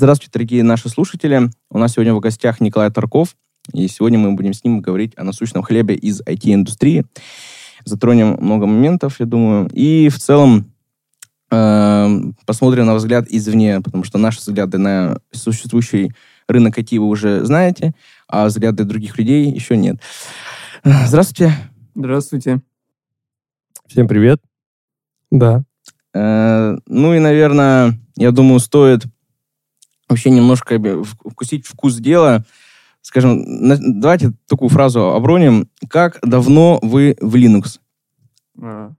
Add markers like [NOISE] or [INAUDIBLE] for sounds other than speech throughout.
Здравствуйте, дорогие наши слушатели. У нас сегодня в гостях Николай Тарков, и сегодня мы будем с ним говорить о насущном хлебе из IT-индустрии. Затронем много моментов, я думаю. И в целом э, посмотрим на взгляд извне, потому что наши взгляды на существующий рынок IT вы уже знаете, а взгляды других людей еще нет. Здравствуйте. Здравствуйте. Всем привет. Да. Э, ну и, наверное, я думаю, стоит вообще немножко вкусить вкус дела. Скажем, давайте такую фразу оброним. Как давно вы в Linux? А,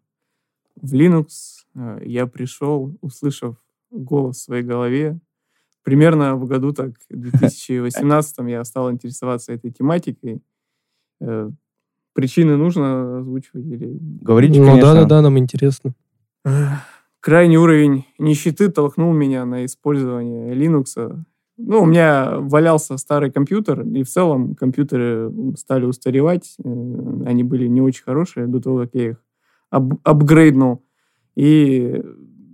в Linux а, я пришел, услышав голос в своей голове. Примерно в году так, в [LAUGHS] 2018 я стал интересоваться этой тематикой. Э, причины нужно озвучивать или... Говорите, Ну конечно. да-да-да, нам интересно. Крайний уровень нищеты толкнул меня на использование Linux. Ну, у меня валялся старый компьютер, и в целом компьютеры стали устаревать. Э, Они были не очень хорошие до того, как я их ап- апгрейднул. И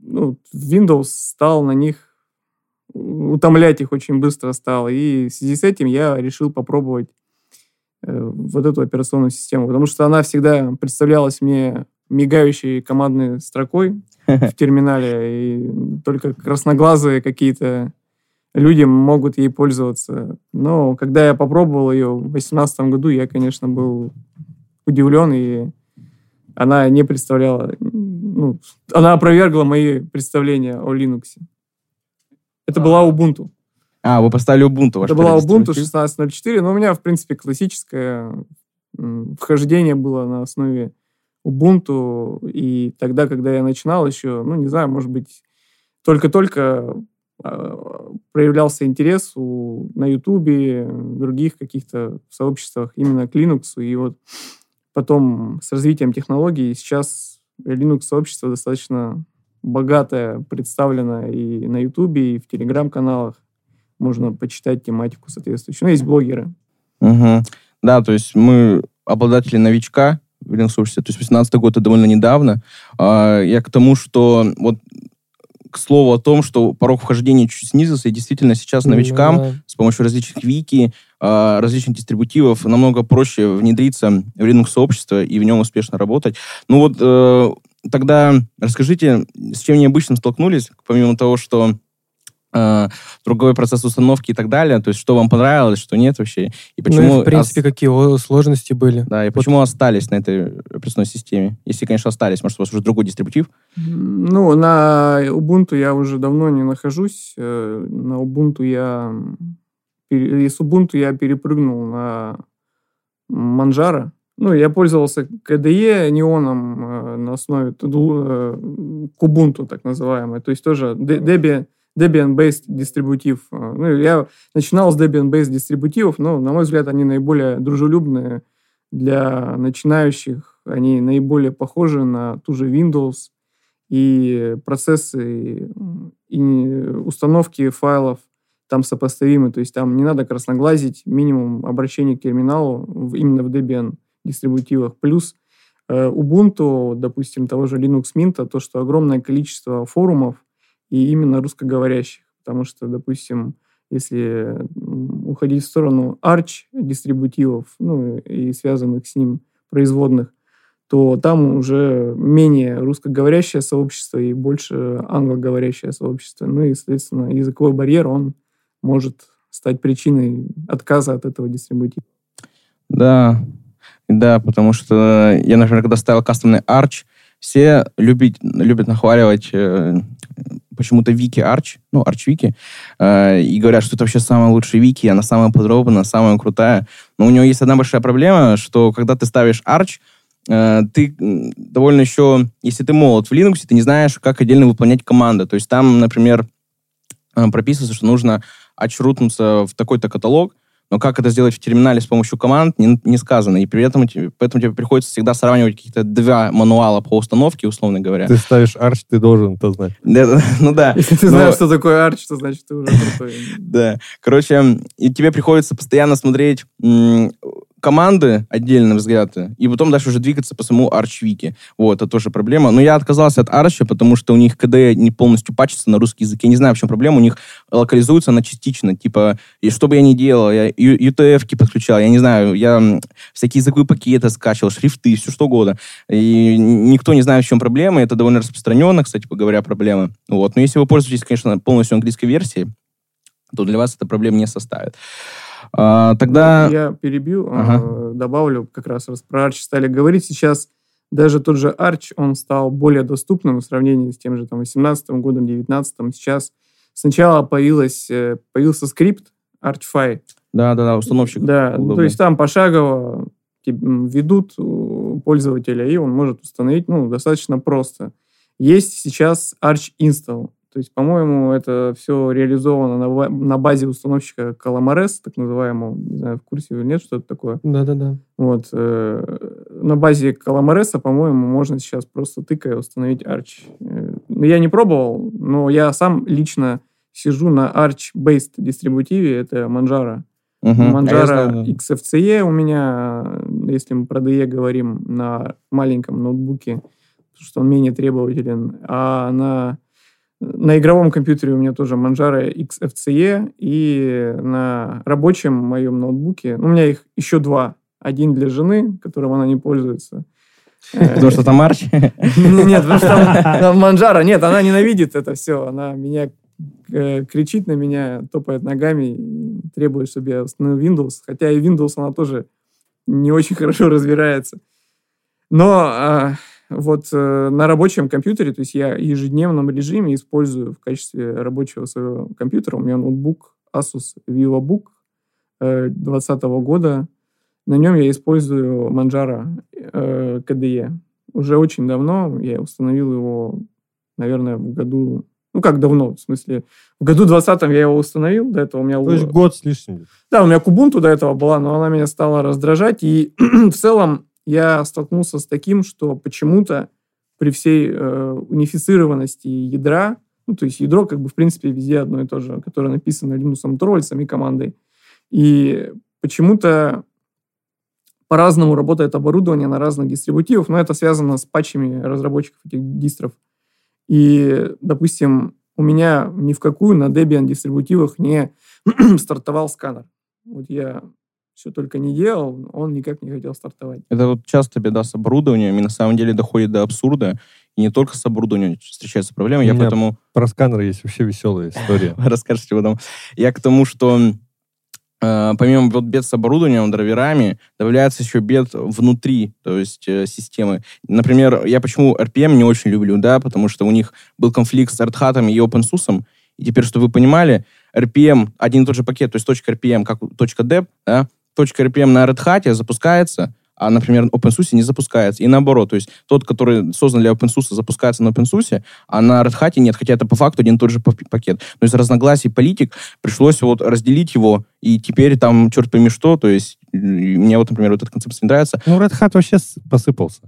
ну, Windows стал на них утомлять их очень быстро стал. И в связи с этим я решил попробовать э, вот эту операционную систему, потому что она всегда представлялась мне мигающей командной строкой в терминале, и только красноглазые какие-то люди могут ей пользоваться. Но когда я попробовал ее в 2018 году, я, конечно, был удивлен, и она не представляла, ну, она опровергла мои представления о Linux. Это была Ubuntu. А, вы поставили Ubuntu. Это была Ubuntu дистрибутив? 16.04, но у меня, в принципе, классическое вхождение было на основе Ubuntu, и тогда, когда я начинал еще, ну, не знаю, может быть, только-только а, проявлялся интерес у, на Ютубе, других каких-то сообществах именно к Linux, и вот потом с развитием технологий сейчас Linux-сообщество достаточно богатое, представлено и на Ютубе, и в Телеграм-каналах. Можно почитать тематику соответствующую. Ну, есть блогеры. Мгм. Да, то есть мы обладатели новичка сообществе. То есть 18 год это довольно недавно. А, Я к тому, что вот к слову о том, что порог вхождения чуть снизился, и действительно сейчас новичкам Ну Да. с помощью различных вики, а, различных дистрибутивов намного проще внедриться в Linux сообщество и в нем успешно работать. Ну вот э, тогда расскажите, с чем необычным столкнулись, помимо того, что другой процесс установки и так далее, то есть что вам понравилось, что нет вообще, и почему, Ну и, в принципе, ос- какие сложности были. да, и почему остались на этой операционной системе, если, конечно, остались, может, у вас уже другой дистрибутив? Ну, на Ubuntu я уже давно не нахожусь. Э, На Ubuntu я... Из Ubuntu я перепрыгнул на Manjaro. Ну, я пользовался KDE неоном э, на основе э, Kubuntu, так называемой. То есть тоже Debian, Debian-based дистрибутив. Э, Ну, я начинал с Debian-based дистрибутивов, но, на мой взгляд, они наиболее дружелюбные для начинающих. Они наиболее похожи на ту же Windows, и процессы и установки файлов там сопоставимы. То есть там не надо красноглазить, минимум обращения к терминалу именно в Debian дистрибутивах. Плюс э, Ubuntu, допустим, того же Linux Mint, то, что огромное количество форумов и именно русскоговорящих. Потому что, допустим, если уходить в сторону Arch дистрибутивов, ну и связанных с ним производных, то там уже менее русскоговорящее сообщество и больше англоговорящее сообщество. Ну и, соответственно, языковой барьер, он может стать причиной отказа от этого дистрибутива. Да, да, потому что я, например, когда ставил кастомный Arch, все любят, любят нахваливать э, почему-то Вики Arch, ну, Arch Вики, э, и говорят, что это вообще самая лучшая Вики, она самая подробная, самая крутая. Но у него есть одна большая проблема, что когда ты ставишь Arch, э, ты довольно еще, если ты молод в Linux, ты не знаешь, как отдельно выполнять команды. То есть там, например, э, прописывается, что нужно очрутнуться в такой-то каталог, но как это сделать в терминале с помощью команд, не, не сказано. И при этом тебе, поэтому тебе приходится всегда сравнивать каких-то два мануала по установке, условно говоря. Ты ставишь арч, ты должен это знать. [LAUGHS] Ну да. Если ты знаешь, что такое Arch, то значит ты уже крутой. [LAUGHS] Да. Короче, и тебе приходится постоянно смотреть, команды отдельно взгляды, и потом дальше уже двигаться по самому арчвике. Вот, это тоже проблема. Но я отказался от арча, потому что у них КД не полностью пачется на русский язык. Я не знаю, в чем проблема. У них локализуется она частично. Типа, и что бы я ни делал, я UTF-ки подключал, я не знаю, я всякие языковые пакеты скачивал, шрифты, все что угодно. И никто не знает, в чем проблема. Это довольно распространенно, кстати, говоря, проблема. Вот. Но если вы пользуетесь, конечно, полностью английской версией, то для вас это проблем не составит. А, тогда... Я перебью, ага. э, добавлю как раз, раз про Arch стали говорить. Сейчас даже тот же Arch, он стал более доступным в сравнении с тем же там, 18 годом, 19 Сейчас сначала появилась, э, появился скрипт ArchFi. Да-да-да, установщик. Да, удобный. то есть там пошагово ведут пользователя, и он может установить ну, достаточно просто. Есть сейчас Arch Install. То есть, по-моему, это все реализовано на, на базе установщика Calamares, так называемого, не знаю, в курсе или нет, что это такое. Да-да-да. Вот. Э, на базе Calamares, по-моему, можно сейчас просто тыкая установить Arch. Э, я не пробовал, но я сам лично сижу на Arch-based дистрибутиве, это Manjaro. Угу. Manjaro а XFCE у меня, если мы про DE говорим, на маленьком ноутбуке, потому что он менее требователен, а на на игровом компьютере у меня тоже Manjaro XFCE, и на рабочем моем ноутбуке, ну, у меня их еще два. Один для жены, которым она не пользуется. [LAUGHS] Потому что там Арч? Нет, потому что [LAUGHS] там Manjaro. Нет, она ненавидит это все. Она меня э, кричит на меня, топает ногами, требует, чтобы я установил Windows. Хотя и Windows она тоже не очень хорошо [LAUGHS] разбирается. Но а, вот э, на рабочем компьютере, то есть я в ежедневном режиме использую в качестве рабочего своего компьютера, у меня ноутбук Asus VivoBook 2020 э, года, на нем я использую Manjaro э, KDE. Уже очень давно, я установил его, наверное, в году ну, как давно, в смысле, в году 20 я его установил, до этого у меня... То есть год с лишним. Да, у меня Kubuntu до этого была, но она меня стала раздражать, и [CLEARS THROAT] в целом я столкнулся с таким, что почему-то при всей э, унифицированности ядра, ну, то есть ядро, как бы, в принципе, везде одно и то же, которое написано Linux Torvalds и командой, и почему-то по-разному работает оборудование на разных дистрибутивах, но это связано с патчами разработчиков этих дистров. И, допустим, у меня ни в какую на Debian дистрибутивах не [CLEARS THROAT] стартовал сканер. Вот я все только не делал, он никак не хотел стартовать. Это вот часто беда с оборудованием, и на самом деле доходит до абсурда. И не только с оборудованием встречаются проблемы. Я поэтому... Про сканеры есть вообще веселая история. [LAUGHS] Расскажите потом. Я к тому, что э, помимо вот бед с оборудованием, драйверами, добавляется еще бед внутри, то есть э, системы. Например, я почему RPM не очень люблю, да, потому что у них был конфликт с Hat и OpenSUSE, и теперь, чтобы вы понимали, RPM, один и тот же пакет, то есть точка .rpm, как точка .deb, да, .rpm на Red Hat запускается, а, например, OpenSUSE не запускается. И наоборот, то есть тот, который создан для OpenSUSE, запускается на OpenSUSE, а на Red Hat нет, хотя это по факту один и тот же пакет. Но из разногласий политик пришлось вот разделить его, и теперь там черт пойми что, то есть мне вот, например, вот эта концепция не нравится. Ну, Red Hat вообще посыпался.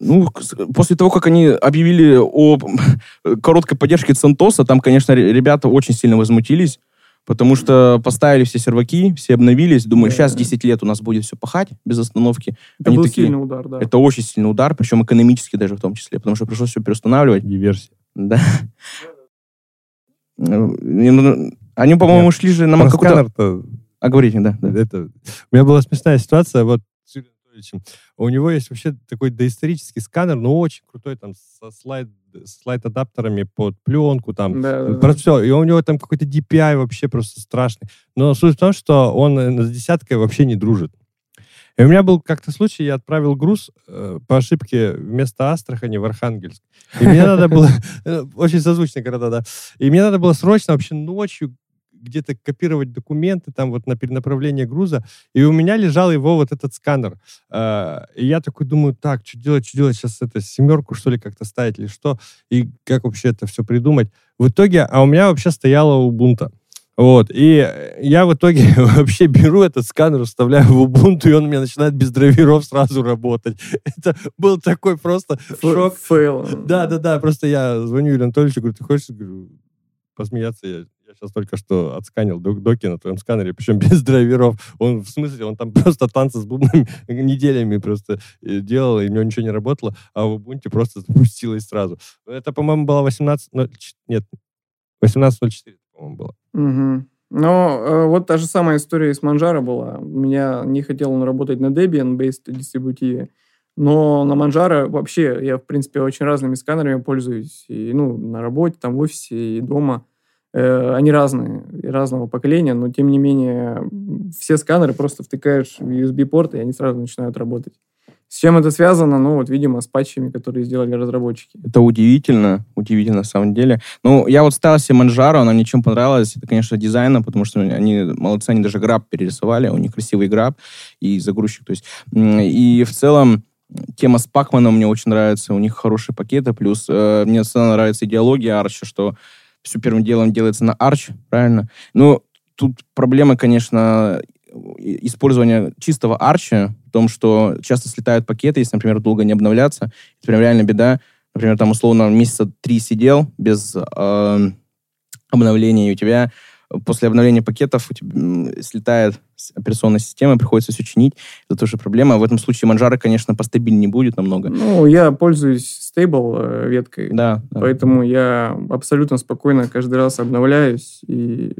Ну, после того, как они объявили о [LAUGHS] короткой поддержке Центоса, там, конечно, ребята очень сильно возмутились, Потому что поставили все серваки, все обновились, думаю, сейчас 10 лет у нас будет все пахать без остановки. Это Они был такие, сильный удар, да. Это очень сильный удар, причем экономически даже в том числе, потому что пришлось все переустанавливать. Диверсия. Да. Ну, ну, они, по-моему, шли же на какой-то... А говорите, да. да. Это... У меня была смешная ситуация, вот у него есть вообще такой доисторический сканер, но очень крутой, там, со слайд слайд-адаптерами под пленку, там, да, да, просто все. И у него там какой-то DPI вообще просто страшный. Но суть в том, что он э, с десяткой вообще не дружит. И у меня был как-то случай, я отправил груз э, по ошибке вместо Астрахани в Архангельск. И мне надо было... [LAUGHS] Э, очень созвучно города, да. И мне надо было срочно вообще ночью где-то копировать документы там вот на перенаправление груза, и у меня лежал его вот этот сканер. А, и я такой думаю, так, что делать, что делать, сейчас это семерку, что ли, как-то ставить или что, и как вообще это все придумать. В итоге, а у меня вообще стояла Ubuntu. Вот, и я в итоге [LAUGHS] вообще беру этот сканер, вставляю в Ubuntu, и он у меня начинает без драйверов сразу работать. [LAUGHS] Это был такой просто шок. Фейл. Да, да, да, просто я звоню Юрию Анатольевичу, говорю, ты хочешь? Говорю, посмеяться, я сейчас только что отсканил доки на твоем сканере, [LAUGHS] причем без драйверов. Он, в смысле, он там [LAUGHS] просто танцы с бубнами [LAUGHS] неделями просто э, делал, и у него ничего не работало, а в Ubuntu просто запустилось сразу. Это, по-моему, было 18... Нет, 18.04, по-моему, было. Угу. Но э, вот та же самая история с Manjaro была. У меня не хотел он работать на Debian-based дистрибутиве, но на Manjaro вообще я, в принципе, очень разными сканерами пользуюсь. И, ну, на работе, там, в офисе и дома. Э, они разные, разного поколения, но, тем не менее, все сканеры просто втыкаешь в USB-порт, и они сразу начинают работать. С чем это связано? Ну, вот, видимо, с патчами, которые сделали разработчики. Это удивительно, удивительно на самом деле. Ну, я вот ставил себе Манжару, она мне чем понравилась, это, конечно, дизайна, потому что они молодцы, они даже граб перерисовали, у них красивый граб и загрузчик, то есть. И в целом, тема с Пакманом мне очень нравится, у них хорошие пакеты, плюс э, мне нравится идеология Арча, что все первым делом делается на Арч, правильно? Ну, тут проблема, конечно, использования чистого арча в том, что часто слетают пакеты, если, например, долго не обновляться. Это прям реально беда. Например, там, условно, месяца три сидел без э, обновления, и у тебя после обновления пакетов у тебя слетает операционная система, приходится все чинить. Это тоже проблема. В этом случае Manjaro, конечно, постабильнее будет намного. Ну, я пользуюсь стейбл э, веткой, да, да. поэтому я абсолютно спокойно каждый раз обновляюсь, и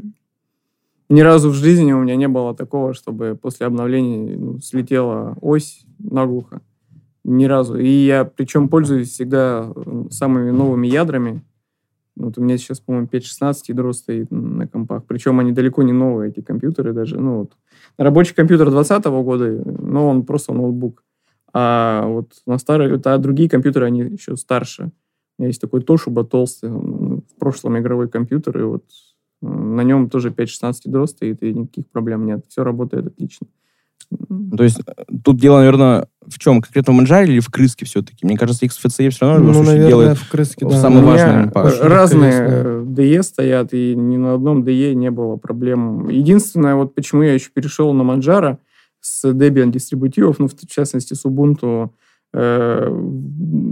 ни разу в жизни у меня не было такого, чтобы после обновления ну, слетела ось наглухо. Ни разу. И я причем пользуюсь всегда самыми новыми ядрами. Вот у меня сейчас, по-моему, 5.16 ядро стоит на компах. Причем они далеко не новые, эти компьютеры даже. Ну, вот. Рабочий компьютер 2020 года, но он просто ноутбук. А вот на старые, а другие компьютеры, они еще старше. У меня есть такой Тошуба толстый, в прошлом игровой компьютер, и вот на нем тоже 5.16 ядро стоит, и никаких проблем нет. Все работает отлично. То есть тут дело, наверное, в чем? Конкретно в Манжаре или в крыске все-таки? Мне кажется, XFCE все равно ну, наверное, делает в крыске, да. самый важный паш. Разные DE стоят, и ни на одном DE не было проблем. Единственное, вот почему я еще перешел на Manjaro с Debian дистрибутивов, ну, в частности, с Ubuntu, Э,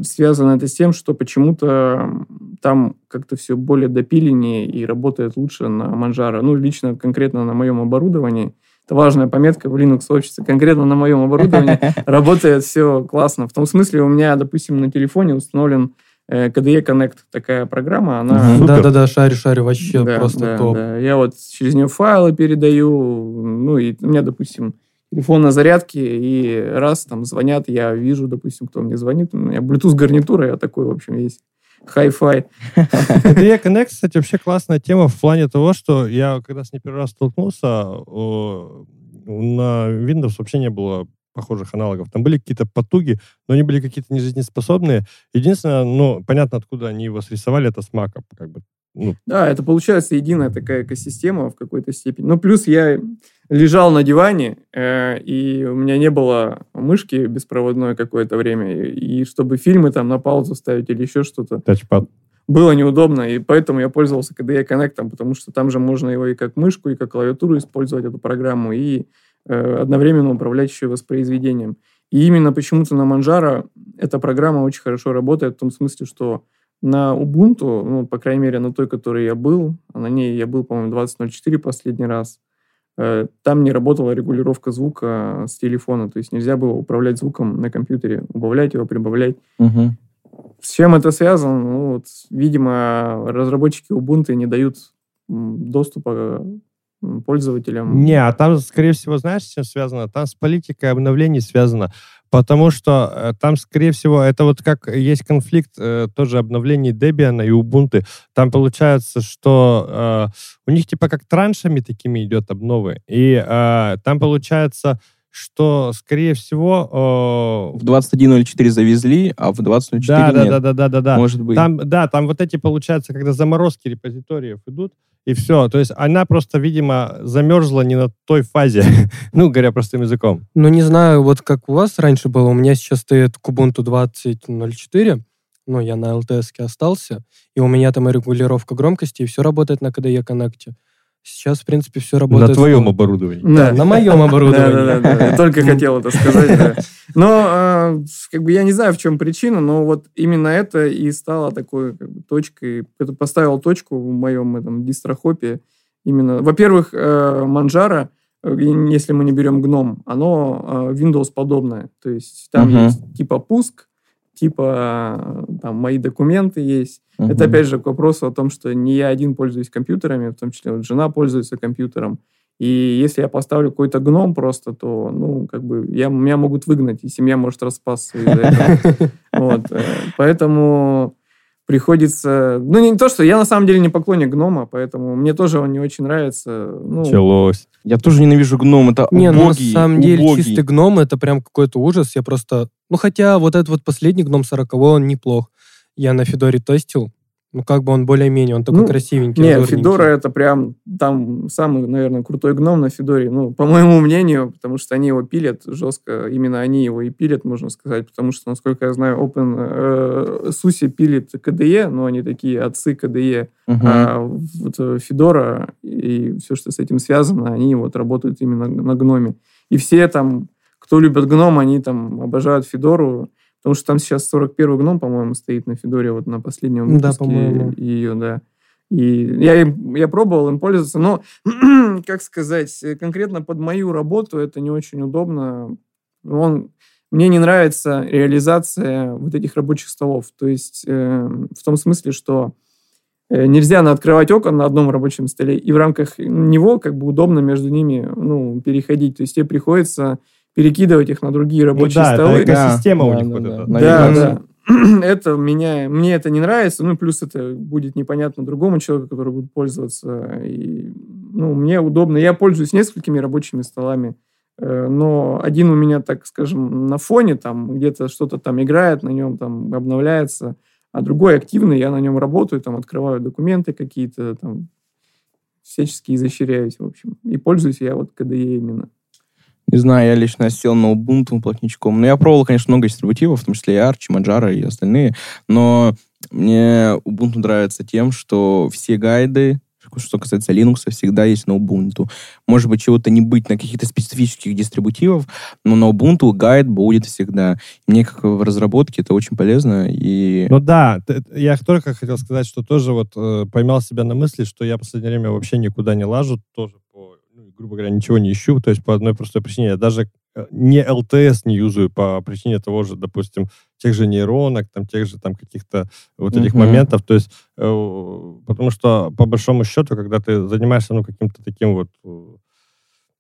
связано это с тем, что почему-то там как-то все более допиленнее и работает лучше на Manjaro. Ну, лично, конкретно на моем оборудовании. Это важная пометка в Linux обществе. Конкретно на моем оборудовании [LAUGHS] работает все классно. В том смысле, у меня, допустим, на телефоне установлен KDE э, Connect, такая программа, она... Да-да-да, шарю-шарю, вообще да, просто да, топ. Да. Я вот через нее файлы передаю, ну, и у меня, допустим, телефон на зарядке, и раз там звонят, я вижу, допустим, кто мне звонит. У меня Bluetooth гарнитура, я такой, в общем, есть хай-фай. KDE Connect, кстати, вообще классная тема в плане того, что я, когда с ней первый раз столкнулся, на Windows вообще не было похожих аналогов. Там были какие-то потуги, но они были какие-то нежизнеспособные. Единственное, ну, понятно, откуда они его срисовали, это с Mac. Как бы, ну. Да, это получается единая такая экосистема в какой-то степени. Ну, плюс я лежал на диване, э, и у меня не было мышки беспроводной какое-то время, и, и чтобы фильмы там на паузу ставить или еще что-то. Тачпад. Было неудобно, и поэтому я пользовался KDE Connect, потому что там же можно его и как мышку, и как клавиатуру использовать, эту программу, и э, одновременно управлять еще воспроизведением. И именно почему-то на Manjaro эта программа очень хорошо работает в том смысле, что на Ubuntu, ну, по крайней мере, на той, которой я был, а на ней я был, по-моему, 20.04 последний раз, э, там не работала регулировка звука с телефона, то есть нельзя было управлять звуком на компьютере, убавлять его, прибавлять. Угу. С чем это связано? Ну, вот, видимо, разработчики Ubuntu не дают доступа пользователям. Не, а там, скорее всего, знаешь, с чем связано? Там с политикой обновлений связано. Потому что э, там, скорее всего, это вот как есть конфликт э, тоже обновлений Debian и Ubuntu. Там получается, что э, у них типа как траншами такими идет обновы. И э, там получается, что, скорее всего... Э, в 21.04 завезли, а в 20.04 да, нет. Да, да, да, да, да. Может быть. Там, да, там вот эти, получается, когда заморозки репозиториев идут, и все. То есть она просто, видимо, замерзла не на той фазе, [LAUGHS] ну, говоря простым языком. Ну, не знаю, вот как у вас раньше было, у меня сейчас стоит Kubuntu 20.04, ну, я на LTS остался, и у меня там и регулировка громкости, и все работает на KDE Connect. Сейчас, в принципе, все работает. На твоем оборудовании. Да, на моем оборудовании. Да, Только хотел это сказать. [LAUGHS] Но, а, как бы, я не знаю, в чем причина, но вот именно это и стало такой точкой, это поставил точку в моем этом дистрохопе. Именно, во-первых, Манжара, э, если мы не берем гном, оно э, Windows подобное. То есть там есть типа пуск, типа там мои документы есть. Угу. Это опять же к вопросу о том, что не я один пользуюсь компьютерами, в том числе вот жена пользуется компьютером. И если я поставлю какой-то гном просто, то, ну, как бы, я, меня могут выгнать, и семья может распасться из-за этого. [LAUGHS] Вот. Э, поэтому приходится... Ну, не то, что я на самом деле не поклонник гнома, поэтому мне тоже он не очень нравится. Ну, Началось. Я тоже ненавижу гном, это Не, убогий, ну, на самом деле убогий. чистый гном это прям какой-то ужас. Я просто... Ну, хотя вот этот вот последний гном 40 он неплох. Я на Федоре тестил. Ну, как бы он более-менее, он такой ну, красивенький. Нет, Федора это прям там самый, наверное, крутой гном на Федоре. Ну, по моему мнению, потому что они его пилят жестко. Именно они его и пилят, можно сказать. Потому что, насколько я знаю, Open э, Суси пилит KDE, но они такие отцы KDE. Угу. А вот э, Федора и все, что с этим связано, они вот работают именно на гноме. И все там, кто любит гном, они там обожают Федору. Потому что там сейчас 41 гном, по-моему, стоит на Федоре, вот на последнем выпуске да, по-моему. ее, да. И я, им, я пробовал им пользоваться, но, [CLEARS THROAT] как сказать, конкретно под мою работу это не очень удобно. Он, мне не нравится реализация вот этих рабочих столов. То есть э, в том смысле, что э, нельзя открывать окон на одном рабочем столе, и в рамках него как бы удобно между ними ну, переходить. То есть тебе приходится перекидывать их на другие ну рабочие ну, да, столы. Это экосистема да, у них да, вот да, это. Да, да. [CLEARS THROAT] Это меня, мне это не нравится, ну, плюс это будет непонятно другому человеку, который будет пользоваться. И, ну, мне удобно. Я пользуюсь несколькими рабочими столами, э, но один у меня, так скажем, на фоне, там, где-то что-то там играет, на нем там обновляется, а другой активный, я на нем работаю, там, открываю документы какие-то, там, всячески изощряюсь, в общем. И пользуюсь я вот KDE именно. Не знаю, я лично сел на Ubuntu плотничком. Но я пробовал, конечно, много дистрибутивов, в том числе и Arch, Manjaro и остальные. Но мне Ubuntu нравится тем, что все гайды, что касается Linux, всегда есть на Ubuntu. Может быть, чего-то не быть на каких-то специфических дистрибутивов, но на Ubuntu гайд будет всегда. Мне, как в разработке, это очень полезно. И... Ну да, я только хотел сказать, что тоже вот э, поймал себя на мысли, что я в последнее время вообще никуда не лажу, тоже грубо говоря, ничего не ищу, то есть по одной простой причине. Я даже э, не LTS не юзаю по причине того же, допустим, тех же нейронок, там, тех же там каких-то вот этих mm-hmm. моментов. То есть, э, потому что по большому счету, когда ты занимаешься, ну, каким-то таким вот, э,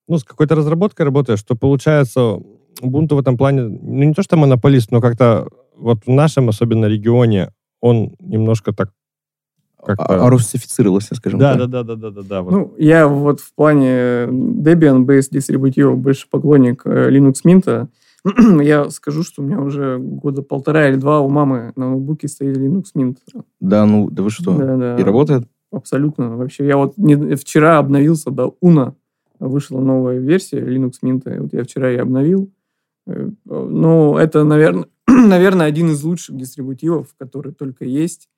ну, с какой-то разработкой работаешь, то получается Ubuntu в этом плане, ну, не то что монополист, но как-то вот в нашем особенно регионе он немножко так как-то... А, русифицировался, скажем да, так. Да, да, да, да, да, да. Вот. Ну, я вот в плане Debian-based дистрибутива больше поклонник э, Linux Mint. [CLEARS THROAT] я скажу, что у меня уже года полтора или два у мамы на ноутбуке стоит Linux Mint. Да, ну, да вы что? Да, да. И работает? Абсолютно. Вообще, я вот не, вчера обновился до Уна. Вышла новая версия Linux Mint. Вот я вчера и обновил. Ну, это, наверное, [CLEARS THROAT] наверное, один из лучших дистрибутивов, который только есть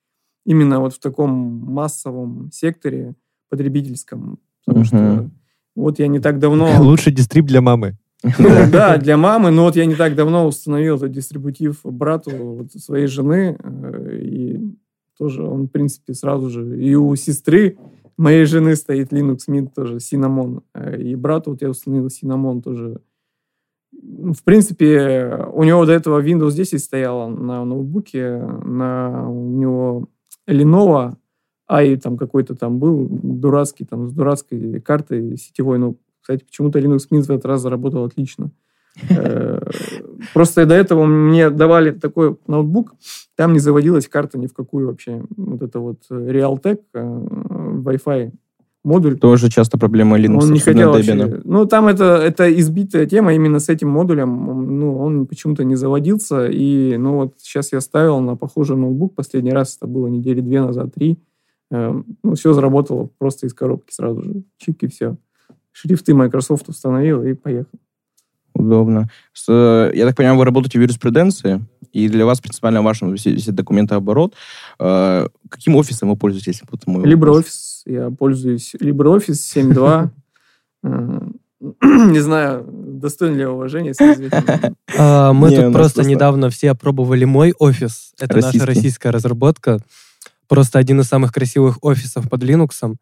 именно вот в таком массовом секторе потребительском. Потому что вот я не так давно... [LAUGHS] Лучший дистриб для мамы. Ну, [LAUGHS] да, для мамы. Но вот я не так давно установил этот дистрибутив брату своей жены. Э, и тоже он, в принципе, сразу же... И у сестры моей жены стоит Linux Mint тоже, Cinnamon. Э, и брату вот я установил Cinnamon тоже. В принципе, у него до этого Windows 10 стояла на ноутбуке. На, у него Lenovo, а и там какой-то там был дурацкий, там с дурацкой картой сетевой. Ну, кстати, почему-то Linux Mint в этот раз заработал отлично. [LAUGHS] Э, просто до этого мне давали такой ноутбук, там не заводилась карта ни в какую вообще. Вот это вот Realtek э, Wi-Fi модуль. Тоже часто проблема Linux. Он не хотел вообще. Ну, там это, это избитая тема именно с этим модулем. Ну, он почему-то не заводился. И, ну, вот сейчас я ставил на похожий ноутбук. Последний раз это было недели две назад, три. Эм, ну, все заработало просто из коробки сразу же. Чик и все. Шрифты Microsoft установил и поехал. Удобно. С, я так понимаю, вы работаете в юриспруденции, и для вас принципиально важен весь документооборот. Э, каким офисом вы пользуетесь? LibreOffice. Я пользуюсь LibreOffice 7.2. [CLEARS THROAT] Не знаю, достоин ли уважения, если а, Мы тут просто недавно все опробовали мой офис. Это наша российская разработка. Просто один из самых красивых офисов под Linux.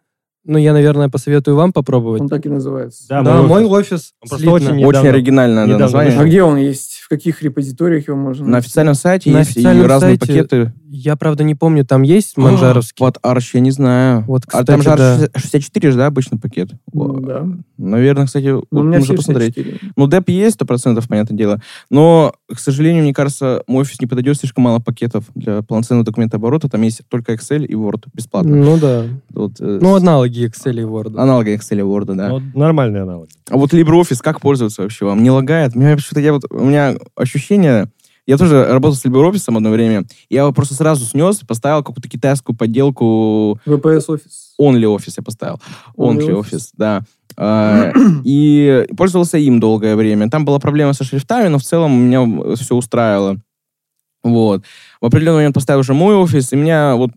Ну, я, наверное, посоветую вам попробовать. Он так и называется. Да, да мой, мой офис. Он просто очень, очень оригинальное недавно название. А где он есть? В каких репозиториях его можно На официальном сайте На есть официальном и разные сайте, пакеты. Я, правда, не помню, там есть манжаровский? Вот Arch, я не знаю. Вот, кстати, а там же Arch да. 64 же, да, обычный пакет? Ну, да. Наверное, кстати, ну, вот нужно посмотреть. Ну, DEP есть, 100%, понятное дело. Но, к сожалению, мне кажется, мой офис не подойдет слишком мало пакетов для полноценного документа оборота. Там есть только Excel и Word бесплатно. Ну, да. Вот, э, ну, аналоги Excel и Word. Аналоги Excel и Word, да. Ну, нормальные аналоги. А вот LibreOffice как пользоваться вообще вам? Не лагает? У меня, я вот, у меня ощущение я тоже работал с LibreOffice одно время. Я его просто сразу снес, поставил какую-то китайскую подделку. VPS Office. Only Office я поставил. Only, Only Office. Office, да. А, и пользовался им долгое время. Там была проблема со шрифтами, но в целом меня все устраивало. Вот. В определенный момент поставил уже мой офис, и меня вот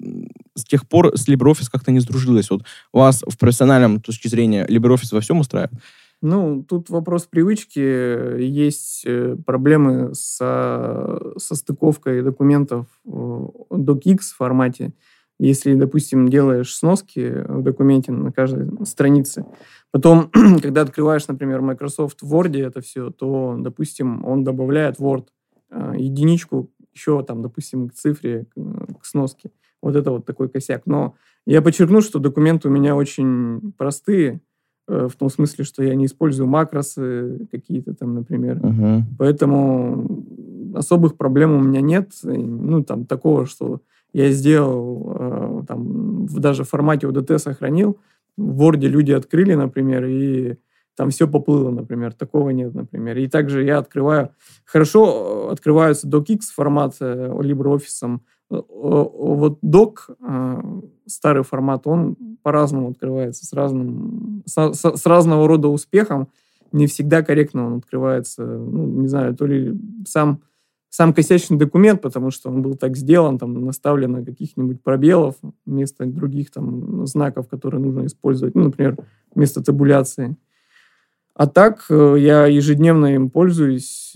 с тех пор с LibreOffice как-то не сдружилось. Вот вас в профессиональном точки зрения LibreOffice во всем устраивает? Ну, тут вопрос привычки. Есть э, проблемы со, со стыковкой документов в DocX формате. Если, допустим, делаешь сноски в документе на каждой странице, потом, [CLEARS THROAT] когда открываешь, например, Microsoft в Word это все, то, допустим, он добавляет Word э, единичку еще, там, допустим, к цифре, к сноске. Вот это вот такой косяк. Но я подчеркну, что документы у меня очень простые, в том смысле, что я не использую макросы какие-то там, например. Uh-huh. Поэтому особых проблем у меня нет. Ну, там, такого, что я сделал, э, там, даже в формате ODT сохранил, в Word люди открыли, например, и там все поплыло, например. Такого нет, например. И также я открываю... Хорошо открываются DocX формат э, LibreOffice, вот док, а, старый формат, он по-разному открывается, с, разным, с, с разного рода успехом. Не всегда корректно он открывается. Ну, не знаю, то ли сам, сам косячный документ, потому что он был так сделан, там наставлено каких-нибудь пробелов вместо других там знаков, которые нужно использовать. Ну, например, вместо табуляции. А так э, я ежедневно им пользуюсь.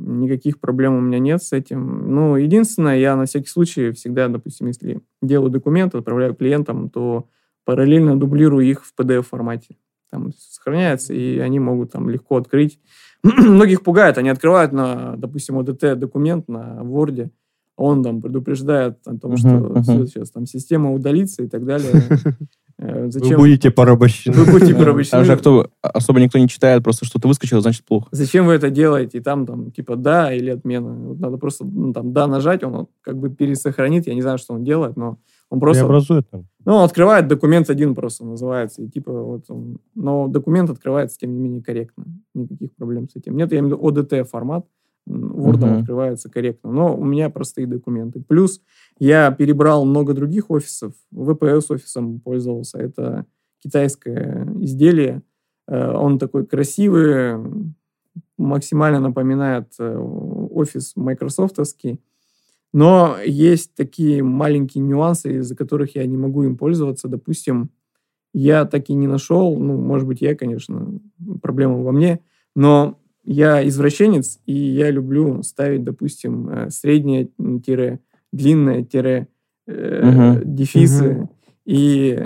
Никаких проблем у меня нет с этим. Ну, единственное, я на всякий случай всегда, допустим, если делаю документы, отправляю клиентам, то параллельно дублирую их в PDF-формате. Там сохраняется, и они могут там легко открыть. [CLEARS THROAT] Многих пугает, они открывают на, допустим, ODT документ на Word, он там предупреждает о том, uh-huh, что uh-huh. Все, сейчас там система удалится и так далее. [LAUGHS] Э, зачем? Вы будете порабощены. Вы будете порабощены. Там же кто, особо никто не читает, просто что-то выскочило, значит плохо. Зачем вы это делаете? И там, там, типа, да или отмена. Вот надо просто, ну, там, да нажать, он как бы пересохранит. Я не знаю, что он делает, но он просто... Преобразует там. Ну, он открывает документ один просто называется. И типа вот он... Но документ открывается, тем не менее, корректно. Никаких проблем с этим. Нет, я имею в виду ODT формат. Word uh-huh. открывается корректно. Но у меня простые документы. Плюс я перебрал много других офисов. VPS офисом пользовался. Это китайское изделие. Э, он такой красивый, максимально напоминает э, офис майкрософтовский. Но есть такие маленькие нюансы, из-за которых я не могу им пользоваться. Допустим, я так и не нашел, ну, может быть, я, конечно, проблема во мне, но я извращенец, и я люблю ставить, допустим, э, среднее тире, длинное тире, э, uh-huh. дефисы. Uh-huh. И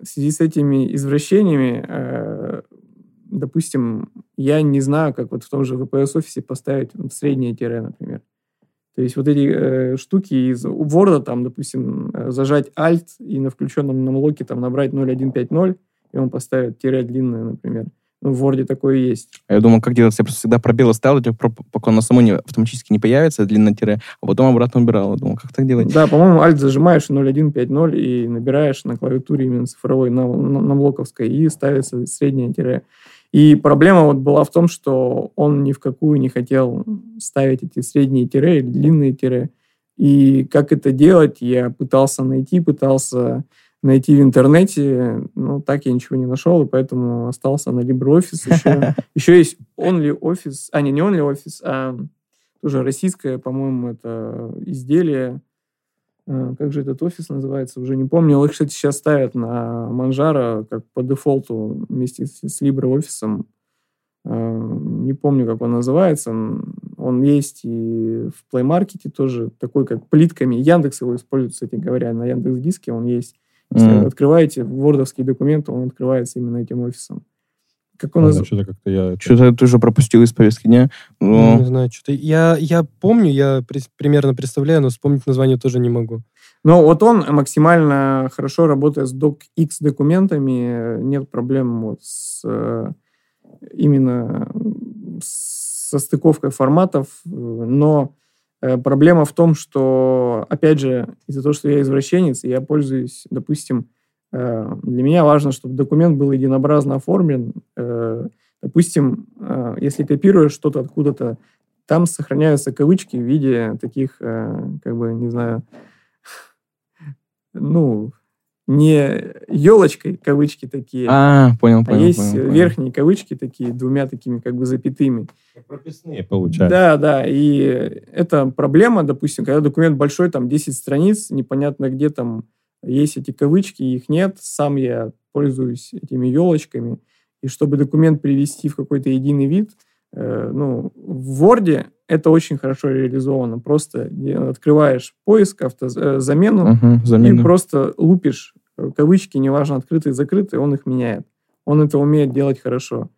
в связи с этими извращениями, э, допустим, я не знаю, как вот в том же VPS-офисе поставить среднее тире, например. То есть вот эти э, штуки из Word, там, допустим, э, зажать Alt и на включенном нам локе там набрать 0150, и он поставит тире длинное, например. В Word такое есть. А я думал, как делать? Я просто всегда пробелы ставил, пока оно само не, автоматически не появится, длинное тире, а потом обратно убирал. Я думал, как так делать? Да, по-моему, Alt зажимаешь 0150 и набираешь на клавиатуре именно цифровой, на, на, на блоковской, и ставится среднее тире. И проблема вот была в том, что он ни в какую не хотел ставить эти средние тире или длинные тире. И как это делать, я пытался найти, пытался найти в интернете. Ну, так я ничего не нашел, и поэтому остался на LibreOffice. Еще, [LAUGHS] еще есть OnlyOffice. А, не, не OnlyOffice, а тоже российское, по-моему, это изделие. А, как же этот офис называется, уже не помню. Их, кстати, сейчас ставят на Манжара как по дефолту вместе с, с LibreOffice. А, не помню, как он называется. Он есть и в Play Market тоже, такой как плитками. Яндекс его использует, кстати говоря, на Яндекс Диске он есть. Если mm. открываете вордовский документ, он открывается именно этим офисом. Как он наз... Что-то как-то я... Что-то я тоже пропустил из повестки дня. Но... Не знаю, что-то... Я, я помню, я при... примерно представляю, но вспомнить название тоже не могу. Но вот он максимально хорошо работает с DocX документами, нет проблем вот с э, именно со стыковкой форматов, но э, проблема в том, что, опять же, из-за того, что я извращенец, я пользуюсь, допустим, э, для меня важно, чтобы документ был единообразно оформлен. Э, допустим, если копируешь что-то откуда-то, там сохраняются кавычки в виде таких, как бы, не знаю, ну, не елочкой, кавычки такие, а, понял, понял, а есть понял, верхние понял. кавычки такие, двумя такими как бы запятыми. Прописные получаются. Да, да, и это проблема, допустим, когда документ большой, там 10 страниц, непонятно где там есть эти кавычки, их нет, сам я пользуюсь этими елочками, и чтобы документ привести в какой-то единый вид, ну, в Word это очень хорошо реализовано. Просто открываешь поиск, автозамену, угу, замену. и просто лупишь э, кавычки, неважно, открытые, закрытые, он их меняет. Он это умеет делать хорошо.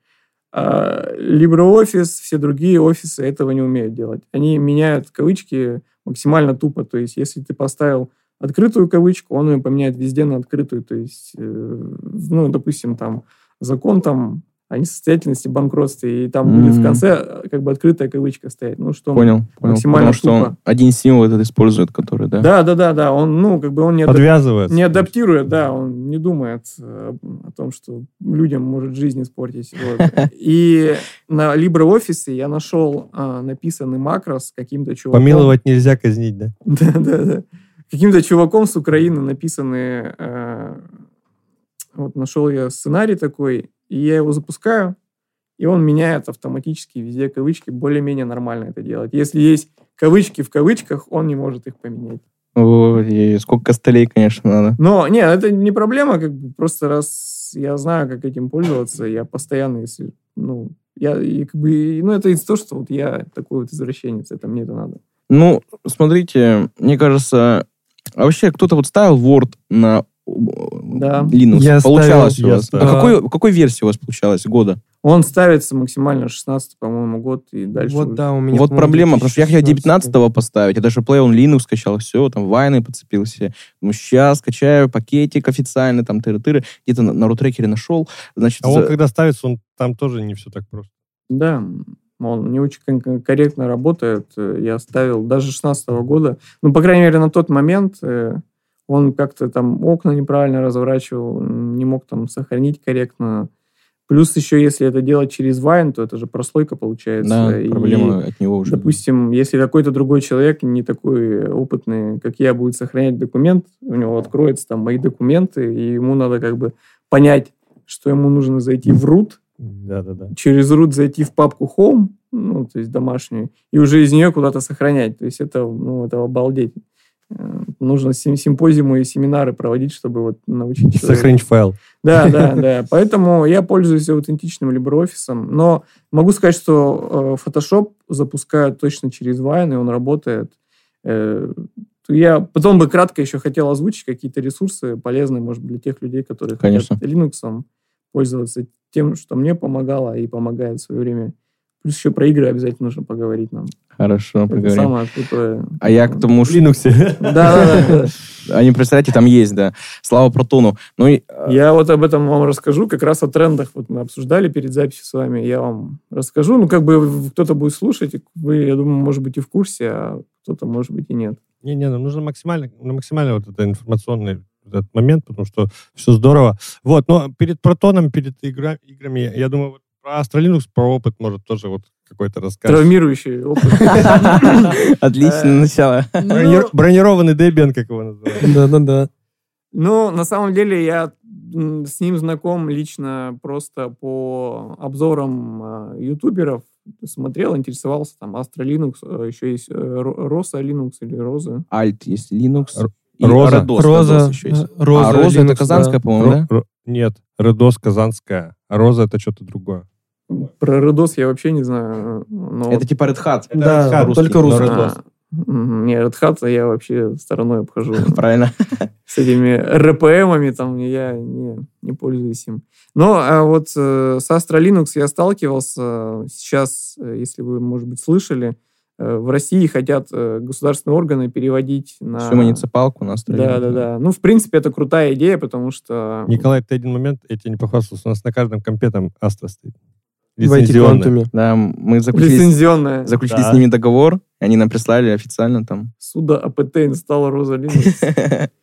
А LibreOffice, все другие офисы этого не умеют делать. Они меняют кавычки максимально тупо. То есть, если ты поставил открытую кавычку, он ее поменяет везде на открытую. То есть, э, ну, допустим, там закон там о несостоятельности, банкротстве, и там mm-hmm. будет в конце э, как бы открытая кавычка стоять. Ну, что понял, понял. максимально Потому что он один символ этот использует, который, да? Да, да, да, да. Он, ну, как бы он не, Подвязывает. не адаптирует, да, он не думает э, о том, что людям может жизнь испортить. Вот. [LAUGHS] И на LibreOffice я нашел а, написанный макрос каким-то чуваком. Помиловать нельзя казнить, да? [LAUGHS] Да, да, да. Каким-то чуваком с Украины написанный... А, вот нашел я сценарий такой, и я его запускаю, и он меняет автоматически везде кавычки, более-менее нормально это делать. Если есть кавычки в кавычках, он не может их поменять. Ой, сколько костылей, конечно, надо. Но, не, это не проблема, как бы, просто раз я знаю, как этим пользоваться, я постоянно, если, ну, я, и, как бы, ну, это из того, что вот я такой вот извращенец, это мне это надо. Ну, смотрите, мне кажется, а вообще кто-то вот ставил Word на да. Linux. Я получалось ставил, у вас? А какой, какой версии у вас получалось года? Он ставится максимально 16, по-моему, год и дальше. Вот, да, у меня. Вот проблема, потому что я хотел 19 поставить, я даже Play on Linux скачал, все, там вайны подцепился. Ну, сейчас скачаю пакетик официальный, там тыры-тыры, где-то на, на рутрекере нашел. Значит, а он, за... когда ставится, он там тоже не все так просто. Да, он не очень корректно работает. Я ставил даже 16 года. Ну, по крайней мере, на тот момент э, он как-то там окна неправильно разворачивал, не мог там сохранить корректно. Плюс еще, если это делать через Вайн, то это же прослойка получается. Да, и, проблема от него уже. Допустим, если какой-то другой человек, не такой опытный, как я, будет сохранять документ, у него откроются там мои документы, и ему надо как бы понять, что ему нужно зайти в root, да, да, да. через root зайти в папку home, ну, то есть домашнюю, и уже из нее куда-то сохранять. То есть это, ну, это обалдеть. Нужно симпозиумы и семинары проводить, чтобы вот научить человека. Сохранить файл. Да, [LAUGHS] да, да. Поэтому я пользуюсь аутентичным LibreOffice. Но могу сказать, что э, Photoshop запускают точно через Wine, и он работает. Э, я потом бы кратко еще хотел озвучить какие-то ресурсы полезные, может быть, для тех людей, которые Конечно. хотят Linux пользоваться тем, что мне помогало и помогает в свое время Плюс еще про игры обязательно нужно поговорить нам. Хорошо, Это поговорим. самое крутое. А я к тому... В Linux. [LAUGHS] Да, да, да. Они, представляете, там есть, да. Слава Протону. Ну, и... А, я вот об этом вам расскажу, как раз о трендах. Вот мы обсуждали перед записью с вами. Я вам расскажу. Ну, как бы кто-то будет слушать, вы, я думаю, может быть, и в курсе, а кто-то, может быть, и нет. Не-не, нам нужно максимально, максимально вот это информационный этот момент, потому что все здорово. Вот, но перед Протоном, перед игра, играми, я думаю, вот про Astra Linux, про опыт, может, тоже вот какой-то рассказ. Травмирующий опыт. [LAUGHS] Отлично начало. Бронированный Debian, как его называют. Да-да-да. Ну, на самом деле, я с ним знаком лично просто по обзорам э, ютуберов. Смотрел, интересовался, там, Astra Linux, э, еще есть э, Rosa Linux или Роза. Alt есть Linux. Роза. Родос, Роза. Родос еще есть. Роза, а Роза Linux, это казанская, да. по-моему, да? Нет, Родос казанская, а Роза это что-то другое. Про Родос я вообще не знаю. Но... Это типа Red Hat. Это да, Red Hat, только русский. А, не, Red Hat я вообще стороной обхожу. [LAUGHS] Правильно. С этими РПМами там я не, не пользуюсь им. Но а вот э, с Astra Linux я сталкивался. Сейчас, э, если вы, может быть, слышали, э, в России хотят э, государственные органы переводить на... Всю муниципалку на Astra Да, да, да. Ну, в принципе, это крутая идея, потому что... Николай, ты один момент, я тебе не похвастался, у нас на каждом компе там Astra стоит. Лицензионными. Да, мы заключили, Лицензионная. заключили да. с ними договор, они нам прислали официально там. Суда АПТ инсталла Роза Linux. [LAUGHS]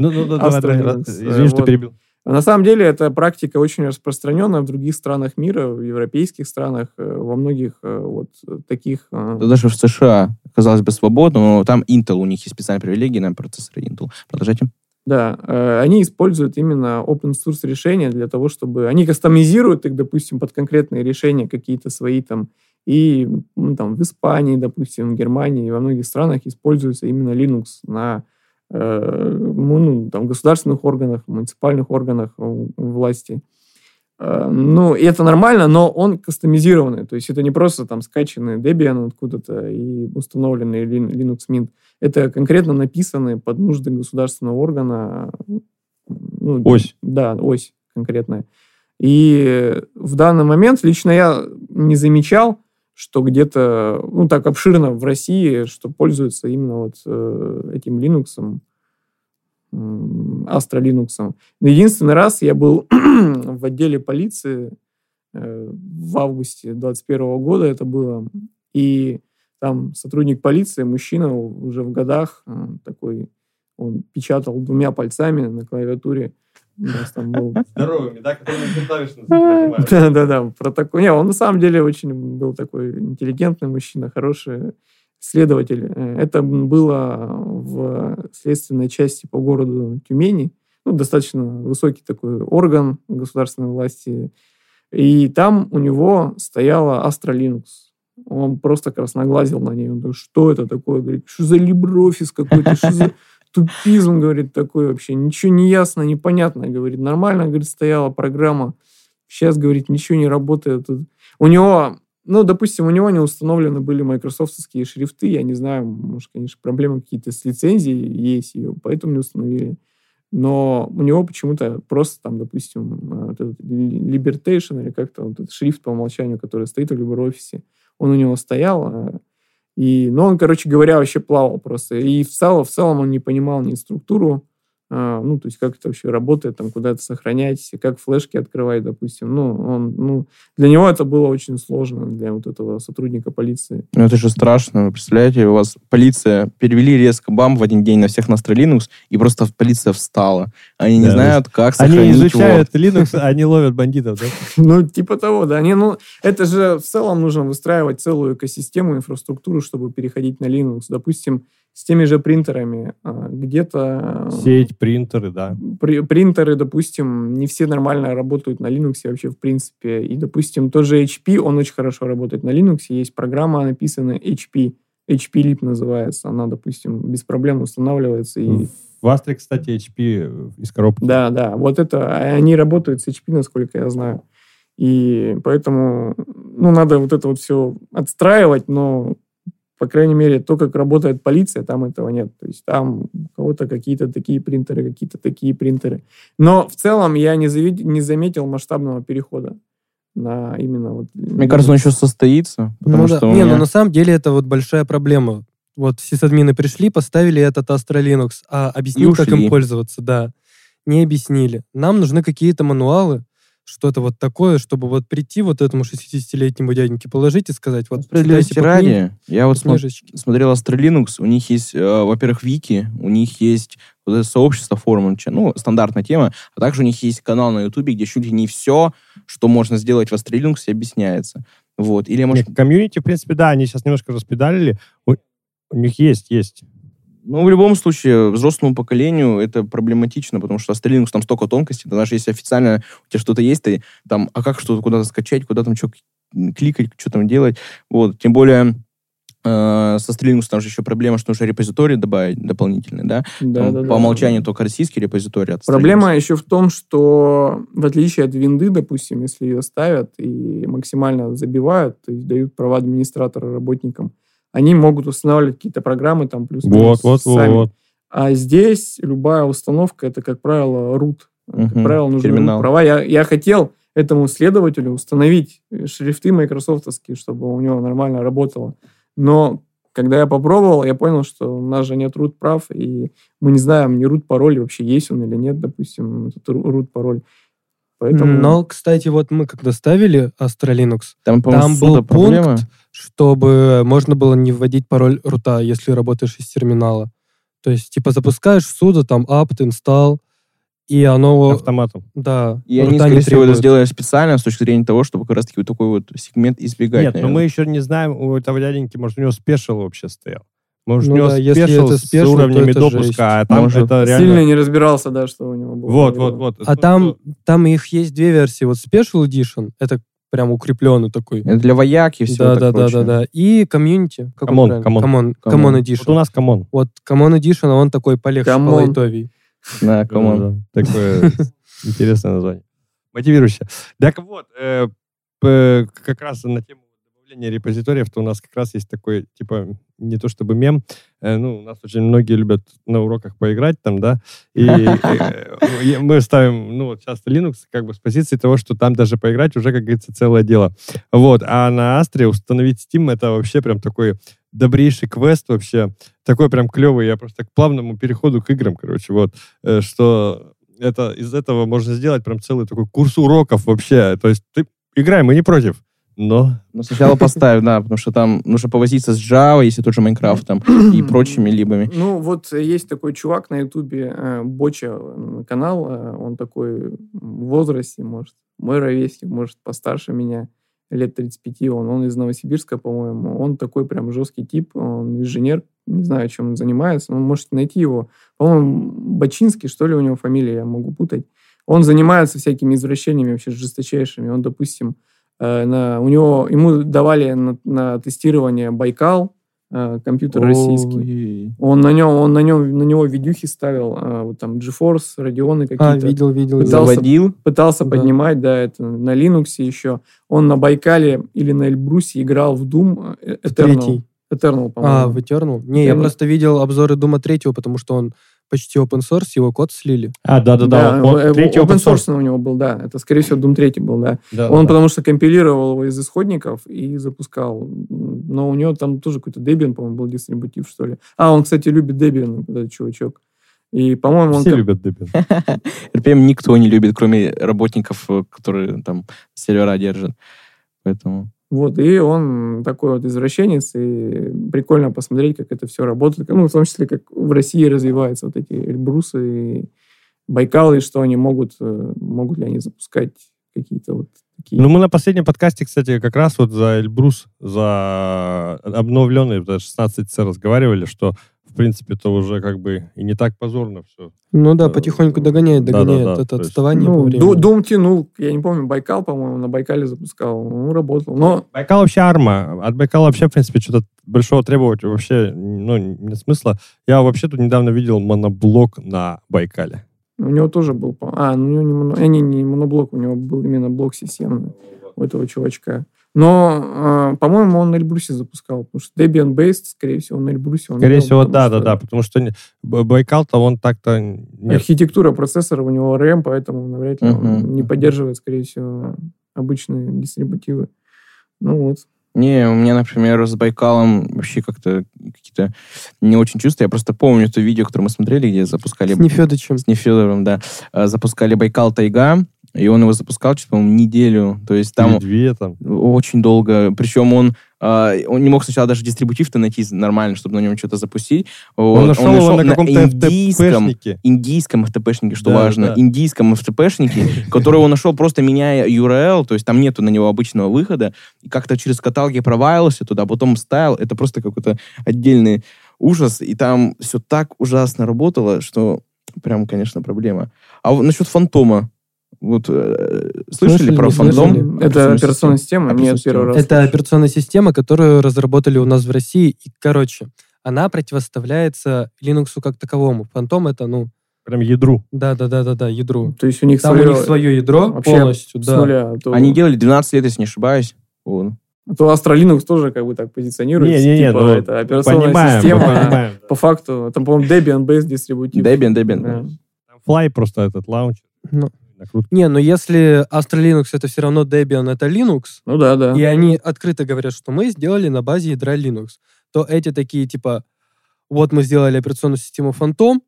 Ну, ну, ну, давай, извини, что перебил. На самом деле, эта практика очень распространенная в других странах мира, в европейских странах, э, во многих э, вот таких... Э, да даже в США, казалось бы, свободно, но там Intel, у них есть специальные привилегии на процессоры Intel. Продолжайте. Да, э, они используют именно open source решения для того, чтобы они кастомизируют их, допустим, под конкретные решения какие-то свои там. И ну, там в Испании, допустим, в Германии и во многих странах используется именно Linux на э, ну, там, государственных органах, муниципальных органах власти. Э, ну, и это нормально, но он кастомизированный. То есть это не просто там скачанный Debian откуда-то и установленный Linux Mint. Это конкретно написанный под нужды государственного органа. Ну, ось. Да, ось конкретная. И в данный момент лично я не замечал, что где-то, ну, так обширно в России, что пользуются именно вот э, этим Linux. Astra Linux. Единственный раз я был [CLEARS THROAT] в отделе полиции э, в августе 2021 года это было, и там сотрудник полиции, мужчина уже в годах, э, такой, он печатал двумя пальцами на клавиатуре. там был... [LAUGHS] Здоровыми, да, [LAUGHS] Да-да-да, протокол. Не, он на самом деле очень был такой интеллигентный мужчина, хороший следователь. Э, это было в следственной части по городу Тюмени. Ну, достаточно высокий такой орган государственной власти. И там у него стояла Astra Linux. Он просто красноглазил на ней. Он говорит, что это такое? Говорит, что за либрофис какой-то, что за тупизм, говорит, такой вообще. Ничего не ясно, непонятно. Говорит, нормально, говорит, стояла программа. Сейчас, говорит, ничего не работает. У него ну, допустим, у него не установлены были майкрософтовские шрифты. Я не знаю, может, конечно, проблемы какие-то с лицензией есть, ее поэтому не установили. Но у него почему-то просто там, допустим, э, вот Libertation или как-то вот этот шрифт по умолчанию, который стоит в LibreOffice, он у него стоял, э, и, но он, короче говоря, вообще плавал просто. И в целом, в целом он не понимал ни структуру ну, то есть как это вообще работает, там, куда это сохранять, как флешки открывать, допустим. Ну, он, ну, для него это было очень сложно, для вот этого сотрудника полиции. Ну, это же страшно. Вы представляете, у вас полиция перевели резко бам в один день на всех на Linux, и просто полиция встала. Они да, не знают, как сохранить Они изучают Word. Linux, [LAUGHS] они ловят бандитов, да? Ну, типа того, да. Не, ну, это же в целом нужно выстраивать целую экосистему, инфраструктуру, чтобы переходить на Linux. Допустим, с теми же принтерами. А, где-то... Сеть, принтеры, да. При, принтеры, допустим, не все нормально работают на Linux вообще в принципе. И, допустим, тоже HP, он очень хорошо работает на Linux. Есть программа, написанная HP. HP Lip называется. Она, допустим, без проблем устанавливается. И... В Astra, кстати, HP из коробки. Да, да. Вот это... Они работают с HP, насколько я знаю. И поэтому, ну, надо вот это вот все отстраивать, но по крайней мере, то, как работает полиция, там этого нет. То есть там у кого-то какие-то такие принтеры, какие-то такие принтеры. Но в целом я не, завид... не заметил масштабного перехода на именно вот... Мне кажется, он еще состоится. Ну, да. Не, меня... ну на самом деле это вот большая проблема. Вот сисадмины пришли, поставили этот Astra Linux, а объяснил, как им пользоваться, да. Не объяснили. Нам нужны какие-то мануалы, что-то вот такое, чтобы вот прийти вот этому 60-летнему дяденьке положить и сказать, вот... Справедливости ради, я вот книжечки. смотрел Astra у них есть, э, во-первых, вики, у них есть вот это сообщество форумом, ну, стандартная тема, а также у них есть канал на Ютубе, где чуть ли не все, что можно сделать в Astra объясняется. Вот. Или, может... Нет, комьюнити, в принципе, да, они сейчас немножко распедалили. У, у них есть, есть Ну, в любом случае, взрослому поколению это проблематично, потому что Linux там столько тонкостей, даже если официально у тебя что-то есть, ты там, а как что-то куда-то скачать, куда там что кликать, что там делать. Вот, тем более э, со Linux там же еще проблема, что нужно репозиторий добавить дополнительный, да? Да, там, да, по да. умолчанию только российский репозиторий. От Проблема еще в том, что в отличие от винды, допустим, если ее ставят и максимально забивают, то есть дают права администратора работникам, они могут устанавливать какие-то программы там плюс вот, вот, сами. Вот. А здесь любая установка это, как правило, root. Угу. Как правило, нужны Терминал. права. Я, я хотел этому следователю установить шрифты майкрософтовские, чтобы у него нормально работало. Но когда я попробовал, я понял, что у нас же нет root прав, и мы не знаем, не root пароль вообще есть он или нет, допустим, этот root пароль. Поэтому... Но, кстати, вот мы когда ставили Astra Linux, там, там был пункт, чтобы можно было не вводить пароль рута, если работаешь из терминала. То есть, типа, запускаешь суда, там, apt, install, и оно... Автоматом. Да. И они, скорее всего, это сделали специально с точки зрения того, чтобы как раз-таки вот такой вот сегмент избегать. Нет, наверное. но мы еще не знаем, у этого дяденьки, может, у него special вообще стоял. Может, ну, у него да, если это с уровнями допуска, жесть. а там Может, это реально... Сильно не разбирался, да, что у него было. Вот, вот, вот. А там, там их есть две версии. Вот Special Edition, это прям укрепленный такой. Это для вояки все да, да, да, да, да. И community. Common, common. Common, Common Edition. Вот у нас common. Вот Common Edition, а он такой полегче, по-лайтовее. Да, common. Такое интересное название. Мотивирующее. Так вот, э, как раз на тему добавления репозиториев, то у нас как раз есть такой, типа, не то чтобы мем, э, ну, у нас очень многие любят на уроках поиграть там, да, и [LAUGHS] э, мы ставим, ну, вот часто Linux как бы с позиции того, что там даже поиграть уже, как говорится, целое дело. Вот, а на Астре установить Steam это вообще прям такой добрейший квест вообще, такой прям клевый, я просто к плавному переходу к играм, короче, вот, э, что это из этого можно сделать прям целый такой курс уроков вообще, то есть ты играй, мы не против, но... Но сначала поставь, да, потому что там нужно повозиться с Java, если тот же Minecraft там, и прочими либами. Ну, вот есть такой чувак на Ютубе, э, Боча канал, э, он такой в возрасте, может, мой ровесник, может, постарше меня, лет 35, он, он из Новосибирска, по-моему, он такой прям жесткий тип, он инженер, не знаю, чем он занимается, но можете найти его. По-моему, Бачинский, что ли, у него фамилия, я могу путать. Он занимается всякими извращениями вообще жесточайшими. Он, допустим, Э, на, у него, ему давали на, на тестирование Байкал, э, компьютер российский. Он на нем, он на нем, на него видюхи ставил, э, вот там GeForce, Radeon какие-то. А, видел, видел. Пытался, Заводил? Пытался да. поднимать, да, это на Linux еще. Он на Байкале или на Эльбрусе играл в Doom Eternal. Третий. Eternal, по-моему. А, в Eternal? Не, Eternal. я просто видел обзоры Дума третьего, потому что он почти open source, его код слили. А, да-да-да. да третий open source у него был, да. Это, скорее всего, Doom 3 был, да. да Он да, потому да. что компилировал его из исходников и запускал. Но у него там тоже какой-то Debian, по-моему, был дистрибутив, что ли. А, он, кстати, любит Debian, этот чувачок. И, по-моему, он... Все любят Debian. [LAUGHS] RPM никто не любит, кроме работников, э, которые там сервера держат. Поэтому... Вот, и он такой вот извращенец, и прикольно посмотреть, как это все работает. Ну, в том числе, как в России развиваются вот эти Эльбрусы и Байкалы, и что они могут, э, могут ли они запускать какие-то вот такие... Ну, мы на последнем подкасте, кстати, как раз вот за Эльбрус, за обновленный, за 16C разговаривали, что принципе, это уже как бы и не так позорно все. Ну да, потихоньку догоняет, догоняет да, да, да. это отставание ну, по Дум тянул, я не помню, Байкал, по-моему, на Байкале запускал, ну, работал. Но... Байкал вообще арма. От Байкала вообще, в принципе, что-то большого требовать вообще, ну, нет смысла. Я вообще тут недавно видел моноблок на Байкале. У него тоже был... А, ну, у него не, моно... а, не, не моноблок, у него был именно блок системный у этого чувачка. Но, э, по-моему, он на Эльбрусе запускал, потому что Debian Based, скорее всего, на Эльбрусе. Он скорее всего, да, да, да, потому что Байкал-то он так-то... Нет. Архитектура процессора у него RAM, поэтому навряд ли uh-huh. он не поддерживает, скорее всего, обычные дистрибутивы. Ну вот. Не, у меня, например, с Байкалом вообще как-то какие-то не очень чувства. Я просто помню то видео, которое мы смотрели, где запускали... С Нефедовичем. С Нефедовым, да. Э, запускали Байкал Тайга, и он его запускал, что по-моему, неделю. То есть там... Или две там. Очень долго. Причем он, э, он не мог сначала даже дистрибутив-то найти нормально, чтобы на нем что-то запустить. Он, вот. нашел, он нашел его на каком-то индийском, индийском FTP-шнике, что да, важно. Да. Индийском FTP-шнике, [LAUGHS] который он нашел просто меняя URL, то есть там нету на него обычного выхода. И как-то через каталоги провалился туда, потом ставил. Это просто какой-то отдельный ужас, и там все так ужасно работало, что прям, конечно, проблема. А насчет фантома, вот э, слышали, слышали про фантом? Это операционная система? Нет, первый раз. Это операционная система, которую разработали у нас в России. И, короче, она противоставляется Linux как таковому. Фантом это, ну... Прям ядру. Да, да, да, да, да, ядру. То есть у них Там свое... у них свое ядро Вообще полностью, да. Нуля, то... Они делали 12 лет, если не ошибаюсь. Вот. А то Astra Linux тоже как бы так позиционируется. Не, не, не, типа, ну, это операционная понимаем, система. Понимаем. По факту, там, по-моему, Debian Base дистрибутив. Debian, Debian. Да. Fly просто этот лаунчер. Ну, не, но если Astra Linux это все равно Debian, это Linux. Ну да, да. И они открыто говорят, что мы сделали на базе ядра Linux. То эти такие типа, вот мы сделали операционную систему Phantom,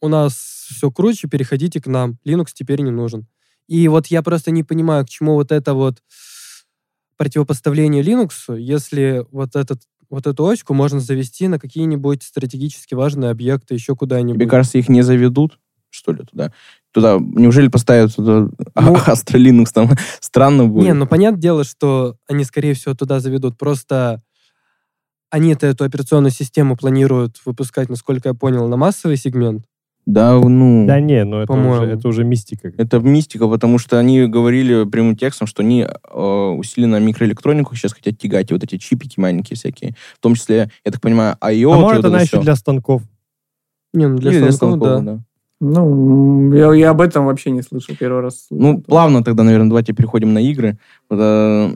у нас все круче, переходите к нам. Linux теперь не нужен. И вот я просто не понимаю, к чему вот это вот противопоставление Linux, если вот, этот, вот эту очку можно завести на какие-нибудь стратегически важные объекты, еще куда-нибудь. Мне кажется, их не заведут, что ли, туда? Туда, неужели поставят туда ну, [LAUGHS] Astra Linux, там странно будет? Не, ну, понятное дело, что они, скорее всего, туда заведут, просто они эту операционную систему планируют выпускать, насколько я понял, на массовый сегмент, да, ну... Да не, ну это уже, это уже мистика. Это мистика, потому что они говорили прямым текстом, что они э, усиленно микроэлектронику сейчас хотят тягать, и вот эти чипики маленькие всякие. В том числе, я так понимаю, IO... А может, вот она еще для станков? Не, ну для, станков, для станков, да. да. Ну, я, я об этом вообще не слышал первый раз. Ну, плавно тогда, наверное, давайте переходим на игры. Э,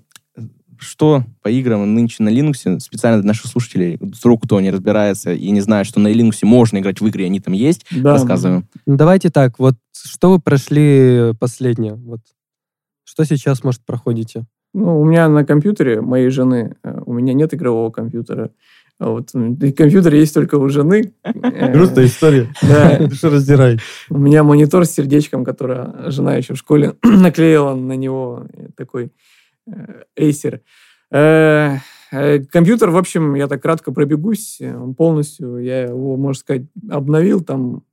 что по играм нынче на Linux, специально для наших слушателей, вдруг кто не разбирается и не знает, что на Linux можно играть в игры, они там есть, да. рассказываем. Ну, давайте так, вот что вы прошли последнее? Вот. Что сейчас, может, проходите? Ну, у меня на компьютере моей жены, э, у меня нет игрового компьютера. А вот компьютер есть только у жены. [LAUGHS] Э, Грустная история. Да. Что раздирай. У меня монитор с сердечком, который жена еще в школе [CLEARS THROAT] наклеила на него такой Э, Acer. Э, э, компьютер, в общем, я так кратко пробегусь, он полностью, я его, можно сказать, обновил, там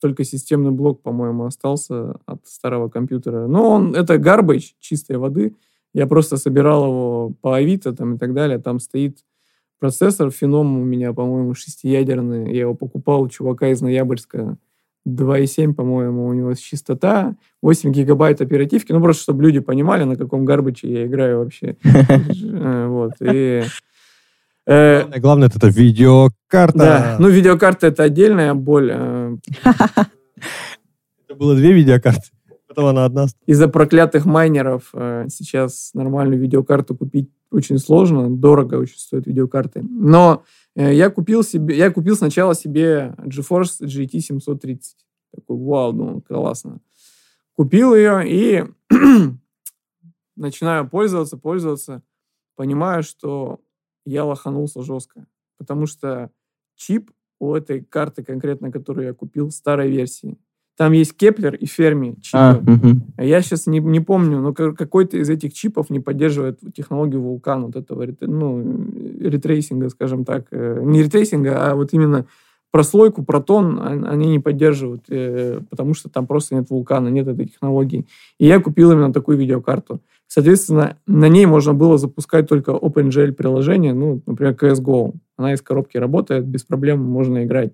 только системный блок, по-моему, остался от старого компьютера. Но он, это garbage чистой воды, я просто собирал его по Авито там, и так далее, там стоит процессор, феном у меня, по-моему, шестиядерный, я его покупал у чувака из Ноябрьска, 2,7, по-моему, у него частота, 8 гигабайт оперативки, ну, просто чтобы люди понимали, на каком гарбаче я играю вообще. [LAUGHS] Э, вот, и... Э, главное, это видеокарта. Да, ну, видеокарта — это отдельная боль. Э. [LAUGHS] Это было две видеокарты, потом она одна. Из-за проклятых майнеров сейчас нормальную видеокарту купить очень сложно, дорого очень стоят видеокарты. Но Э, я купил себе, я купил сначала себе GeForce GT 730. Такой, вау, ну, классно. Купил ее и [CLEARS THROAT] начинаю пользоваться, пользоваться. Понимаю, что я лоханулся жестко. Потому что чип у этой карты конкретно, которую я купил, старой версии, там есть Kepler и Fermi чипы. А, угу. Я сейчас не, не помню, но какой-то из этих чипов не поддерживает технологию Vulkan, вот этого ну, ray tracing а, скажем так. Э, не ray tracing а, а вот именно прослойку, протон они не поддерживают, э, потому что там просто нет Vulkan а, нет этой технологии. И я купил именно такую видеокарту. Соответственно, на ней можно было запускать только OpenGL приложение, ну, например, CSGO. Она из коробки работает, без проблем можно играть.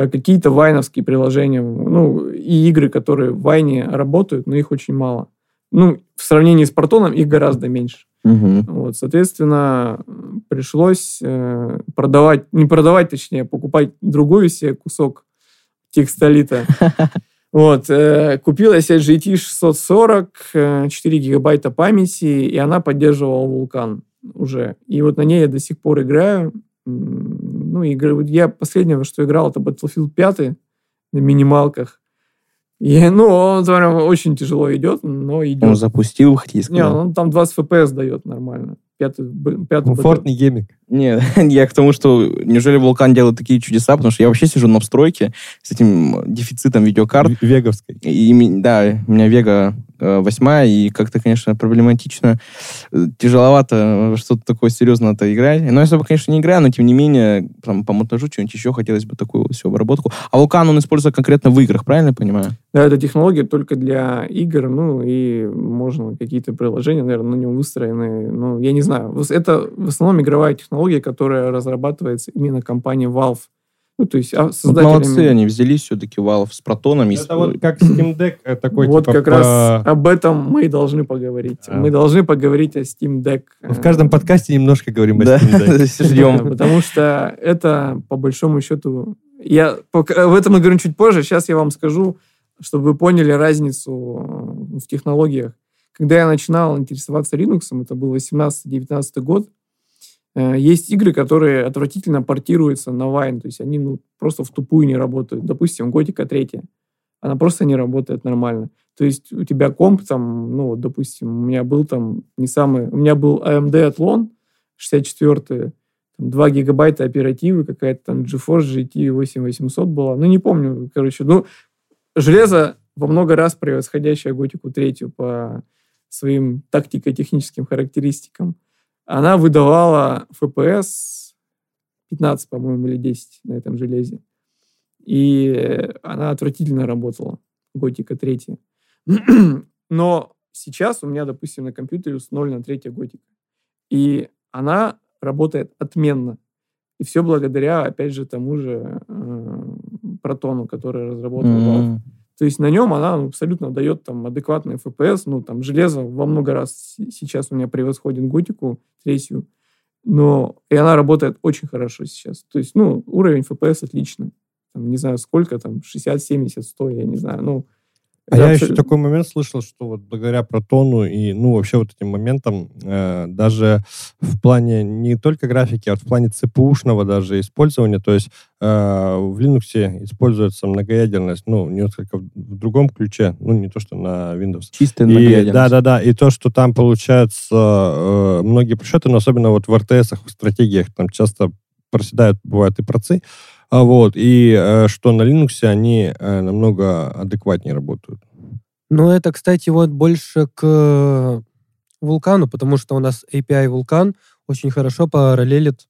Э, какие-то вайновские приложения, ну, и игры, которые в вайне работают, но их очень мало. Ну, в сравнении с Протоном их гораздо меньше. Угу. Вот, соответственно, пришлось э, продавать, не продавать, точнее, покупать другую себе кусок текстолита. [LAUGHS] Вот, э, купил я себе GT 640, э, 4 гигабайта памяти, и она поддерживала вулкан уже. И вот на ней я до сих пор играю ну, игры. Я последнее, что играл, это Battlefield 5 на минималках. И, ну, он, смотрю, очень тяжело идет, но идет. Он запустил, хотите сказать? Не, он там 20 FPS дает нормально. Пятый, пятый Комфортный гейминг. Нет, [LAUGHS] я к тому, что неужели Вулкан делает такие чудеса, потому что я вообще сижу на встройке с этим дефицитом видеокарт. Веговской. И, да, у меня Вега э, восьмая, и как-то, конечно, проблематично. Э, тяжеловато что-то такое серьезно-то играть. Но я особо, конечно, не играю, но тем не менее, там, по монтажу что-нибудь еще хотелось бы такую всю обработку. А Вулкан он используется конкретно в играх, правильно я понимаю? Да, эта технология только для игр, ну, и можно какие-то приложения, наверное, на нем выстроены. Ну, я не знаю. Это в основном игровая технология, которая разрабатывается именно компанией Valve. Ну, то есть а, создателями... Вот молодцы, они взялись все-таки Valve с протоном. Это вот как Steam Deck э, такой, Вот типа, как по... раз об этом мы и должны поговорить. А. Мы должны поговорить о Steam Deck. В каждом подкасте немножко говорим о Steam Deck. [LAUGHS] Ждем. Потому что это, по большому счету... Я в этом мы говорим чуть позже. Сейчас я вам скажу, чтобы вы поняли разницу в технологиях. Когда я начинал интересоваться Linux, это был 18-19 год, Э, есть игры, которые отвратительно портируются на Wine, то есть они ну, просто в тупую не работают. Допустим, Готика 3. Она просто не работает нормально. То есть у тебя комп там, ну, допустим, у меня был там не самый... У меня был AMD Athlon 64 2 гигабайта оперативы, какая-то там GeForce GT 8800 была. Ну, не помню, короче. Ну, железо во много раз превосходящее Готику 3 по своим тактико-техническим характеристикам она выдавала FPS 15, по-моему, или 10 на этом железе. И она отвратительно работала, Готика 3. [CLEARS THROAT] Но сейчас у меня, допустим, на компьютере установлена третья Готика. И она работает отменно. И все благодаря, опять же, тому же э, протону, который разработал Valve. Mm-hmm. То есть на нем она абсолютно дает там адекватный FPS, ну там железо во много раз сейчас у меня превосходит готику третью, но и она работает очень хорошо сейчас. То есть, ну, уровень FPS отличный. Там, не знаю, сколько там, 60, 70, 100, я не знаю, ну, а я абсолютно... еще такой момент слышал, что вот благодаря протону и, ну, вообще вот этим моментам, э, даже в плане не только графики, а в плане ЦПУшного даже использования, то есть э, в Linux используется многоядерность, ну, несколько в, в другом ключе, ну, не то, что на Windows. Чистая многоядерность. Да-да-да, и то, что там получается э, многие просчеты, но особенно вот в РТС, в стратегиях, там часто проседают, бывают и процы, а вот, и э, что на Linux они э, намного адекватнее работают. Ну, это, кстати, вот больше к вулкану, потому что у нас API вулкан очень хорошо параллелит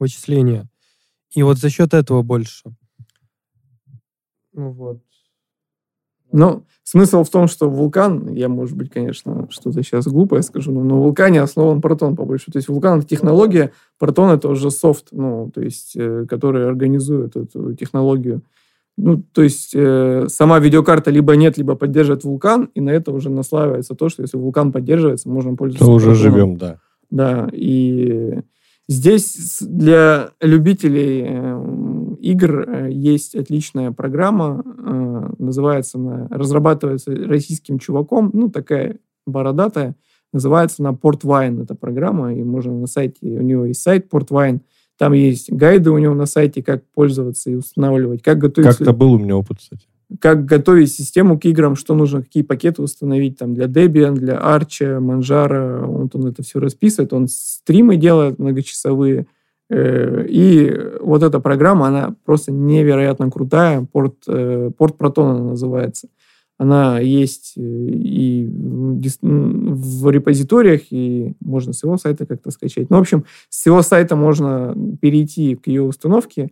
вычисления. И вот за счет этого больше. Ну вот. Ну, смысл в том, что вулкан, я, может быть, конечно, что-то сейчас глупое скажу, но на вулкане основан протон побольше. То есть вулкан — это технология, протон — это уже софт, ну, то есть, э, который организует эту технологию. Ну, то есть э, сама видеокарта либо нет, либо поддерживает вулкан, и на это уже наслаивается то, что если вулкан поддерживается, можно пользоваться. То уже живем, да. Да, и здесь для любителей э, игр э, есть отличная программа, э, называется она, разрабатывается российским чуваком, ну, такая бородатая, называется она Portwine, эта программа, и можно на сайте, у него есть сайт Portwine, там есть гайды у него на сайте, как пользоваться и устанавливать, как готовить... Как-то был у меня опыт, кстати. Как готовить систему к играм, что нужно, какие пакеты установить там для Debian, для Arch, Manjaro. Вот он это все расписывает. Он стримы делает многочасовые. Э, и вот эта программа, она просто невероятно крутая. Порт, э, порт Proton называется. Она есть э, и в репозиториях, и можно с его сайта как-то скачать. Ну, в общем, с его сайта можно перейти к ее установке,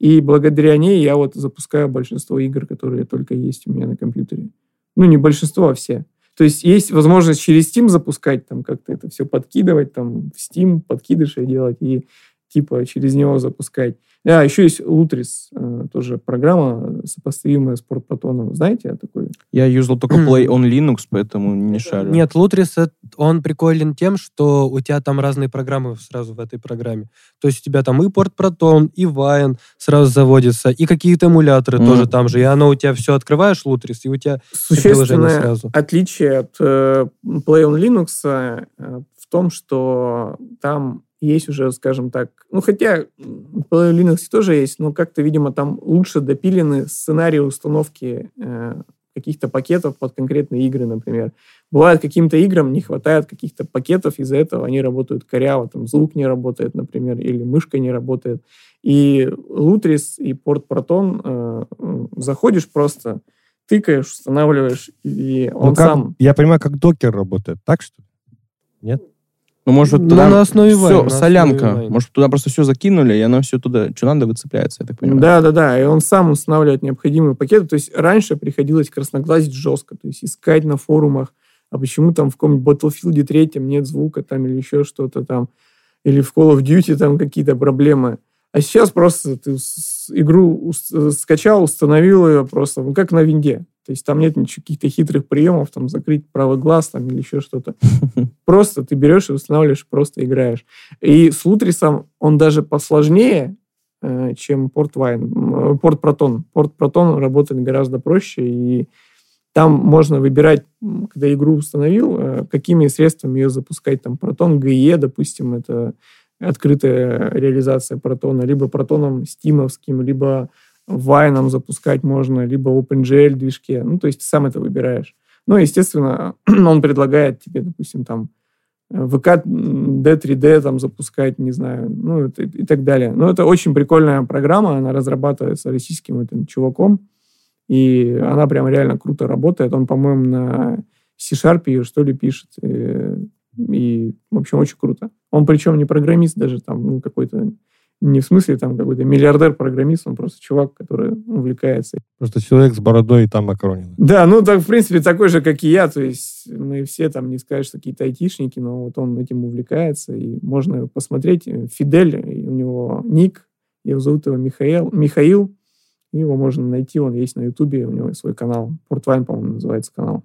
и благодаря ней я вот запускаю большинство игр, которые только есть у меня на компьютере. Ну, не большинство, а все. То есть есть возможность через Steam запускать, там как-то это все подкидывать, там в Steam подкидыши делать и типа через него запускать. А, еще есть Lutris, э, тоже программа, сопоставимая с Портпатоном. Знаете о такой? Я юзал только [CLEARS THROAT] Play on Linux, поэтому не шарю. Нет, Lutris, он приколен тем, что у тебя там разные программы сразу в этой программе. То есть у тебя там и Портпротон, и Wine сразу заводится, и какие-то эмуляторы mm. тоже там же. И оно у тебя все открываешь, Lutris, и у тебя Существенное сразу. отличие от э, Play on Linux э, в том, что там есть уже, скажем так, ну хотя в Linux тоже есть, но как-то, видимо, там лучше допилены сценарии установки э, каких-то пакетов под конкретные игры, например. Бывает, каким-то играм не хватает каких-то пакетов, из-за этого они работают коряво, там звук не работает, например, или мышка не работает. И Lutris и порт Proton э, заходишь просто, тыкаешь, устанавливаешь, и он ну, как, сам... Я понимаю, как докер работает, так что Нет? Ну, может, ну, туда на основе все, Вайн, солянка. Основе может, туда просто все закинули, и оно все туда, что надо, выцепляется, я так понимаю. Да, да, да. И он сам устанавливает необходимые пакеты. То есть раньше приходилось красноглазить жестко, то есть искать на форумах, а почему там в каком-нибудь Battlefield 3 нет звука там или еще что-то там, или в Call of Duty там какие-то проблемы. А сейчас просто ты игру скачал, установил ее просто, ну, как на винде. То есть там нет каких-то хитрых приемов, там, закрыть правый глаз там, или еще что-то. [LAUGHS] Просто ты берешь и устанавливаешь, просто играешь. И с Лутрисом он даже посложнее, э, чем порт Wine, порт Proton. Порт Proton работает гораздо проще, и там можно выбирать, когда игру установил, э, какими средствами ее запускать. Там Proton GE, допустим, это открытая реализация протона, либо протоном стимовским, либо вайном запускать можно, либо OpenGL движке. Ну, то есть ты сам это выбираешь. Ну, естественно, [CLEARS THROAT] он предлагает тебе, допустим, там VK D3D там запускать, не знаю, ну, и, и так далее. Но это очень прикольная программа, она разрабатывается российским этим чуваком, и она прям реально круто работает. Он, по-моему, на C-Sharp ее, что ли, пишет. И, и, в общем, очень круто. Он причем не программист даже там, ну, какой-то не в смысле там какой-то миллиардер-программист, он просто чувак, который увлекается. Просто человек с бородой и там макаронин. Да, ну так, в принципе, такой же, как и я. То есть мы все там, не скажешь, какие-то айтишники, но вот он этим увлекается, и можно посмотреть. Фидель, у него ник, его зовут его Михаил, Михаил, его можно найти, он есть на Ютубе, у него свой канал. Портвайн, по-моему, называется канал.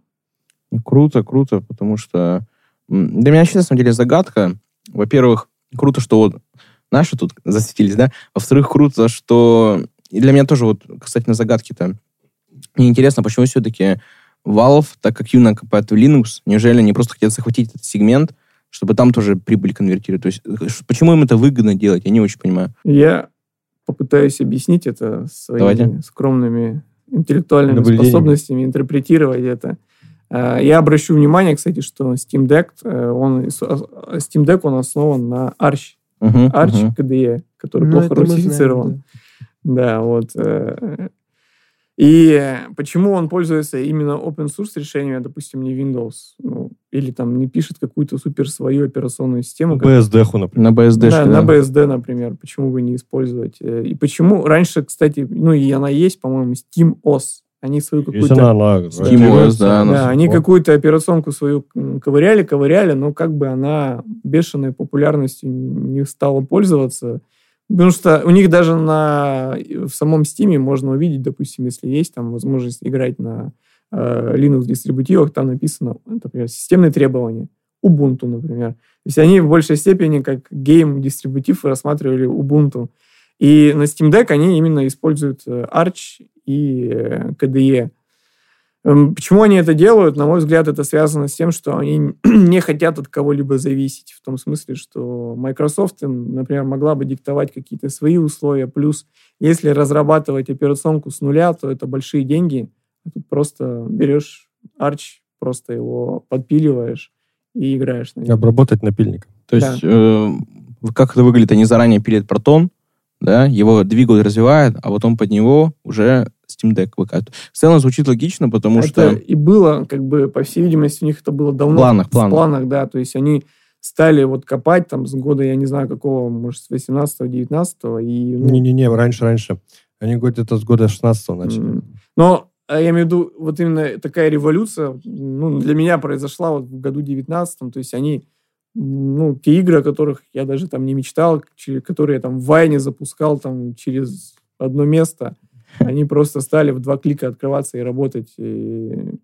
Круто, круто, потому что для меня вообще, на самом деле, загадка. Во-первых, круто, что вот наши тут засветились, да? Во-вторых, круто, что... И для меня тоже вот, кстати, на загадки-то. Мне интересно, почему все-таки Valve так активно копает в Linux? Неужели они просто хотят захватить этот сегмент, чтобы там тоже прибыль конвертировать? То есть э, почему им это выгодно делать? Я не очень понимаю. Я попытаюсь объяснить это своими Давайте. скромными интеллектуальными способностями, интерпретировать это. Э, я обращу внимание, кстати, что Steam Deck, э, он, Steam Deck он основан на Arch uh-huh, Arch uh-huh. KDE, который ну, плохо русифицирован. Да. да, вот. Э, и почему он пользуется именно open source решениями, а, допустим, не Windows, ну, или там не пишет какую-то супер свою операционную систему. BSD, например. На BSD. Да, на BSD, например. Почему бы не использовать? Э, и почему раньше, кстати, ну и она есть, по-моему, SteamOS. Они свою какую-то... SteamOS, да. Да, они какую-то операционку свою ковыряли, ковыряли, но как бы она бешеной популярностью не стала пользоваться. Потому что у них даже на, в самом Steam можно увидеть, допустим, если есть там возможность играть на э, Linux-дистрибутивах, там написано, например, системные требования. Ubuntu, например. То есть они в большей степени как гейм-дистрибутив рассматривали Ubuntu. И на Steam Deck они именно используют э, Arch и KDE. Эм, почему они это делают? На мой взгляд, это связано с тем, что они [CLEARS THROAT] не хотят от кого-либо зависеть. В том смысле, что Microsoft, например, могла бы диктовать какие-то свои условия. Плюс, если разрабатывать операционку с нуля, то это большие деньги. А тут просто берешь Arch, просто его подпиливаешь и играешь на нем. Обработать напильником. То есть, да. э, как это выглядит? Они заранее пилят протон, да, его двигают, развивают, а потом под него уже Steam Deck выкатывают. В целом звучит логично, потому это что... и было, как бы, по всей видимости, у них это было давно. В планах, в планах. планах, да, то есть они стали вот копать там с года, я не знаю какого, может, с 18-19, и... Ну... Не-не-не, раньше, раньше. Они где-то с года 16 начали. Mm. Но а я имею в виду, вот именно такая революция, ну, для меня произошла вот в году 19 то есть они ну, те игры, о которых я даже там не мечтал, которые я там в Вайне запускал там через одно место, они просто стали в два клика открываться и работать. И,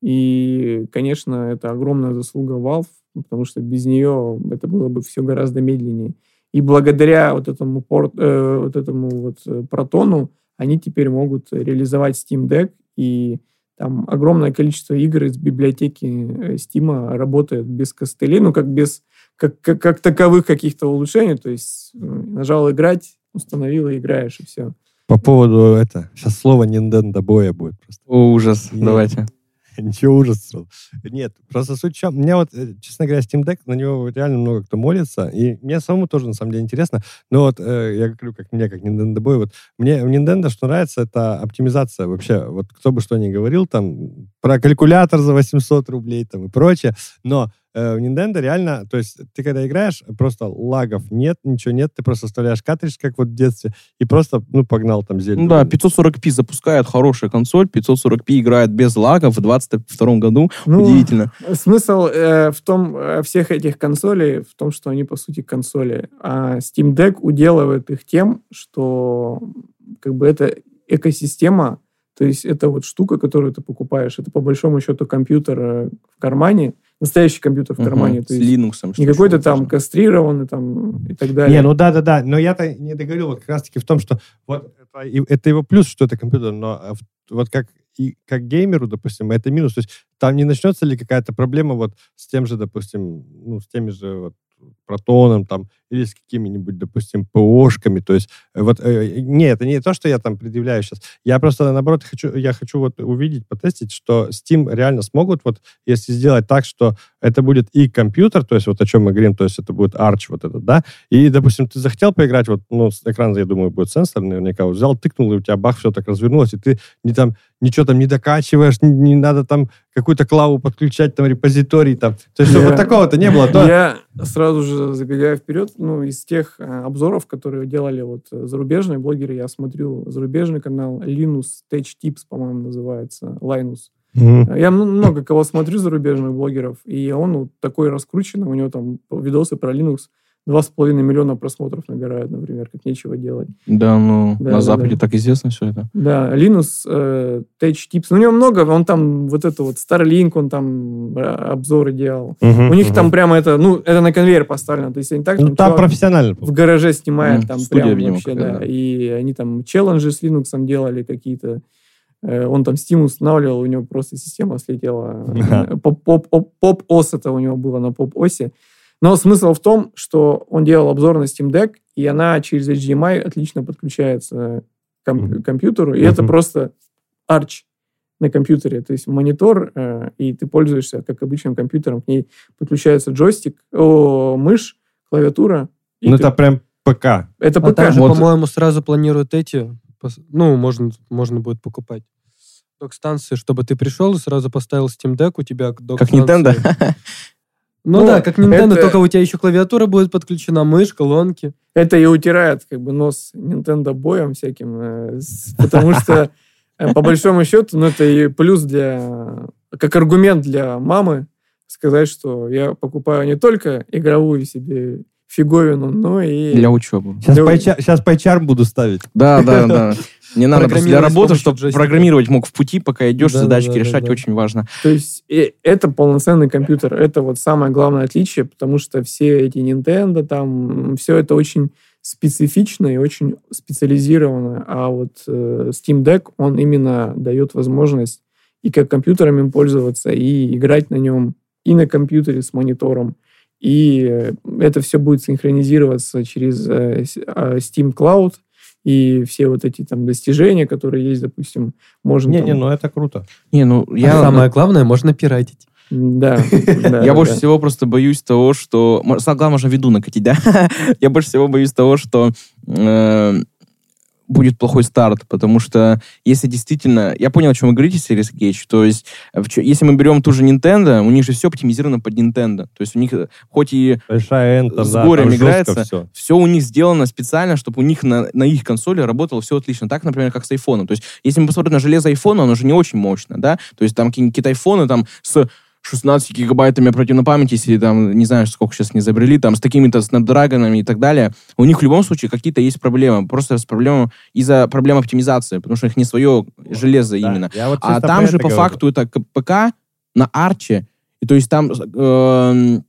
и конечно, это огромная заслуга Valve, потому что без нее это было бы все гораздо медленнее. И благодаря вот этому, порт, э, вот этому вот э, протону они теперь могут реализовать Steam Deck и там огромное количество игр из библиотеки э, Steam работает без костылей, ну, как без как, как, как таковых каких-то улучшений. То есть э, нажал играть, установил и играешь, и все. По поводу это, сейчас слово Nintendo боя будет просто. О, ужас, Нет. давайте. [LAUGHS] Ничего ужаса. Нет, просто суть в чем. Мне вот, э, честно говоря, Steam Deck, на него реально много кто молится, и мне самому тоже, на самом деле, интересно. Но вот э, я говорю, как мне, как Nintendo Boy, вот мне в Nintendo что нравится, это оптимизация вообще. Вот кто бы что ни говорил, там, про калькулятор за 800 рублей там и прочее, но в Nintendo реально, то есть ты когда играешь, просто лагов нет, ничего нет, ты просто вставляешь картридж, как вот в детстве, и просто, ну, погнал там зелье. Ну да, 540p запускает хорошая консоль, 540p играет без лагов в 22 году. Ну, Удивительно. Смысл э, в том, э, всех этих консолей, в том, что они, по сути, консоли. А Steam Deck уделывает их тем, что как бы это экосистема, то есть это вот штука, которую ты покупаешь, это по большому счету компьютер э, в кармане, настоящий компьютер в кармане. Угу, то есть с Linux. Не какой-то там кастрированный там и так далее. Не, ну да-да-да, но я-то не договорил вот как раз-таки в том, что вот это, это его плюс, что это компьютер, но э, вот как и как геймеру, допустим, это минус. То есть там не начнется ли какая-то проблема вот с тем же, допустим, ну, с теми же вот протоном там, или с какими-нибудь, допустим, ПОшками. То есть, э, вот, э, не, это не то, что я там предъявляю сейчас. Я просто, наоборот, хочу, я хочу вот увидеть, потестить, что Steam реально смогут, вот, если сделать так, что это будет и компьютер, то есть вот о чем мы говорим, то есть это будет Arch вот этот, да, и, допустим, ты захотел поиграть, вот, ну, экран, я думаю, будет сенсор наверняка, вот взял, тыкнул, и у тебя бах, все так развернулось, и ты не там, ничего там не докачиваешь, не, не надо там какую-то клаву подключать, там, репозиторий, там. То есть, чтобы вот такого-то не было. То... Я сразу же забегая вперед, ну, из тех э, обзоров, которые делали вот э, зарубежные блогеры, я смотрю зарубежный канал Linus Tech Tips, по-моему, называется, Linus. Mm-hmm. Я много кого смотрю зарубежных блогеров, и он вот такой раскрученный, у него там видосы про Linux два с половиной миллиона просмотров набирают, например, как нечего делать. Да, ну, да, на да, Западе да. так известно все это. Да, Linus э, Tech Tips, ну, у него много, он там вот это вот Starlink, он там э, обзоры делал. Угу, у них угу. там прямо это, ну, это на конвейер поставлено, то есть они так... Ну, там, там профессионально. В гараже снимает, mm, там прям видимо, вообще, да. да. И они там челленджи с Linux делали какие-то, э, он там Steam устанавливал, у него просто система слетела. Поп-ос это у него было на поп-осе. Но смысл в том, что он делал обзор на Steam Deck, и она через HDMI отлично подключается к комп- компьютеру, и mm-hmm. это просто арч на компьютере, то есть монитор, э, и ты пользуешься как обычным компьютером, к ней подключается джойстик, о, мышь, клавиатура. Ну, ты... это прям ПК. Это а ПК. Там же, вот. по-моему, сразу планируют эти, ну, можно, можно будет покупать док-станции, чтобы ты пришел и сразу поставил Steam Deck, у тебя док Как Nintendo? [LAUGHS] Ну, ну да, как Nintendo, это... только у тебя еще клавиатура будет подключена, мышь, колонки. Это и утирает как бы нос Nintendo боем всяким, э, потому что э, по большому счету, ну это и плюс для, как аргумент для мамы сказать, что я покупаю не только игровую себе фиговину, но и... Для учебы. Сейчас, для... Пайчар, сейчас пайчар буду ставить. Да, да, да. [LAUGHS] Не надо просто для работы, чтобы джойстика. программировать мог в пути, пока идешь, да, задачки да, решать, да. очень важно. То есть и это полноценный компьютер. Это вот самое главное отличие, потому что все эти Nintendo, там, все это очень специфично и очень специализировано. А вот э, Steam Deck, он именно дает возможность и как компьютером им пользоваться, и играть на нем, и на компьютере с монитором. И это все будет синхронизироваться через э, а, Steam Cloud, и все вот эти там достижения, которые есть, допустим, можно... Не, там... не, ну это круто. Не, ну я... А самое главное, можно пиратить. Да. [LAUGHS] Я больше всего просто боюсь того, что... Самое главное, можно виду накатить, да? [LAUGHS] Я больше всего боюсь того, что э, будет плохой старт, потому что если действительно... Я понял, о чем вы говорите, Series Gage. То есть, если мы берем ту же Nintendo, у них же все оптимизировано под Nintendo. То есть у них, хоть и Большая N, с горем да, играется, все. все у них сделано специально, чтобы у них на, на их консоли работало все отлично. Так, например, как с iPhone. То есть, если мы посмотрим на железо iPhone, оно же не очень мощно, да? То есть там какие-то айфоны там с 16 гигабайтами оперативной памяти, если там, не знаю, сколько сейчас не изобрели, там, с такими-то снапдрагонами и так далее, у них в любом случае какие-то есть проблемы. Просто с проблемой из-за проблем оптимизации, потому что у них не свое железо да. именно. Вот а там же по говорю. факту это ПК на арче, и то есть там... Э,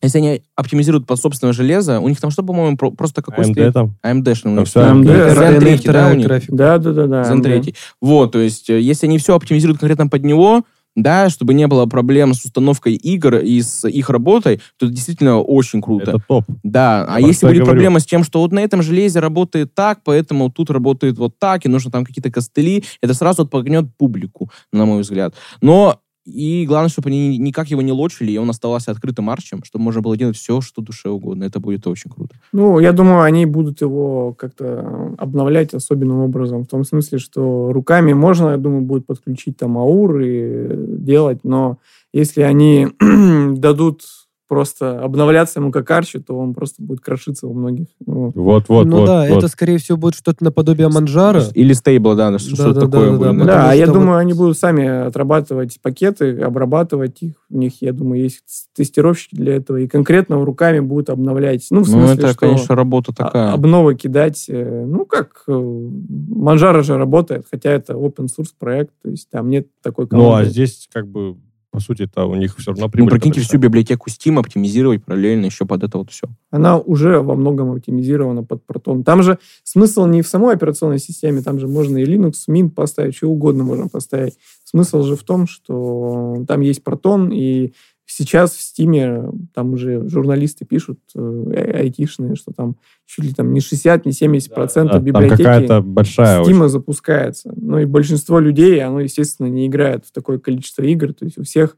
если они оптимизируют под собственное железо, у них там что, по-моему, просто какой AMD стоит? там? AMD, что у них AMD, Zen 3, да, у них? Да, да, да, да. Zen 3. Вот, то есть, э, если они все оптимизируют конкретно под него, да, чтобы не было проблем с установкой игр и с их работой, то это действительно очень круто. Это топ. Да, а если будет говорю. проблема с тем, что вот на этом железе работает так, поэтому тут работает вот так, и нужно там какие-то костыли, это сразу отпугнет публику, на мой взгляд. Но и главное, чтобы они никак его не лочили, и он оставался открытым арчем, чтобы можно было делать все, что душе угодно. Это будет очень круто. Ну, я думаю, они будут его как-то обновлять особенным образом. В том смысле, что руками можно, я думаю, будет подключить там АУР и делать, но если они [CLEARS THROAT] дадут просто обновляться ему как арчи, то он просто будет крошиться у многих. Вот, вот, вот. Ну вот, да, вот. это, скорее всего, будет что-то наподобие манжара. Или стейбла, да, да что-то да, такое да, будет. Да, да, я думаю, вот... они будут сами отрабатывать пакеты, обрабатывать их. У них, я думаю, есть тестировщики для этого. И конкретно руками будут обновлять. Ну, в ну, смысле, ну это, что конечно, работа такая. Обновы кидать. Э, ну, как э, Манжара же работает, хотя это open source проект, то есть там нет такой команды. Ну, а здесь как бы по сути, это у них все равно прибыль. Ну, прикиньте, всю библиотеку Steam оптимизировать параллельно еще под это вот все. Она уже во многом оптимизирована под Proton. Там же смысл не в самой операционной системе, там же можно и Linux, Mint поставить, что угодно можно поставить. Смысл же в том, что там есть Proton, и сейчас в Стиме там уже журналисты пишут, э, айтишные, что там чуть ли там не 60, не 70 процентов да, библиотеки какая-то большая Стима очень. запускается. Ну и большинство людей, оно, естественно, не играет в такое количество игр. То есть у всех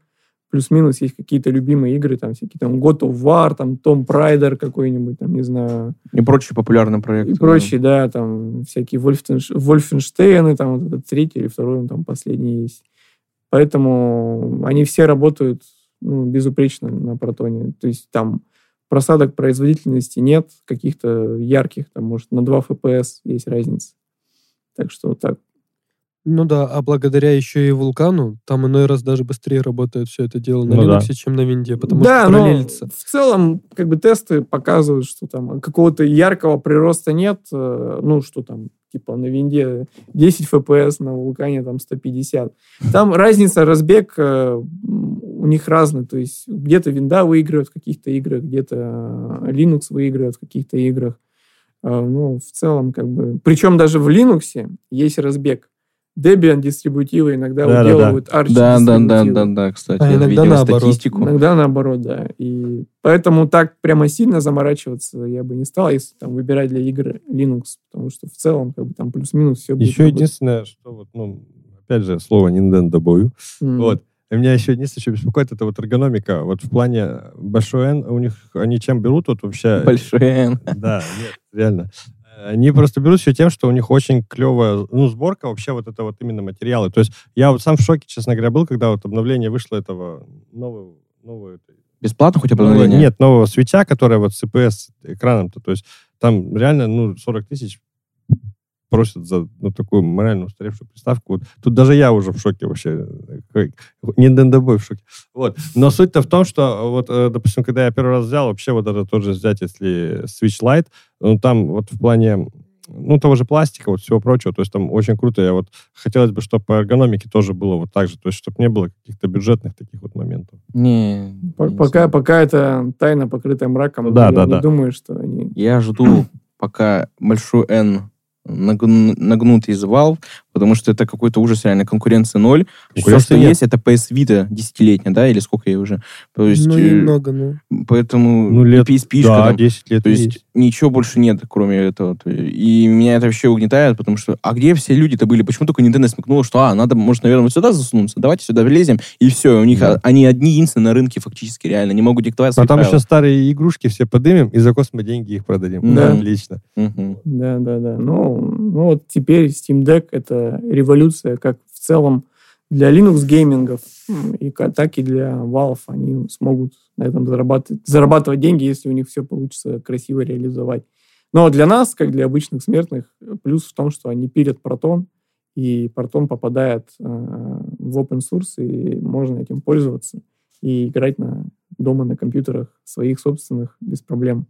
плюс-минус есть какие-то любимые игры, там всякие там God of War, там Том Прайдер какой-нибудь, там, не знаю. И прочие популярные проекты. И прочие, да, да там всякие Вольфенш... Вольфенштейны, там вот этот третий или второй, он там последний есть. Поэтому они все работают ну, безупречно на протоне. То есть там просадок производительности нет, каких-то ярких, там, может, на 2 FPS есть разница. Так что вот так. Ну да, а благодаря еще и вулкану, там иной раз даже быстрее работает все это дело на ну Linux, да. чем на винде, потому да, что параллелится. в целом, как бы тесты показывают, что там какого-то яркого прироста нет, э, ну, что там, типа на винде 10 FPS, на вулкане там 150. Там разница, разбег э, у них разный, то есть где-то винда выигрывает в каких-то играх, где-то Linux выигрывает в каких-то играх. Э, ну, в целом, как бы... Причем даже в Linux есть разбег. Debian дистрибутивы иногда да, уделывают да, Arch да, да, да, да, да, кстати, а иногда видел наоборот. статистику. Иногда наоборот, да. И поэтому так прямо сильно заморачиваться я бы не стал, если там выбирать для игр Linux, потому что в целом как бы там плюс-минус все будет. Еще единственное, что вот, ну, опять же, слово Nintendo бою. Mm. Вот. И меня еще единственное, что беспокоит, это вот эргономика. Вот в плане большой N у них, они чем берут вот вообще? Большой N. Да, нет, реально. Они просто берут все тем, что у них очень клевая, ну, сборка вообще вот это вот именно материалы. То есть я вот сам в шоке, честно говоря, был, когда вот обновление вышло этого нового, нового Бесплатно хоть обновление? Нет, нового свеча, которое вот с CPS экраном-то. То есть там реально, ну, 40 тысяч просят за ну, такую морально устаревшую приставку. Вот. Тут даже я уже в шоке вообще. Не дендобой в шоке. Вот. Но суть-то в том, что вот, э, допустим, когда я первый раз взял, вообще вот это тоже взять, если Switch Lite, ну, там вот в плане ну, того же пластика, вот всего прочего, то есть там очень круто. Я вот хотелось бы, чтобы по эргономике тоже было вот так же, то есть чтобы не было каких-то бюджетных таких вот моментов. Не, пока, не пока это тайна, покрытая мраком, да, я да, не да. думаю, что они... Я жду, пока большой N нагнут из Valve, потому что это какой-то ужас, реально, конкуренция ноль. Все, что нет. есть, это PS Vita десятилетняя, да, или сколько ей уже? То есть, ну, немного, ну. Поэтому ну, лет, PSP да, там, 10 лет То есть, есть ничего больше нет, кроме этого. И меня это вообще угнетает, потому что, а где все люди-то были? Почему только Nintendo смекнула, что, а, надо, может, наверное, вот сюда засунуться, давайте сюда влезем, и все, у них, да. они одни единственные на рынке фактически, реально, не могут диктовать А там правила. еще старые игрушки все подымем, и за космо деньги их продадим. Да. Отлично. Угу. Да, да, да. Ну, ну, вот теперь Steam Deck — это революция, как в целом для Linux геймингов, и так и для Valve они смогут на этом зарабатывать, зарабатывать деньги, если у них все получится красиво реализовать. Но для нас, как для обычных смертных, плюс в том, что они пилят Proton, и Proton попадает э, в open source, и можно этим пользоваться и играть на, дома на компьютерах своих собственных без проблем.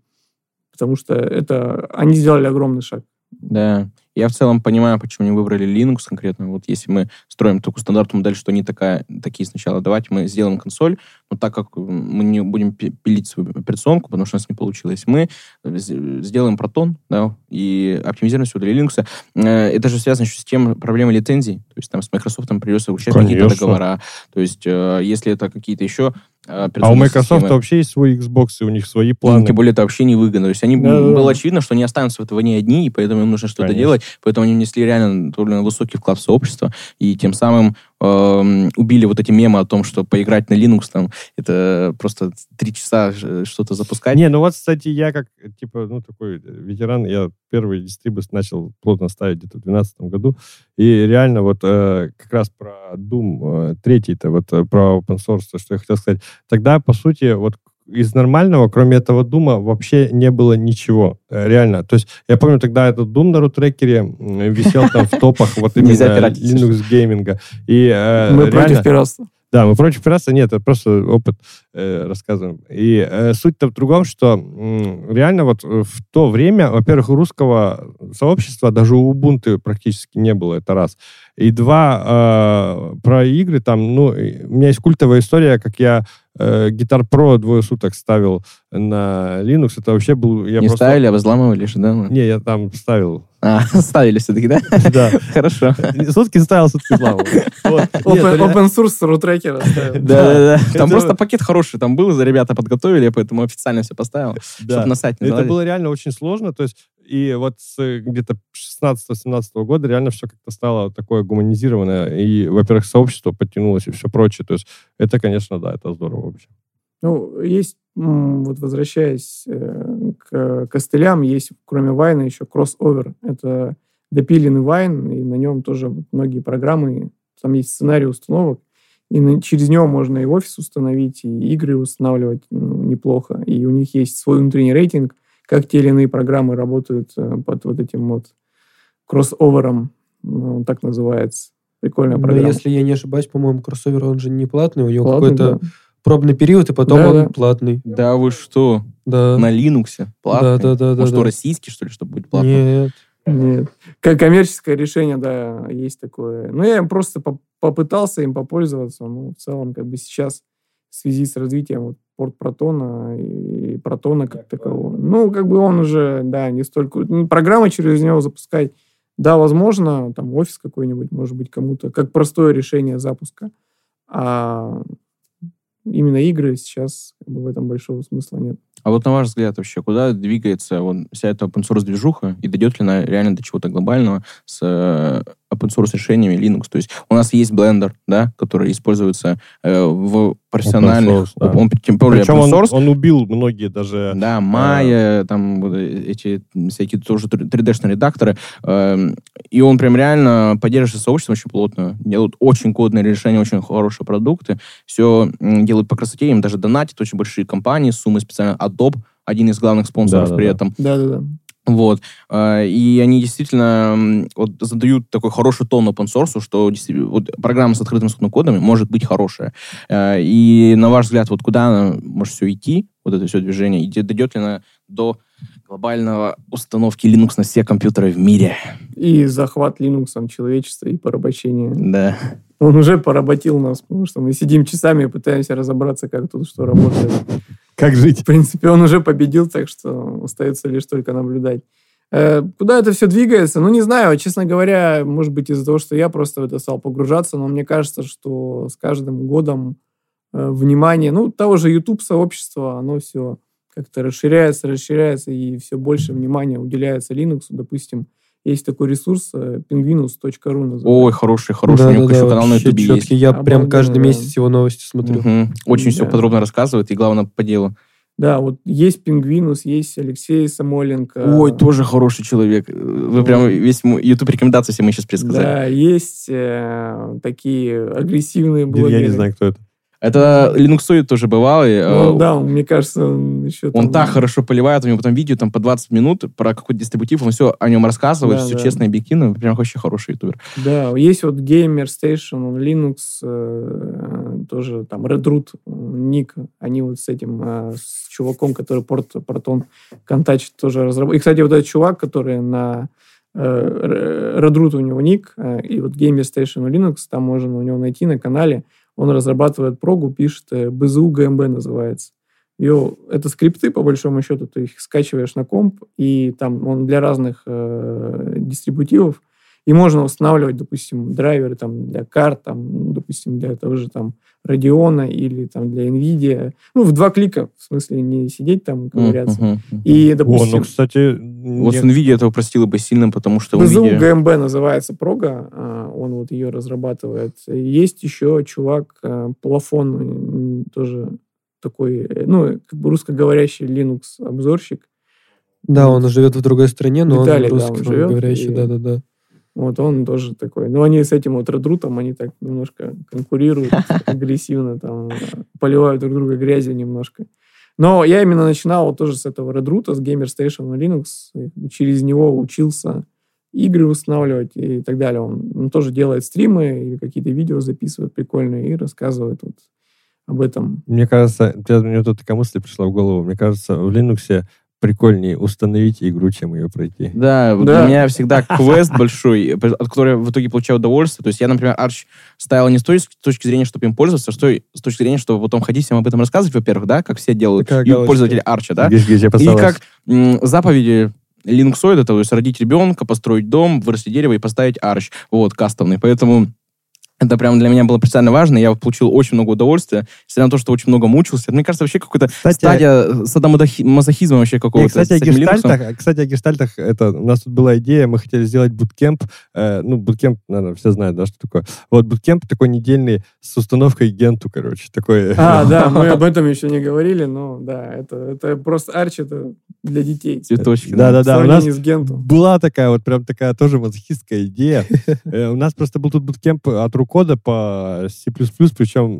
Потому что это они сделали огромный шаг. Да. Я в целом понимаю, почему они выбрали Linux конкретно. Вот если мы строим такую стандартную модель, что они такая, такие сначала, давайте мы сделаем консоль, но так как мы не будем пилить свою операционку, потому что у нас не получилось, мы сделаем протон, да, и оптимизируем все для Linux. Э, это же связано еще с тем проблемой лицензий. То есть там с Microsoft придется заключать какие-то договора. То есть э, если это какие-то еще а, а у Microsoft системы. вообще есть свой Xbox, и у них свои планы. И, тем более это вообще невыгодно. То есть они, да, было да. очевидно, что они останутся в этого не одни, и поэтому им нужно что-то делать. Поэтому они внесли реально довольно высокий вклад в сообщество, и тем самым убили вот эти мемы о том, что поиграть на Linux, там, это просто три часа что-то запускать. Не, ну вот, кстати, я как, типа, ну, такой ветеран, я первый дистрибус начал плотно ставить где-то в 2012 году, и реально вот э, как раз про Doom э, третий-то, вот э, про open source, что я хотел сказать, тогда, по сути, вот из нормального, кроме этого Дума, вообще не было ничего. Э, реально. То есть я помню, тогда этот Doom на рутрекере висел там в топах вот [LAUGHS] именно Linux гейминга. И, э, Мы против пиратства. Да, мы против пиратства нет, это просто опыт э, рассказываем. И э, суть-то в другом, что э, реально вот в то время, во-первых, у русского сообщества даже у Ubuntu практически не было, это раз. И два, э, про игры там, ну, у меня есть культовая история, как я э, Guitar Pro двое суток ставил на Linux, это вообще был... Я Не просто... ставили, а взламывали же, да? Не, я там ставил. А, [LAUGHS] ставили все-таки, да? [LAUGHS] Да. [LAUGHS] Хорошо. Сутки ставил, сутки взламывал. Open source рутрекера Да, да, да. Там просто пакет хороший там был, за ребята подготовили, поэтому официально все поставил, чтобы на сайт не Это было реально очень сложно, то есть и вот с где-то 16-17 года реально все как-то стало такое гуманизированное. И, во-первых, сообщество подтянулось и все прочее. То есть это, конечно, да, это здорово вообще. Ну, есть, вот возвращаясь э, к костылям, есть, кроме Вайна, еще кроссовер. Это допиленный Вайн, и на нем тоже многие программы, там есть сценарий установок, и на, через него можно и офис установить, и игры устанавливать ну, неплохо. И у них есть свой внутренний рейтинг, как те или иные программы работают э, под вот этим вот кроссовером, ну, так называется. Прикольная Но программа. если я не ошибаюсь, по-моему, кроссовер, он же не платный, у него какой-то да. пробный период, и потом да, он да. платный. Да вы что? Да. На Linux платный? Да, да, да. Может, да, да. российский, что ли, чтобы быть платным? Нет. Нет. Как коммерческое решение, да, есть такое. Ну, я просто попытался им попользоваться. Ну, в целом, как бы сейчас в связи с развитием вот, порт протона и протона как такового. Ну, как бы он уже, да, не столько... Ну, программы через него запускать, да, возможно, там офис какой-нибудь, может быть, кому-то, как простое решение запуска. А именно игры сейчас как бы, в этом большого смысла нет. А вот на ваш взгляд вообще, куда двигается вот вся эта open source движуха и дойдет ли она реально до чего-то глобального с э, open source решениями Linux? То есть у нас есть Blender, да, который используется э, в профессиональных... Source, да. Он, тем более Причем open source. Он, он убил многие даже... Да, Maya, э... там вот эти всякие тоже 3D-шные редакторы. Э, и он прям реально поддерживает сообщество очень плотно. Делают очень кодные решения, очень хорошие продукты. Все делают по красоте, им даже донатят очень большие компании, суммы специально Adobe, один из главных спонсоров да, при да, этом. Да-да-да. Вот. А, и они действительно вот, задают такой хороший тон open source, что вот, программа с открытым исходным кодом может быть хорошая. А, и на ваш взгляд, вот куда она может все идти, вот это все движение, и дойдет ли она до глобального установки Linux на все компьютеры в мире? И захват Linux человечества и порабощение. Да. Он уже поработил нас, потому что мы сидим часами и пытаемся разобраться, как тут что работает. Как жить? В принципе, он уже победил, так что остается лишь только наблюдать. Э, куда это все двигается? Ну, не знаю. Честно говоря, может быть, из-за того, что я просто в это стал погружаться, но мне кажется, что с каждым годом э, внимание, ну, того же YouTube-сообщества, оно все как-то расширяется, расширяется, и все больше внимания уделяется Linux. Допустим, есть такой ресурс penguinus.ru называется. Ой, хороший, хороший. Да, У него да, еще да, канал на YouTube есть. Я Обалденно, прям каждый да. месяц его новости смотрю. Угу. Очень да. все подробно рассказывает, и главное, по делу. Да, вот есть Пингвинус, есть Алексей Самоленко. Ой, тоже хороший человек. Вы прям весь YouTube рекомендации все мы сейчас предсказали. Да, есть э, такие агрессивные блогеры. Я не знаю, кто это. Это Linux тоже бывалый. Ну, э, да, мне кажется, он еще... Он там... так хорошо поливает, у него потом видео там по 20 минут про какой-то дистрибутив, он все о нем рассказывает, да, все да. честно и объективно. Прям вообще хороший ютубер. Да, есть вот Gamer Station, Linux, э, тоже там Redroot, ник, они вот с этим, э, с чуваком, который порт Протон контачит, тоже разработал. И, кстати, вот этот чувак, который на Redroot у него ник, и вот Gamer Station Linux, там можно у него найти на канале, он разрабатывает прогу, пишет э, БЗУ ГМБ называется. Ее, это скрипты, по большому счету, ты их скачиваешь на комп, и там он для разных э, дистрибутивов, и можно устанавливать, допустим, драйверы там, для карт, там, допустим, для того же там Radeon или там для NVIDIA. Ну, в два клика, в смысле, не сидеть там ковыряться. Uh-huh. И, допустим... О, ну, кстати... Вот с NVIDIA это упростило бы сильно, потому что BZU NVIDIA... GMB называется прога, а, он вот ее разрабатывает. Есть еще чувак, а, Плафон, тоже такой, ну, как бы русскоговорящий Linux-обзорщик. Да, он живет в другой стране, но Виталий, он русскоговорящий, да-да-да. Вот он тоже такой. Но они с этим вот редрутом, они так немножко конкурируют [LAUGHS] агрессивно, там, поливают друг друга грязью немножко. Но я именно начинал вот тоже с этого Root, с Gamer Station на Linux. Через него учился игры устанавливать и так далее. Он, он тоже делает стримы или какие-то видео записывает прикольные и рассказывает вот об этом. Мне кажется, мне тут такая мысль пришла в голову. Мне кажется, в Linux прикольнее установить игру, чем ее пройти. Да, вот да. у меня всегда квест большой, от которого я в итоге получаю удовольствие. То есть я, например, Arch ставил не с той точки зрения, чтобы им пользоваться, а с, той, с точки зрения, чтобы потом ходить всем об этом рассказывать, во-первых, да, как все делают, Такая и пользователи Arch, да. Гиш, гиш, и как м, заповеди линуксоида, то есть родить ребенка, построить дом, вырастить дерево и поставить Arch, вот, кастомный. Поэтому это прям для меня было специально важно. Я получил очень много удовольствия, несмотря на то, что очень много мучился. Мне кажется, вообще какая-то стадия садомазохизма вообще какого-то. кстати, о гештальтах, кстати, о гештальтах, это, у нас тут была идея, мы хотели сделать буткемп. Э, ну, буткемп, наверное, все знают, да, что такое. Вот буткемп такой недельный с установкой генту, короче. Такой... А, [LAUGHS] да, мы об этом еще не говорили, но да, это, это просто арч, это для детей. Цветочки. Да-да-да. У нас была такая вот прям такая тоже мазохистская идея. [LAUGHS] Э, у нас просто был тут буткемп от рук кода по C++, причем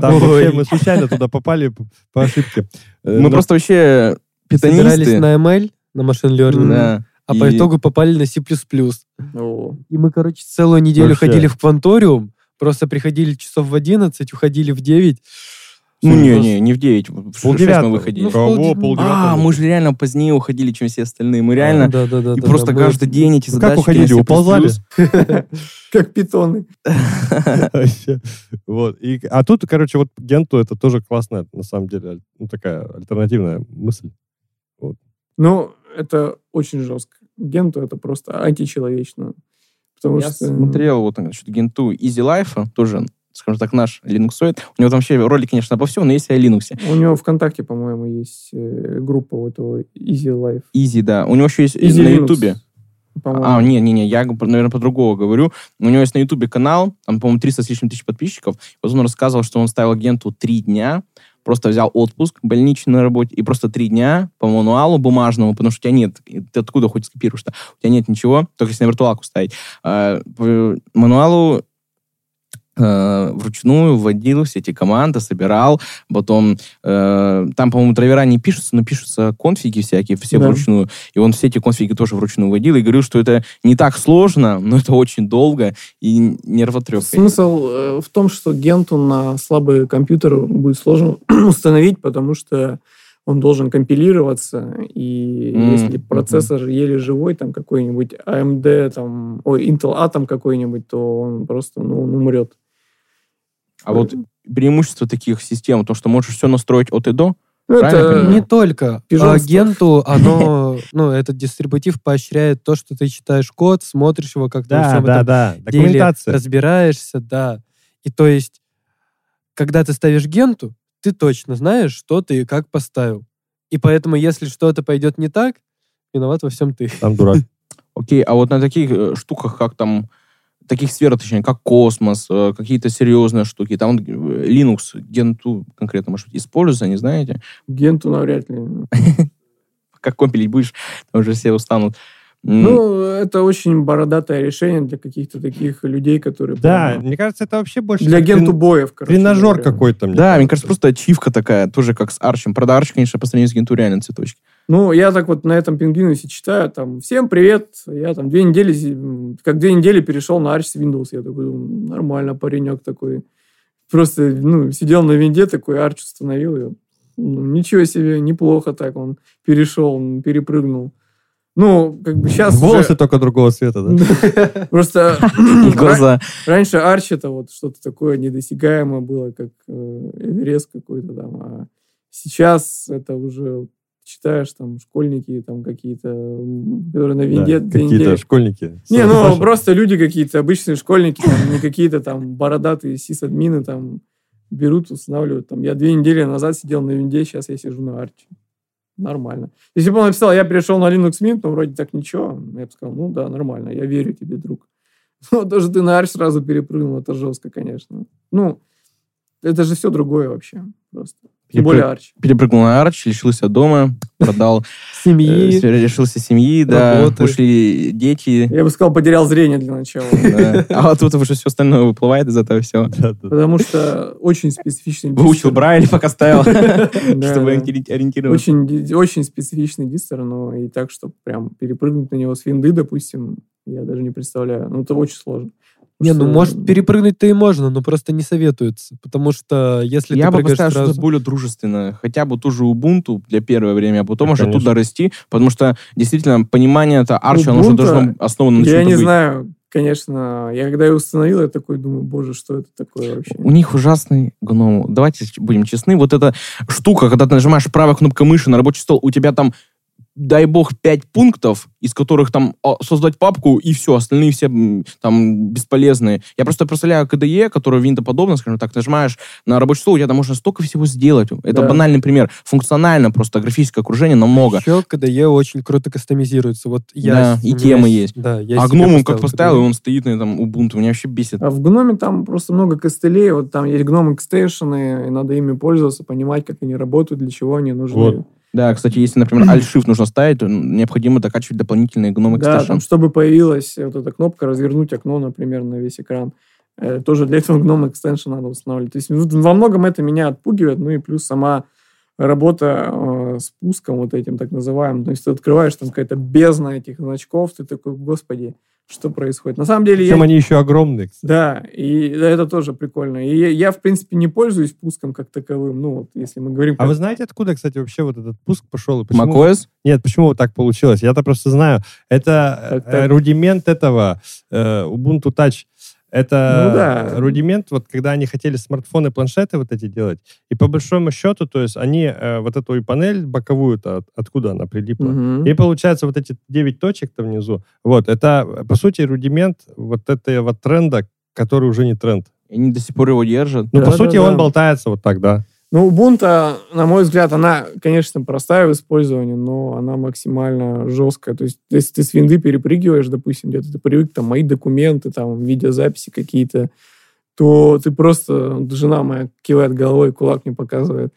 там вообще мы случайно туда попали по ошибке. Э, мы просто вообще питанисты. Собирались на ML, на машин learning, а по итогу попали на C++. И мы, короче, целую неделю ходили в кванториум, просто приходили часов в 11, уходили в 9, ну, не, не, не в 9, в 6 мы выходили. Ну, Кого? Пол а, мы же реально позднее уходили, чем все остальные. Мы реально... Да, да, да. И просто каждый день эти задачи... Как уходили? Уползали? [LAUGHS] Как питоны. [LAUGHS] Вот. А тут, короче, вот Генту это тоже классная, на самом деле, ну, такая альтернативная мысль. Ну, это очень жестко. Генту это просто античеловечно. Потому Я что... смотрел вот насчет Генту Easy Life, тоже скажем так, наш линуксоид. У него там вообще роли, конечно, обо всем, но есть и о Linux. У него ВКонтакте, по-моему, есть э, группа вот этого Easy Life. Easy, да. У него еще есть Easy на Ютубе. А, не-не-не, я, наверное, по другому говорю. У него есть на Ютубе канал, там, по-моему, 300 с лишним тысяч подписчиков. Вот он рассказывал, что он ставил агенту три дня, просто взял отпуск больничный на работе и просто три дня по мануалу бумажному, потому что у тебя нет, ты откуда хоть скопируешь-то? У тебя нет ничего, только если на виртуалку ставить. А, по мануалу Э, вручную вводил все эти команды, собирал, потом э, там, по-моему, драйвера не пишутся, но пишутся конфиги всякие, все да. вручную, и он все эти конфиги тоже вручную вводил, и говорил, что это не так сложно, но это очень долго и нервотрепка. Смысл э, в том, что генту на слабый компьютер будет сложно [CLEARS THROAT] установить, потому что он должен компилироваться, и mm-hmm. если процессор mm-hmm. еле живой, там какой-нибудь AMD, там, ой, Intel Atom какой-нибудь, то он просто, ну, он умрет. А вот преимущество таких систем, то, что можешь все настроить от и до, это не только. Агенту [LAUGHS] оно, ну, этот дистрибутив поощряет то, что ты читаешь код, смотришь его, как да, ты да, да. деле разбираешься, да. И то есть, когда ты ставишь генту, ты точно знаешь, что ты и как поставил. И поэтому, если что-то пойдет не так, виноват во всем ты. Там дурак. [LAUGHS] Окей, а вот на таких э, штуках, как там таких сфер, точнее, как космос, э, какие-то серьезные штуки. Там э, Linux, Gentoo конкретно, может быть, используется, не знаете? Gentoo навряд ли. [LAUGHS] Как компилить будешь, там уже все устанут. Ну, это очень бородатое решение для каких-то таких людей, которые... Да, прямо... мне кажется, это вообще больше... Для генту боев, короче. Тренажер какой-то. Да, кажется. мне кажется, просто ачивка такая, тоже как с Арчем. Правда, Арч, конечно, по сравнению с генту реально цветочки. Ну, я так вот на этом пингвинусе читаю, там, всем привет, я там две недели, как две недели перешел на Arch с Windows. Я такой, нормально, паренек такой. Просто, ну, сидел на винде, такой Arch установил. И, ну, ничего себе, неплохо так он перешел, он перепрыгнул. Ну, как бы сейчас... Волосы уже... только другого цвета, да? [LAUGHS] Просто [LAUGHS] глаза. Раньше Арч это вот что-то такое недосягаемое было, как э, Эверест какой-то там. А сейчас это уже читаешь там школьники там какие-то, которые на винде... Да, какие-то школьники. Не, ну Паша. просто люди какие-то, обычные школьники, там, не какие-то там бородатые сисадмины там берут, устанавливают. Там, я две недели назад сидел на винде, сейчас я сижу на арче. Нормально. Если бы он написал, я перешел на Linux Mint, ну, вроде так ничего. Я бы сказал, ну да, нормально, я верю тебе, друг. [LAUGHS] Но даже ты на арч сразу перепрыгнул, это жестко, конечно. Ну, это же все другое вообще просто. Тем более Арч. Перепрыгнул на Арч, лишился дома, продал... [LAUGHS] Семьи. Э, лишился семьи, да. Ушли дети. Я бы сказал, потерял зрение для начала. [LAUGHS] А вот тут уже все остальное выплывает из этого всего. Потому что очень специфичный дистер. Выучил Брайли, пока ставил, [LAUGHS] чтобы ориентироваться. Очень, очень специфичный дистер, но и так, чтобы прям перепрыгнуть на него с винды, допустим, я даже не представляю. Ну, это очень сложно. Не, ну, может, перепрыгнуть-то и можно, но просто не советуется. Потому что если Я ты бы поставил сразу... что-то более дружественное. Хотя бы ту же Ubuntu для первое время, а потом уже оттуда расти. Потому что, действительно, понимание это Arch, оно уже должно основано на Я не быть. знаю, конечно. Я когда ее установил, я такой думаю, боже, что это такое вообще? У них ужасный гном. Давайте будем честны. Вот эта штука, когда ты нажимаешь правой кнопкой мыши на рабочий стол, у тебя там дай бог, пять пунктов, из которых там а, создать папку, и все, остальные все там бесполезные. Я просто представляю KDE, который винтоподобно, скажем так, нажимаешь на рабочий стол, у тебя там можно столько всего сделать. Это да. банальный пример. Функционально просто графическое окружение намного. Еще KDE очень круто кастомизируется. Вот я да, и темы есть. Да, я а гном он как поставил, и он стоит на этом Ubuntu. Меня вообще бесит. А в гноме там просто много костылей. Вот там есть гном экстейшены, и надо ими пользоваться, понимать, как они работают, для чего они нужны. Вот. Да, кстати, если, например, [CLEARS THROAT] Alt-Shift нужно ставить, то необходимо докачивать дополнительные GNOME Да, там, чтобы появилась вот эта кнопка «Развернуть окно», например, на весь экран. Э, тоже для этого GNOME Extension надо устанавливать. То есть во многом это меня отпугивает, ну и плюс сама работа э, с пуском вот этим так называемым. То есть ты открываешь, там какая-то бездна этих значков, ты такой, господи, что происходит. На самом деле... Причем я... они еще огромные. Кстати. Да, и это тоже прикольно. И я, я, в принципе, не пользуюсь пуском как таковым, ну, вот, если мы говорим... А вы знаете, откуда, кстати, вообще вот этот пуск пошел? И почему... macOS? Нет, почему вот так получилось? Я-то просто знаю. Это так, так. Э, рудимент этого э, Ubuntu Touch. Это ну, да. рудимент, вот когда они хотели смартфоны, планшеты вот эти делать, и по большому счету, то есть они э, вот эту и панель боковую-то, от, откуда она прилипла, угу. и получается вот эти 9 точек-то внизу, вот, это, по сути, рудимент вот этого тренда, который уже не тренд. И они до сих пор его держат. Ну, да, по да, сути, да. он болтается вот так, да. Ну, Ubuntu, на мой взгляд, она, конечно, простая в использовании, но она максимально жесткая. То есть, если ты с винды перепрыгиваешь, допустим, где-то ты привык, там, мои документы, там, видеозаписи какие-то, то ты просто, жена моя кивает головой, кулак мне показывает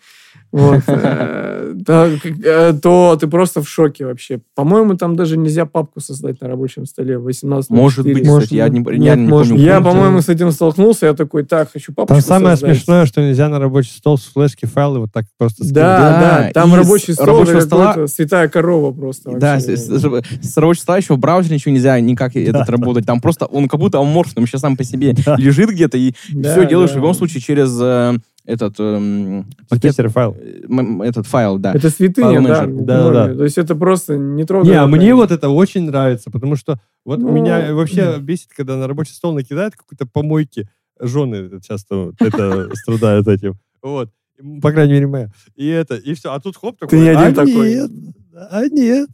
вот, [LAUGHS] э, э, то ты просто в шоке вообще. По-моему, там даже нельзя папку создать на рабочем столе 18 Может быть, кстати, я не, помню. Я, по-моему, с этим столкнулся, я такой, так, хочу папку Там самое смешное, что нельзя на рабочий стол с флешки файлы вот так просто. Да, да, там рабочий стол, святая корова просто. Да, с рабочего стола еще в браузере ничего нельзя никак этот работать. Там просто он как будто аморфным сейчас сам по себе лежит где-то и все делаешь в любом случае через э, этот эм, пакет, файл. Э, этот файл, да. Это святыня, да, да, да, То есть это просто не трогай. Не, а мне вот это очень нравится, потому что вот ну, меня вообще бесит, когда на рабочий стол накидают какой-то помойки. Жены часто это [LAUGHS] страдают этим. Вот. По крайней мере, моя. И это, и все. А тут хоп такой. Ты не один а такой. Нет, а нет.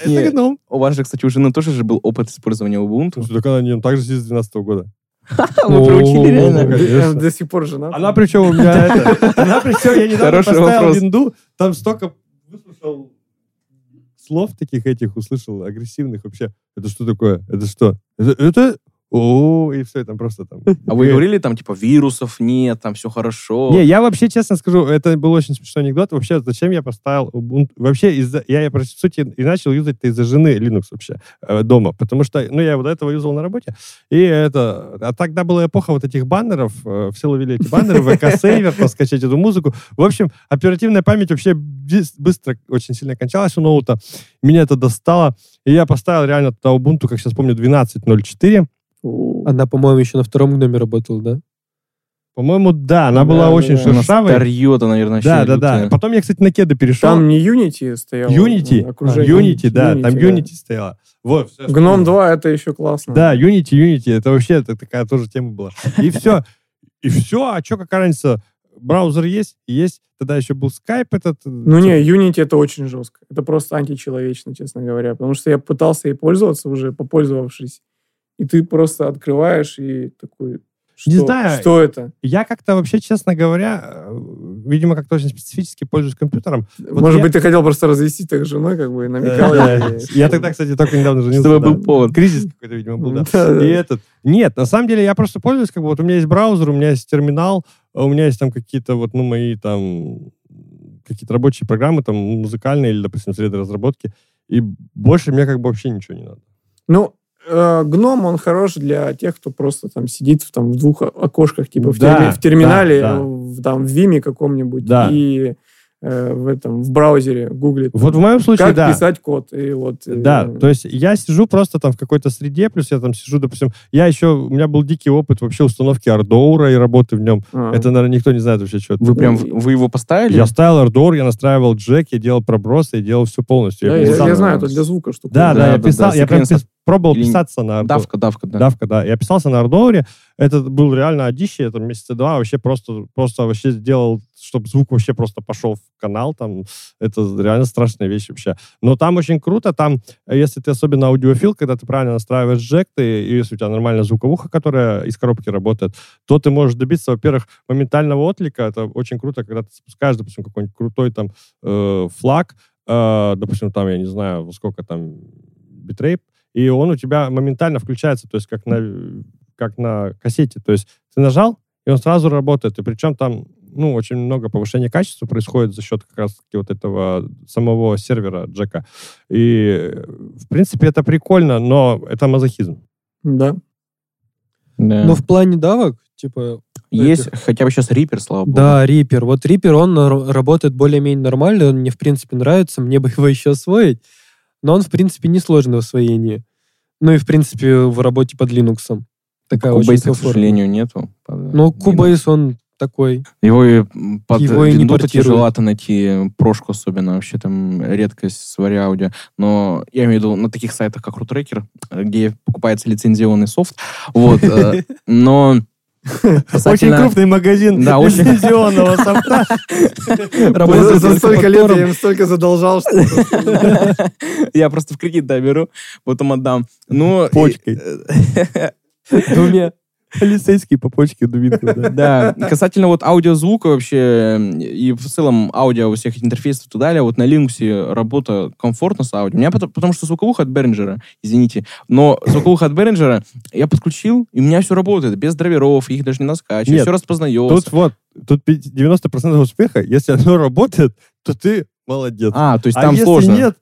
Это нет. гном. У вас же, кстати, у жены тоже же был опыт использования Ubuntu. Так она не так же с 2012 года. [LAUGHS] Вы проучили реально? До сих пор жена. Она причем у меня это... Она причем, я недавно поставил винду, там столько выслушал слов таких этих, услышал, агрессивных вообще. Это что такое? Это что? Это, о, и все, там просто там... [LAUGHS] А вы говорили там, типа, вирусов нет, там все хорошо? Не, я вообще, честно скажу, это был очень смешной анекдот. Вообще, зачем я поставил Ubuntu? Вообще, из-за, я, по сути, и начал юзать это из-за жены Linux вообще э, дома. Потому что, ну, я вот этого юзал на работе. И это... А тогда была эпоха вот этих баннеров. Э, все ловили эти баннеры, VK-сейвер, [LAUGHS] скачать эту музыку. В общем, оперативная память вообще быстро очень сильно кончалась у ноута. Меня это достало. И я поставил реально туда Ubuntu, как сейчас помню, 12.04. Она, по-моему, еще на втором гноме работала, да? По-моему, да, она да, была да, очень да. шершавой. Наверное, Да, да, да. Потом я, кстати, на кеды перешел. Там не Unity стоял. Unity, а, Unity, да, Unity, там да. Unity стояла. Вот, Гном 2 это еще классно. Да, Unity, Unity, это вообще это такая тоже тема была. И все. И все, а что, какая разница? Браузер есть, есть. Тогда еще был Skype этот. Э, ну не, Unity это очень жестко. Это просто античеловечно, честно говоря. Потому что я пытался ей пользоваться уже, попользовавшись и ты просто открываешь и такой, что, не знаю. Что это? Я как-то вообще, честно говоря, э, видимо, как-то очень специфически пользуюсь компьютером. Вот Может я... быть, ты хотел просто развестись так с женой, как бы, и намекал. [LAUGHS] Я тогда, кстати, только недавно женился. Чтобы был повод. Кризис какой-то, видимо, был, [LAUGHS] да. И этот... Нет, на самом деле я просто пользуюсь, как бы, вот у меня есть браузер, у меня есть терминал, у меня есть там какие-то вот, ну, мои там какие-то рабочие программы, там, музыкальные или, допустим, среды разработки, и больше мне как бы вообще ничего не надо. Ну, э, гном, он хорош для тех, кто просто там сидит в, там, в двух окошках, типа в, да, терми, в терминале, да, да. В, там, в Vim е каком-нибудь, да. и Э, в этом в браузере гуглит. Вот в моем случае, как да. писать код и вот. Э, да, э... то есть я сижу просто там в какой-то среде, плюс я там сижу, допустим, я еще у меня был дикий опыт вообще установки Ardour а и работы в нем. А. Это, наверное, никто не знает вообще что. Вы прям вы его поставили? Я ставил Ardour, я настраивал джек, я делал пробросы, я делал все полностью. Да, я, я, я знаю, это для звука штука. Да, да, да, я писал, да, я прям пробовал Или... писаться на Ардоуре. Давка, давка, да. Давка, да. Я писался на Ардоуре, это был реально одище, это месяца два вообще просто, просто вообще сделал чтобы звук вообще просто пошел в канал, там, это реально страшная вещь вообще. Но там очень круто, там, если ты особенно аудиофил, когда ты правильно настраиваешь джек, ты, и если у тебя нормальная звуковуха, которая из коробки работает, то ты можешь добиться, во-первых, моментального отклика, это очень круто, когда ты запускаешь, допустим, какой-нибудь крутой там э, флаг, э, допустим, там, я не знаю, сколько там битрейт, и он у тебя моментально включается, то есть как на, как на кассете. То есть ты нажал, и он сразу работает. И причем там ну, очень много повышения качества происходит за счет как раз-таки вот этого самого сервера Джека. И, в принципе, это прикольно, но это мазохизм. Да. да. Но в плане давок, типа... Есть этих... хотя бы сейчас Reaper, слава богу. Да, Reaper. Вот Reaper, он работает более-менее нормально, он мне, в принципе, нравится, мне бы его еще освоить, но он, в принципе, несложный в освоении. Ну и, в принципе, в работе под Linux. Такая Cubase, очень к сожалению, нету. Ну, Cubase, он такой. Его и под его и не тяжеловато найти прошку, особенно вообще там редкость с аудио. Но я имею в виду на таких сайтах, как RootRacker, где покупается лицензионный софт. Вот. Э, [LAUGHS] но Очень крупный магазин да, очень... лицензионного [LAUGHS] софта. За столько лет я им столько задолжал, что... [LAUGHS] Я просто в кредит, да, беру, потом отдам. Ну... Почкой. [LAUGHS] Двумя. Полицейские по почке дубинку, да. Да, касательно вот аудиозвука вообще и в целом аудио всех интерфейсов и так далее, вот на Linux работа комфортно с аудио. У меня потому, потому что звуковуха от Behringer, извините, но звуковуха от Behringer я подключил, и у меня все работает, без драйверов, их даже не наскачиваю, все распознается. Тут вот, тут 90% успеха, если оно работает, то ты молодец. А, то есть а там если сложно. нет,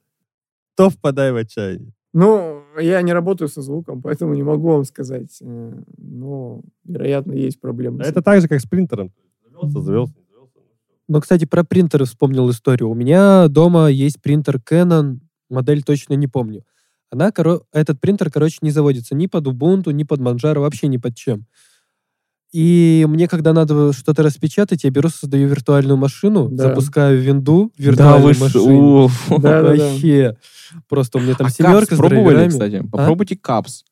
то впадай в отчаяние. Ну, я не работаю со звуком, поэтому не могу вам сказать. Э, но, вероятно, есть проблемы. Это так же, как с принтером. Завелся, завелся. Ну, кстати, про принтеры вспомнил историю. У меня дома есть принтер Canon, модель точно не помню. Она, коро... Этот принтер, короче, не заводится ни под Ubuntu, ни под Manjaro, вообще ни под чем. И мне, когда надо что-то распечатать, я беру, создаю виртуальную машину, да. запускаю винду виртуальную да, машину. Да, [LAUGHS] Вообще. Просто у меня там а семерка с пробовали, кстати? А? Попробуйте капс.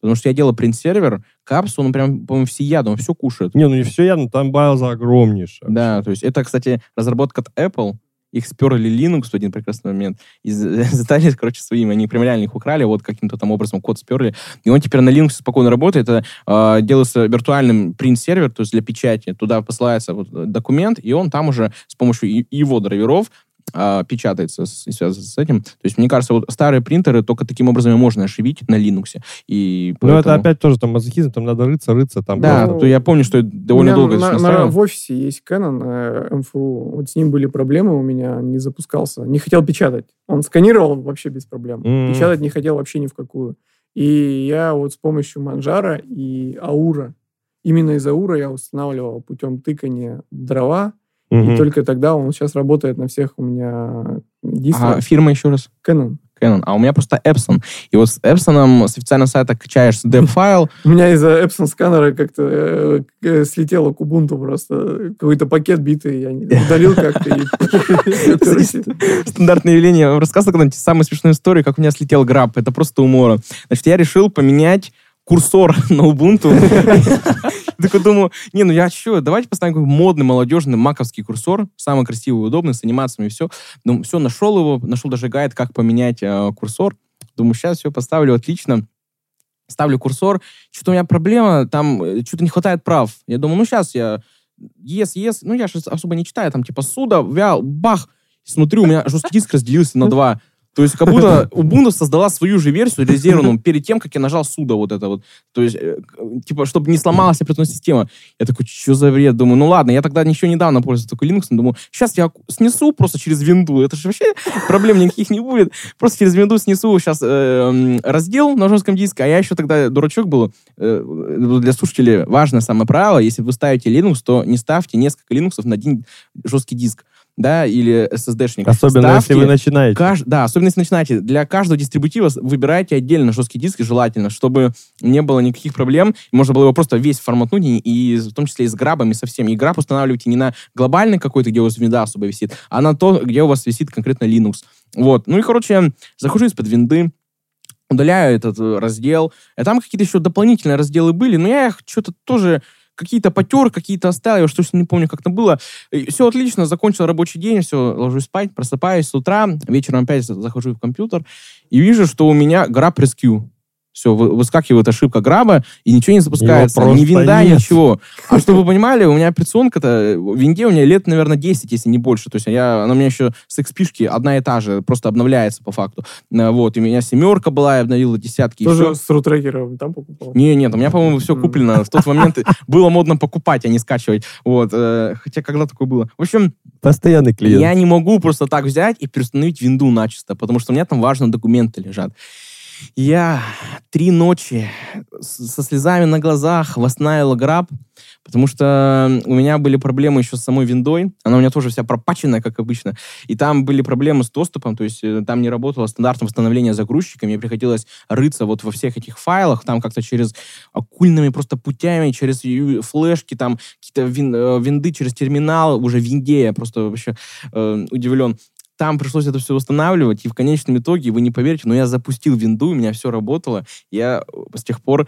Потому что я делал принт-сервер, капс, он прям, по-моему, всеядно, он все кушает. Не, ну не все ядно, там база огромнейшая. Да, то есть это, кстати, разработка от Apple, их сперли Linux в один прекрасный момент и [LAUGHS] задали, короче, своими. Они прям реально их украли, вот каким-то там образом код сперли. И он теперь на Linux спокойно работает. Это э, делается виртуальным принт-сервер, то есть для печати. Туда посылается вот документ, и он там уже с помощью его драйверов а, печатается и связано с этим. То есть, мне кажется, вот старые принтеры только таким образом и можно ошибить на Linux. И поэтому... Ну, это опять тоже там мазохизм, там надо рыться, рыться. Там да, просто... то я помню, что довольно долго на, на, В офисе есть Canon э, MFU. Вот с ним были проблемы у меня, не запускался. Не хотел печатать. Он сканировал вообще без проблем. Mm-hmm. Печатать не хотел вообще ни в какую. И я вот с помощью Манжара и Аура, именно из Аура я устанавливал путем тыкания дрова, Угу. И только тогда он сейчас работает на всех у меня дисках. А фирма еще раз? Canon. Canon. А у меня просто Epson. И вот с Epson с официального сайта качаешь deb-файл. [LAUGHS] У меня из-за Epson сканера как-то э, э, слетело к Ubuntu просто. Какой-то пакет битый, я удалил как-то. [LAUGHS] Стандартное явление. Рассказывал когда-нибудь самую смешную историю, как у меня слетел граб. Это просто умора. Значит, я решил поменять курсор [LAUGHS] на Ubuntu. Такой думаю, не, ну я что, давайте поставим какой модный, молодежный маковский курсор, самый красивый, удобный, с анимациями и все. Думаю, все, нашел его, нашел даже гайд, как поменять э, курсор. Думаю, сейчас все поставлю отлично. Ставлю курсор. Что-то у меня проблема, там э, что-то не хватает прав. Я думаю, ну сейчас я yes, yes, ну я же особо не читаю, там типа суда, вял, бах. Смотрю, у меня жесткий диск разделился на два. То есть как будто [LAUGHS] Ubuntu создала свою же версию резервную перед тем, как я нажал суда вот это вот. То есть, э, типа, чтобы не сломалась операционная система. Я такой, что за бред? Думаю, ну ладно, я тогда ничего недавно пользуюсь только Linux, думаю, сейчас я снесу просто через винду. Это же вообще [LAUGHS] проблем никаких не будет. Просто через винду снесу сейчас э, раздел на жестком диске, а я еще тогда дурачок был. Э, для слушателей важное самое правило, если вы ставите Linux, то не ставьте несколько Linux на один жесткий диск да, или SSD-шник. Особенно, Ставьте, если вы начинаете. Кажд... Да, особенно, если начинаете. Для каждого дистрибутива выбирайте отдельно жесткий диск, желательно, чтобы не было никаких проблем. Можно было его просто весь форматнуть, и в том числе и с грабами совсем. И граб устанавливайте не на глобальный какой-то, где у вас винда особо висит, а на то, где у вас висит конкретно Linux. Вот. Ну и, короче, захожу из-под винды, удаляю этот э, раздел. И там какие-то еще дополнительные разделы были, но я их что-то тоже какие-то потер, какие-то оставил, что не помню, как это было. И все отлично, закончил рабочий день, все, ложусь спать, просыпаюсь с утра, вечером опять захожу в компьютер и вижу, что у меня граб rescue. Все, выскакивает ошибка граба, и ничего не запускается. Ни винда, нет. ничего. А чтобы вы понимали, у меня операционка-то, в винде у меня лет, наверное, 10, если не больше. То есть я, она у меня еще с XP одна и та же, просто обновляется по факту. Э, вот, и у меня семерка была, я обновила десятки. Тоже с рутрекером там покупал? Не, нет, у меня, по-моему, все куплено. В тот момент было модно покупать, а не скачивать. Вот, э, хотя когда такое было? В общем... Постоянный клиент. Я не могу просто так взять и переустановить винду начисто, потому что у меня там важные документы лежат. Я три ночи со слезами на глазах восстанавливал граб, потому что у меня были проблемы еще с самой виндой. Она у меня тоже вся пропаченная, как обычно. И там были проблемы с доступом, то есть э, там не работало стандартное восстановление загрузчика. Мне приходилось рыться вот во всех этих файлах, там как-то через оккульными просто путями, через флешки, там какие-то вин, э, винды через терминал, уже винде. Я просто вообще э, удивлен там пришлось это все восстанавливать, и в конечном итоге, вы не поверите, но я запустил винду, у меня все работало. Я э, с тех пор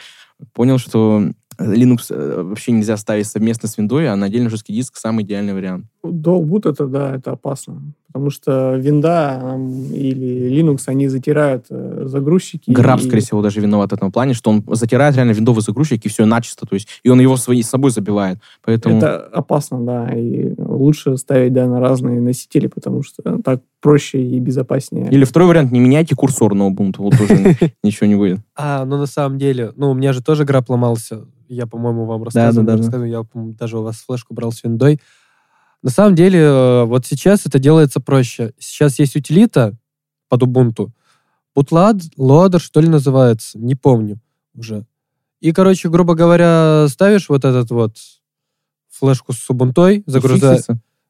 понял, что Linux э, вообще нельзя ставить совместно с Windows, а на отдельный жесткий диск самый идеальный вариант. Долбут это, да, это опасно. Потому что винда или Linux, они затирают э, загрузчики. Граб, и... скорее всего, даже виноват в этом плане, что он затирает реально виндовый загрузчик и все начисто, то есть, и он его своей, собой забивает. Поэтому... Это опасно, да, и лучше ставить, да, на разные носители, потому что так проще и безопаснее. Или второй вариант, не меняйте курсор на Ubuntu, вот тоже [LAUGHS] ничего не будет. А, ну на самом деле, ну у меня же тоже граб ломался, я, по-моему, вам рассказывал, я даже у вас флешку брал с виндой, на самом деле, э, вот сейчас это делается проще. Сейчас есть утилита под Ubuntu. Bootloader, loader, что ли, называется. Не помню уже. И, короче, грубо говоря, ставишь вот этот вот флешку с Ubuntu, загружаешь...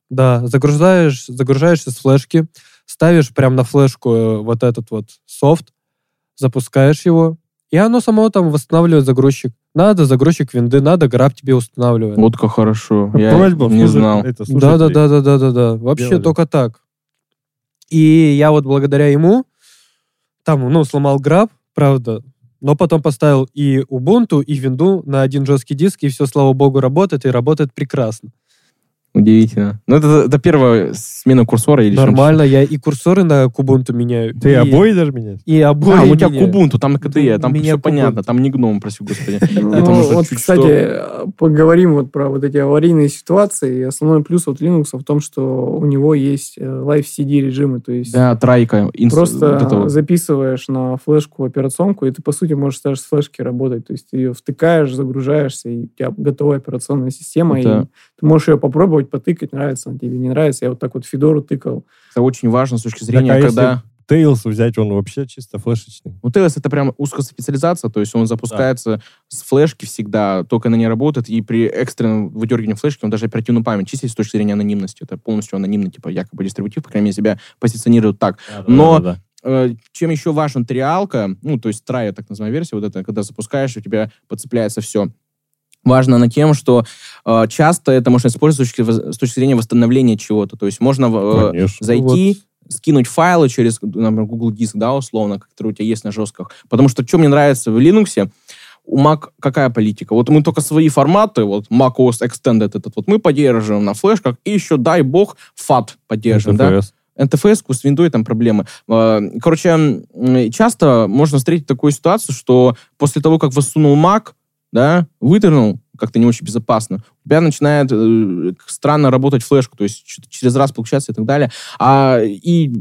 Да, загружаешь, загружаешься с флешки, ставишь прямо на флешку э, вот этот вот софт, запускаешь его, и оно само там восстанавливает загрузчик. Надо загрузчик винды, надо граб тебе устанавливать. Вот как хорошо. Я Просьба, не знал. да, да, да, да, да, да, да. Вообще делали. только так. И я вот благодаря ему там, ну, сломал граб, правда, но потом поставил и Ubuntu, и винду на один жесткий диск, и все, слава богу, работает, и работает прекрасно. Удивительно. Ну, это, это первая смена курсора или Нормально, я и курсоры на Кубунту меняю. Ты и, обои даже меняешь? И обои А, у тебя Кубунту, там на КТЕ, там все понятно, там не гном, прости господи. [LAUGHS] Ну, вот, кстати, поговорим вот про вот эти аварийные ситуации. Основной плюс от Linux в том, что у него есть э, Live CD режимы, то есть... Да, тройка. Просто записываешь на флешку операционку, и ты, по сути, можешь даже с флешки работать. То есть ты ее втыкаешь, загружаешься, и у тебя готовая операционная система, и ты можешь ее попробовать потыкать, нравится он тебе, не нравится. Я вот так вот Федору тыкал. Это очень важно с точки зрения, так, а когда... Tails взять, он вообще чисто флешечный. Ну, Tails это прям узкая специализация, то есть он запускается да. с флешки всегда, только на ней работает, и при экстренном выдергивании флешки он даже оперативную память чистит с точки зрения анонимности. Это полностью анонимный, типа, якобы дистрибутив, по крайней мере, себя позиционирует так. Да, Но да, да, да. Э, чем еще важен триалка, ну, то есть трая, так называемая версия, вот это, когда запускаешь, у тебя подцепляется все важно на тем, что э, часто это можно использовать с точки, с точки зрения восстановления чего-то. То есть можно э, зайти, вот. скинуть файлы через, например, Google Диск, да, условно, который у тебя есть на жестках. Потому что что мне нравится в Linux, у Mac какая политика? Вот мы только свои форматы, вот Mac OS Extended этот, вот мы поддерживаем на флешках, и еще, дай бог, FAT поддержим, NTFS. да? NTFS, с Windows там проблемы. Э, короче, часто можно встретить такую ситуацию, что после того, как воссунул Mac, да, выдернул, как-то не очень безопасно. У тебя начинает э, странно работать флешка, то есть через раз получается и так далее. А, и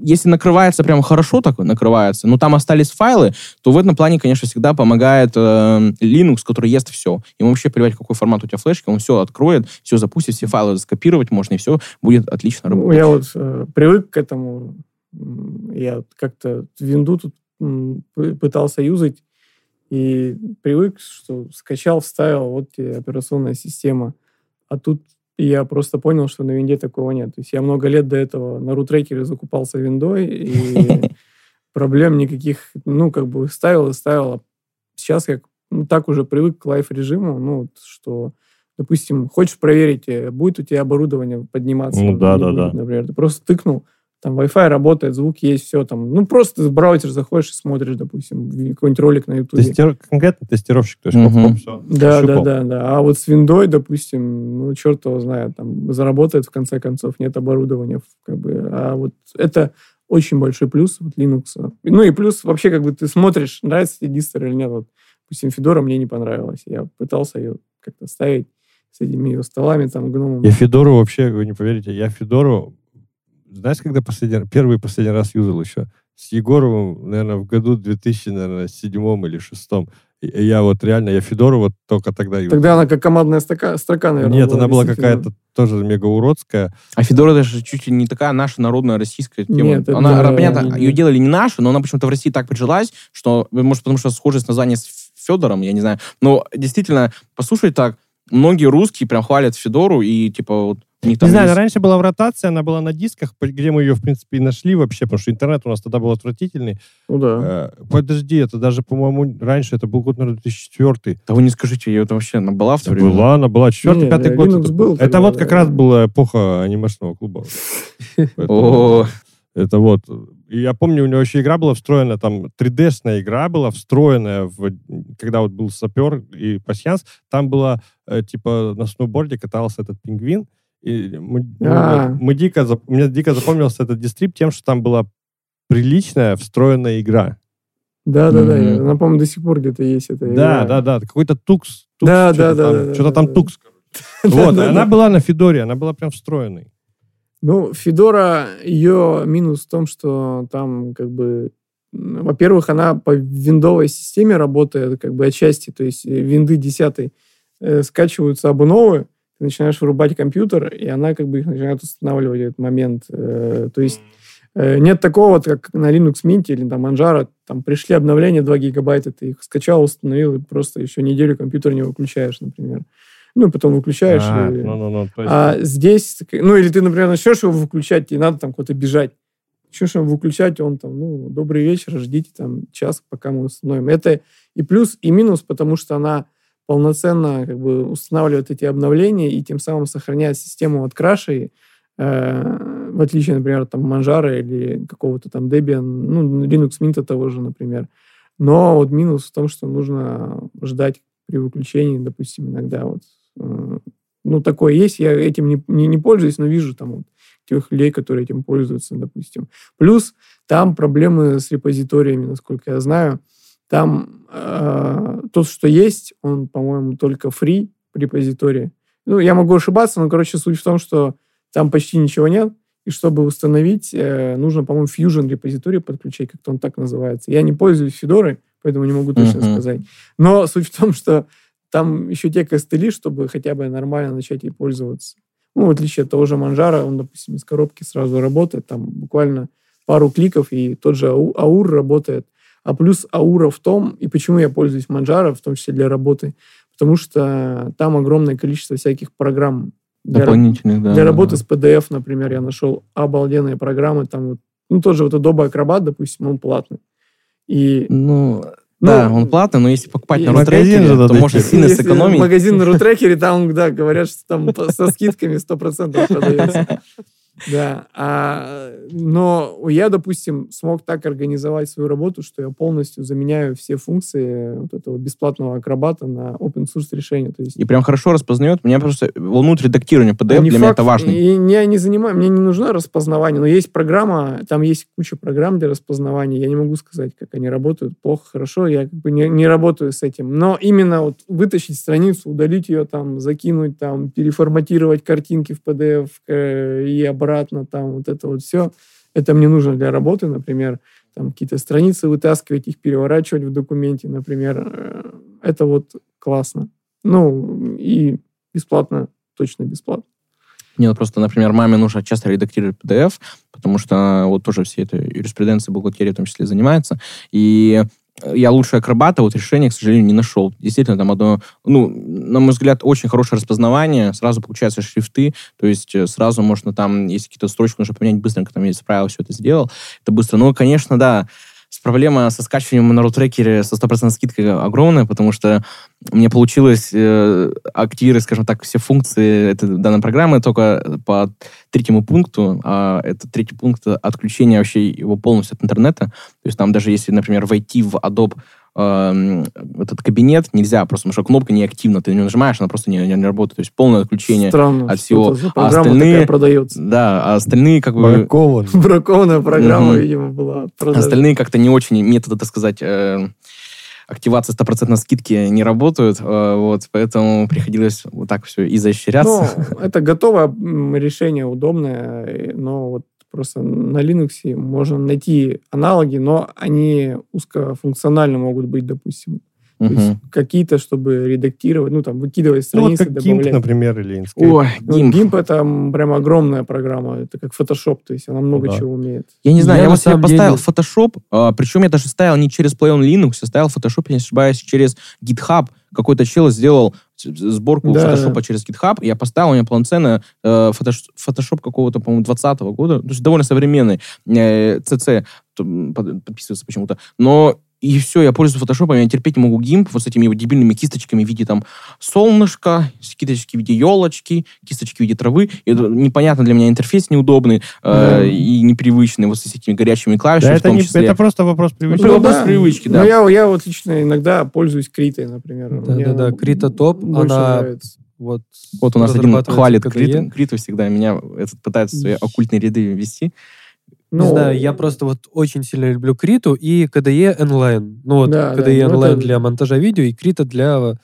если накрывается прям хорошо так накрывается, но там остались файлы, то в этом плане, конечно, всегда помогает э, Linux, который ест все. Ему вообще плевать, какой формат у тебя флешки, он все откроет, все запустит, все файлы скопировать можно, и все будет отлично работать. Ну, я вот э, привык к этому. Я как-то винду тут пытался юзать, и привык, что скачал, вставил, вот тебе операционная система. А тут я просто понял, что на винде такого нет. То есть я много лет до этого на рутрекере закупался виндой, и [LAUGHS] проблем никаких, ну, как бы ставил и ставил. Сейчас я ну, так уже привык к лайф-режиму, ну, что, допустим, хочешь проверить, э, будет у тебя оборудование подниматься. Ну, да, да, да. Например, ты просто тыкнул, там Wi-Fi работает, звук есть, все там. Ну, просто в браузер заходишь и смотришь, допустим, какой-нибудь ролик на YouTube. Тестир... Конкретно тестировщик, то есть угу. хоп, все. Да, да, да, да. А вот с виндой, допустим, ну, черт его знает, там, заработает в конце концов, нет оборудования, как бы. А вот это очень большой плюс вот Linux. Ну и плюс вообще, как бы ты смотришь, нравится тебе дистер или нет. Вот, допустим, Федора мне не понравилась. Я пытался ее как-то ставить с этими ее столами, там, гномом. Я Федору вообще, вы не поверите, я Федору знаешь, когда последний, первый и последний раз юзал еще? С Егоровым, наверное, в году 2007 или 2006. Я вот реально, я Федору вот только тогда юзал. Тогда она как командная строка, строка наверное, Нет, была, она была какая-то тоже мега уродская. А Федора даже чуть ли не такая наша народная российская тема. Нет, она, да, понятно, не, ее делали не нашу, но она почему-то в России так прижилась, что, может, потому что схожесть названия с Федором, я не знаю. Но действительно, послушай так, многие русские прям хвалят Федору, и типа вот не знаю, есть... раньше была в ротации, она была на дисках, где мы ее, в принципе, и нашли вообще, потому что интернет у нас тогда был отвратительный. Ну да. Э, подожди, это даже, по-моему, раньше, это был год, наверное, 2004. Да вы не скажите, ее это вообще, она была в то время? Была, она была, четвертый, пятый год. Это, был, это вот как раз была эпоха анимешного клуба. [LAUGHS] О, это вот. И я помню, у него еще игра была встроена, там 3D-шная игра была встроенная, в, когда вот был сапер и пассианс, там была, э, типа, на сноуборде катался этот пингвин, и мы, а. мы, мы дико, мне дико запомнился этот дистрип тем, что там была приличная встроенная игра. Да, да, да. Mm-hmm. Она, по-моему, до сих пор где-то есть эта игра. Да, да, да. Какой-то тукс. тукс да, да, да, там, да. Что-то там тукс. Вот, она была на Федоре, она была прям встроенной. Ну, Федора, ее минус в том, что там как бы во-первых, она по виндовой системе работает как бы отчасти, то есть винды 10 э, скачиваются абы новые, ты начинаешь вырубать компьютер, и она как бы их начинает устанавливать этот момент. Э, то есть э, нет такого, как на Linux Mint или там Manjaro, там пришли обновления 2 гигабайта, ты их скачал, установил, и просто еще неделю компьютер не выключаешь, например. Ну, потом выключаешь. А, и... ну, ну, ну, есть... а здесь, ну, или ты, например, начнешь его выключать, и надо там куда-то бежать. Начнешь его выключать, он там, ну, добрый вечер, ждите там час, пока мы установим. Это и плюс, и минус, потому что она полноценно как бы устанавливает эти обновления и тем самым сохраняет систему от крашей, э, в отличие, например, там Manjaro или какого-то там Debian, ну, Linux Mint того же, например. Но вот минус в том, что нужно ждать при выключении, допустим, иногда вот э, ну, такое есть, я этим не, не, не пользуюсь, но вижу там вот тех людей, которые этим пользуются, допустим. Плюс там проблемы с репозиториями, насколько я знаю. Там э, тот, что есть, он, по-моему, только free репозитории. Ну, я могу ошибаться, но, короче, суть в том, что там почти ничего нет, и чтобы установить, э, нужно, по-моему, Fusion репозиторий подключать, как-то он так называется. Я не пользуюсь Федорой, поэтому не могу точно uh-huh. сказать. Но суть в том, что там еще те костыли, чтобы хотя бы нормально начать ей пользоваться. Ну, в отличие от того же Манжара, он, допустим, из коробки сразу работает, там буквально пару кликов, и тот же Аур работает. А плюс Аура в том, и почему я пользуюсь Manjaro, в том числе для работы, потому что там огромное количество всяких программ. Для, Дополнительных, да. Для работы с PDF, например, я нашел обалденные программы. Там вот, ну, тот же вот Adobe Acrobat, допустим, он платный. И, ну, ну, да, он платный, но если покупать на рутрекере, то можно сильно если сэкономить. Магазин на рутрекере, там, да, говорят, что там со скидками 100% продается. Да. А, но я, допустим, смог так организовать свою работу, что я полностью заменяю все функции вот этого бесплатного акробата на open source решение. То есть... И прям хорошо распознает. Меня просто волнует редактирование PDF, а для факт, меня это важно. И, я не занимаю, мне не нужно распознавание, но есть программа, там есть куча программ для распознавания. Я не могу сказать, как они работают, плохо, хорошо. Я как бы не, не работаю с этим. Но именно вот вытащить страницу, удалить ее там, закинуть там, переформатировать картинки в PDF э, и обратно обратно, там вот это вот все. Это мне нужно для работы, например, там какие-то страницы вытаскивать, их переворачивать в документе, например. Э, это вот классно. Ну, и бесплатно, точно бесплатно. Мне ну, просто, например, маме нужно часто редактировать PDF, потому что вот тоже все это юриспруденция бухгалтерия в том числе занимается. И я лучше акробата, вот решения, к сожалению, не нашел. Действительно, там одно, ну, на мой взгляд, очень хорошее распознавание, сразу получаются шрифты, то есть э, сразу можно там, если какие-то строчки нужно поменять, быстренько там я исправил, все это сделал, это быстро. Ну, конечно, да, проблема со скачиванием на рутрекере со стопроцентной скидкой огромная, потому что мне получилось э, активировать, скажем так, все функции этой данной программы только по третьему пункту, а это третий пункт отключения вообще его полностью от интернета. То есть там даже если, например, войти в Adobe э, этот кабинет нельзя, просто потому что кнопка неактивна, ты не нажимаешь, она просто не, не, не работает. То есть полное отключение Странно, от всего. а остальные, продается. Да, а остальные как бы... Бракован. [LAUGHS] Бракованная программа, видимо, была. Остальные как-то не очень методы, так сказать, э, активации стопроцентной скидки не работают, э, вот, поэтому приходилось вот так все изощряться. Ну, это готовое решение, удобное, но вот Просто на Linux можно найти аналоги, но они узкофункционально могут быть, допустим. Угу. То есть какие-то, чтобы редактировать, ну, там, выкидывать страницы, ну, вот как добавлять. GIMP, например, или Inkscape. Ой, GIMP. Ну, GIMP — это прям огромная программа. Это как Photoshop, то есть она много да. чего умеет. Я не знаю, я, я вот себе поставил деле... Photoshop, а, причем я даже ставил не через Play on Linux, я ставил Photoshop, я не ошибаюсь, через GitHub. Какой-то чел сделал сборку да, фотошопа да. через GitHub. Я поставил, у меня полноценный э, фотошоп какого-то, по-моему, 20 года. То есть довольно современный. Э, CC подписывается почему-то. Но и все, я пользуюсь фотошопом, я терпеть не могу гимп вот с этими вот дебильными кисточками в виде там солнышка, кисточки в виде елочки, кисточки в виде травы. И это непонятно для меня интерфейс неудобный э, и непривычный, вот с этими горячими клавишами да, это, не, это просто вопрос привычки. Ну, вопрос да. привычки, да. Ну, я, я вот лично иногда пользуюсь Критой, например. Да-да-да, Крита топ. Она нравится. Вот, вот у нас один хвалит Криту, Криту всегда, меня этот пытается свои оккультные ряды ввести. Ну, не знаю, я просто вот очень сильно люблю Криту и KDE Nline. Ну вот да, KDE да, Nline это... для монтажа видео и Крита для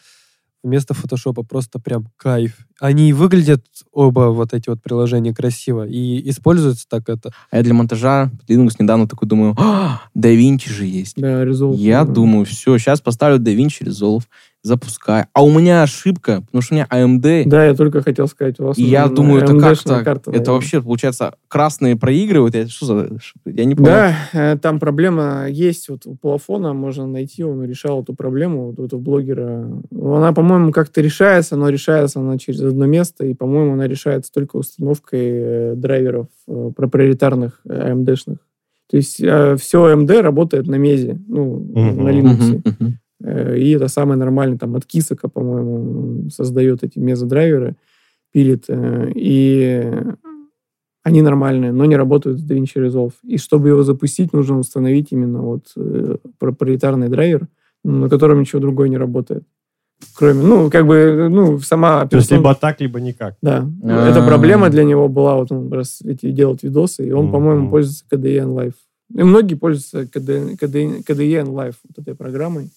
вместо фотошопа. Просто прям кайф. Они выглядят оба вот эти вот приложения красиво и используются так это. А я для монтажа Linux недавно такой думаю, а, DaVinci же есть. Да, Resolve. Я да. думаю, все, сейчас поставлю DaVinci Resolve запускаю. А у меня ошибка, потому что у меня AMD. Да, я только хотел сказать, у вас И я думаю, это как-то, карта, это вообще, получается, красные проигрывают. Я, что за, я не понимаю. Да, э, там проблема есть. Вот у плафона можно найти, он решал эту проблему, вот у блогера. Она, по-моему, как-то решается, но решается она через одно место, и, по-моему, она решается только установкой э, драйверов э, проприетарных AMD-шных. То есть все AMD работает на мезе, ну, uh-huh, на Linux. Э, и это самое нормальное, там, от Кисака, по-моему, создает эти мезодрайверы, пилит. Э, и они нормальные, но не работают с DaVinci Resolve. И чтобы его запустить, нужно установить именно вот э, проприетарный драйвер, на котором ничего другое не работает. Кроме, ну, как бы, ну, сама... То есть либо так, либо никак. Да. А-а-а. Эта проблема для него была, вот он раз эти делает видосы, и он, mm-hmm. по-моему, пользуется KDE Live. И многие пользуются KDE, KDE, KDE Live, вот этой программой.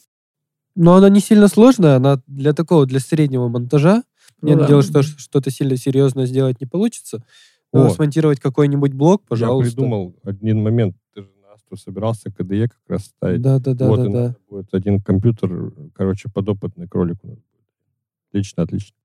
Но она не сильно сложная, она для такого, для среднего монтажа. Ну, да. дело, что что-то сильно серьезно сделать не получится. Но смонтировать какой-нибудь блок, пожалуйста. Я придумал один момент. Ты же на Асту собирался KDE как раз ставить. Да, да, да. Вот, да, и да. будет один компьютер, короче, подопытный кролик. Отлично, отлично.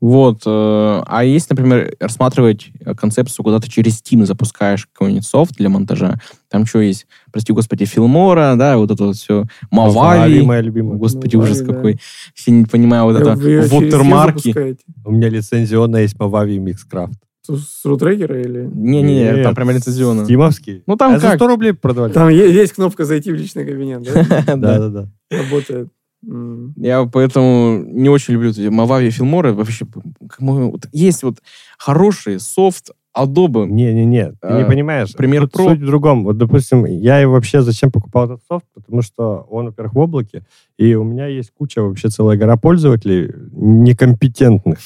Вот. Э, а есть, например, рассматривать концепцию, куда ты через Steam запускаешь какой-нибудь софт для монтажа. Там что есть? Прости, господи, Филмора, да, вот это вот все. Мавави. моя любимая. Господи, Мавави, ужас да. какой. Все не понимаю, вот это вотермарки. У меня лицензионная есть Мавави Микскрафт. С рутрекера или? Не-не, там прям лицензионно. Стимовский. Ну там а как? за 100 рублей продавали. Там есть кнопка «Зайти в личный кабинет», да? [LAUGHS] Да-да-да. Работает. Я поэтому не очень люблю эти Мавави Филморы. Вообще, вот, есть вот хороший софт Adobe. Не-не-не, ты а, не понимаешь. Пример Pro. Суть в другом. Вот, допустим, я вообще зачем покупал этот софт? Потому что он, во-первых, в облаке, и у меня есть куча, вообще целая гора пользователей некомпетентных,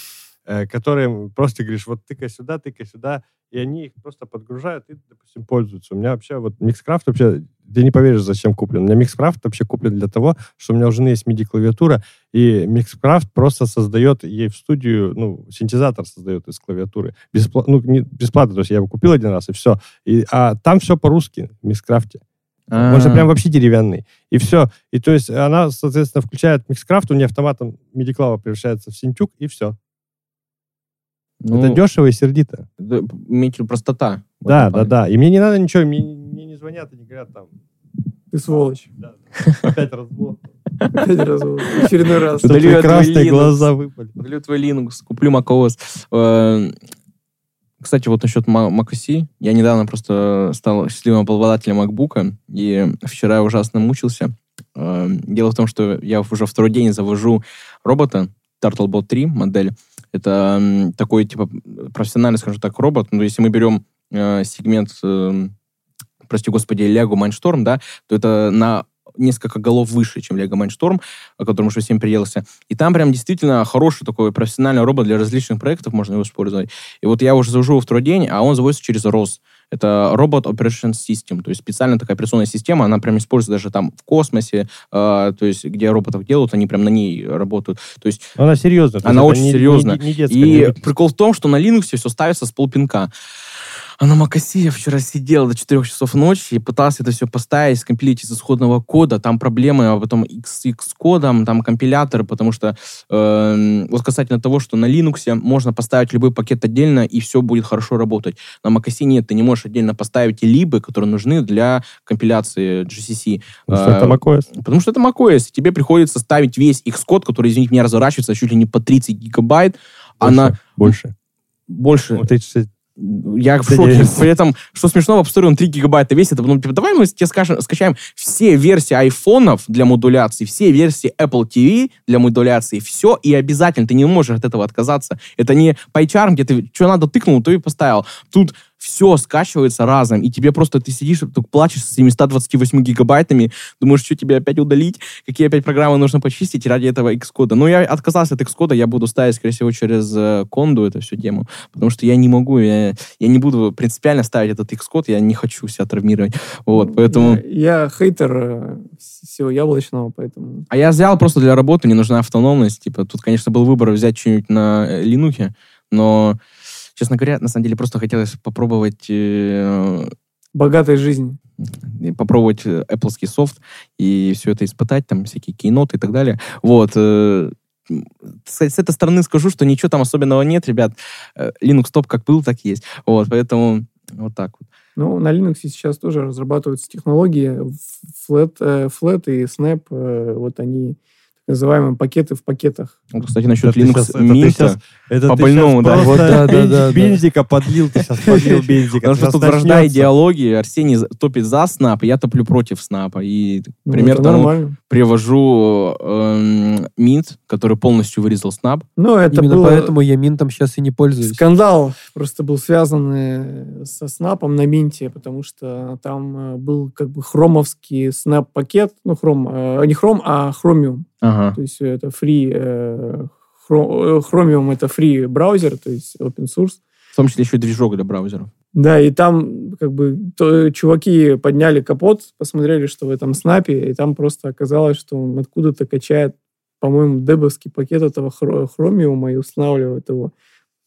которые просто говоришь, вот тыкай сюда, тыкай сюда, и они их просто подгружают и, допустим, пользуются. У меня вообще вот Mixcraft вообще, ты не поверишь, зачем куплен. У меня Mixcraft вообще куплен для того, что у меня у жены есть MIDI-клавиатура, и Mixcraft просто создает ей в студию, ну, синтезатор создает из клавиатуры. Беспла- ну, не бесплатно, то есть я его купил один раз, и все. И, а там все по-русски в Mixcraft. А-а-а. Он же прям вообще деревянный. И все. И то есть она, соответственно, включает Mixcraft, у нее автоматом MIDI-клава превращается в синтюк, и все. Ну, это дешево и сердито. Имеете простота. Да, да, да. И мне не надо ничего, мне, мне не звонят и не говорят там. Ты сволочь. Да. Опять разбор. Опять разбор. Очередной раз. Удалю красные глаза выпали. Удалю твой Linux, куплю macOS. Э, кстати, вот насчет macOS. Я недавно просто стал счастливым обладателем MacBook, и вчера ужасно мучился. Э, дело в том, что я уже второй день завожу робота, TurtleBot 3 модель, это такой, типа, профессиональный, скажем так, робот. Ну, если мы берем э, сегмент, э, прости господи, Lego Mindstorm, да, то это на несколько голов выше, чем Lego Mindstorm, о котором уже всем приелся. И там прям действительно хороший такой профессиональный робот для различных проектов, можно его использовать. И вот я уже завожу его второй день, а он заводится через ROS. Это Robot Operation System, то есть специально такая операционная система, она прям используется даже там в космосе, э, то есть где роботов делают, они прям на ней работают. То есть она серьезная. Она очень не, серьезная. Не, не, не и прикол в том, что на Linux все ставится с полпинка. А на Макаси я вчера сидел до 4 часов ночи и пытался это все поставить, скомпилить из исходного кода. Там проблемы, а потом XX кодом, там компиляторы, потому что э, вот касательно того, что на Linux можно поставить любой пакет отдельно, и все будет хорошо работать. На Макаси нет, ты не можешь отдельно поставить либо, которые нужны для компиляции GCC. Потому что это macOS. Потому что это macOS. И тебе приходится ставить весь Xcode, который, извините меня, разворачивается чуть ли не по 30 гигабайт. Больше. Она... Больше. Больше. Вот эти я в шоке. При этом, что смешно, в App Store он 3 гигабайта весит. Ну, типа, давай мы тебе скажем, скачаем все версии айфонов для модуляции, все версии Apple TV для модуляции, все, и обязательно ты не можешь от этого отказаться. Это не PyCharm, где ты что надо тыкнул, то и поставил. Тут все скачивается разом, и тебе просто, ты сидишь, ты плачешь с 728 гигабайтами, думаешь, что тебе опять удалить, какие опять программы нужно почистить ради этого Xcode. Но я отказался от Xcode, я буду ставить, скорее всего, через э, конду эту всю тему, потому что я не могу, я, я не буду принципиально ставить этот Xcode, я не хочу себя травмировать. Вот, поэтому... Я, я хейтер э, всего яблочного, поэтому... А я взял просто для работы, мне нужна автономность, типа, тут, конечно, был выбор взять что-нибудь на Linux, но Честно говоря, на самом деле просто хотелось попробовать... Э, Богатой жизни. Попробовать э, Apple софт и все это испытать, там всякие кейноты и так далее. Вот. Э, с, с этой стороны скажу, что ничего там особенного нет, ребят. Э, Linux топ как был, так и есть. Вот, поэтому вот так вот. Ну, на Linux сейчас тоже разрабатываются технологии. Flat, Flat и Snap, вот они называемые пакеты в пакетах. Ну, кстати, насчет это Linux Mint, это по больному, да. Вот, да, да, да, бензика подлил, ты сейчас подлил бензика. Потому что тут вражда идеологии, Арсений топит за снап, я топлю против снапа. И ну, пример тому привожу э, Mint, который полностью вырезал снап. Ну, это Именно было... поэтому я Минтом сейчас и не пользуюсь. Скандал просто был связан э, со снапом на Минте, потому что там э, был как бы хромовский снап-пакет, ну, хром, э, не хром, а хромиум. Ага. То есть это free, э, Chromium это free браузер, то есть open source. В том числе еще и движок для браузеров. Да, и там как бы то, чуваки подняли капот, посмотрели, что в этом снапе, и там просто оказалось, что он откуда-то качает, по-моему, дебовский пакет этого хромиума и устанавливает его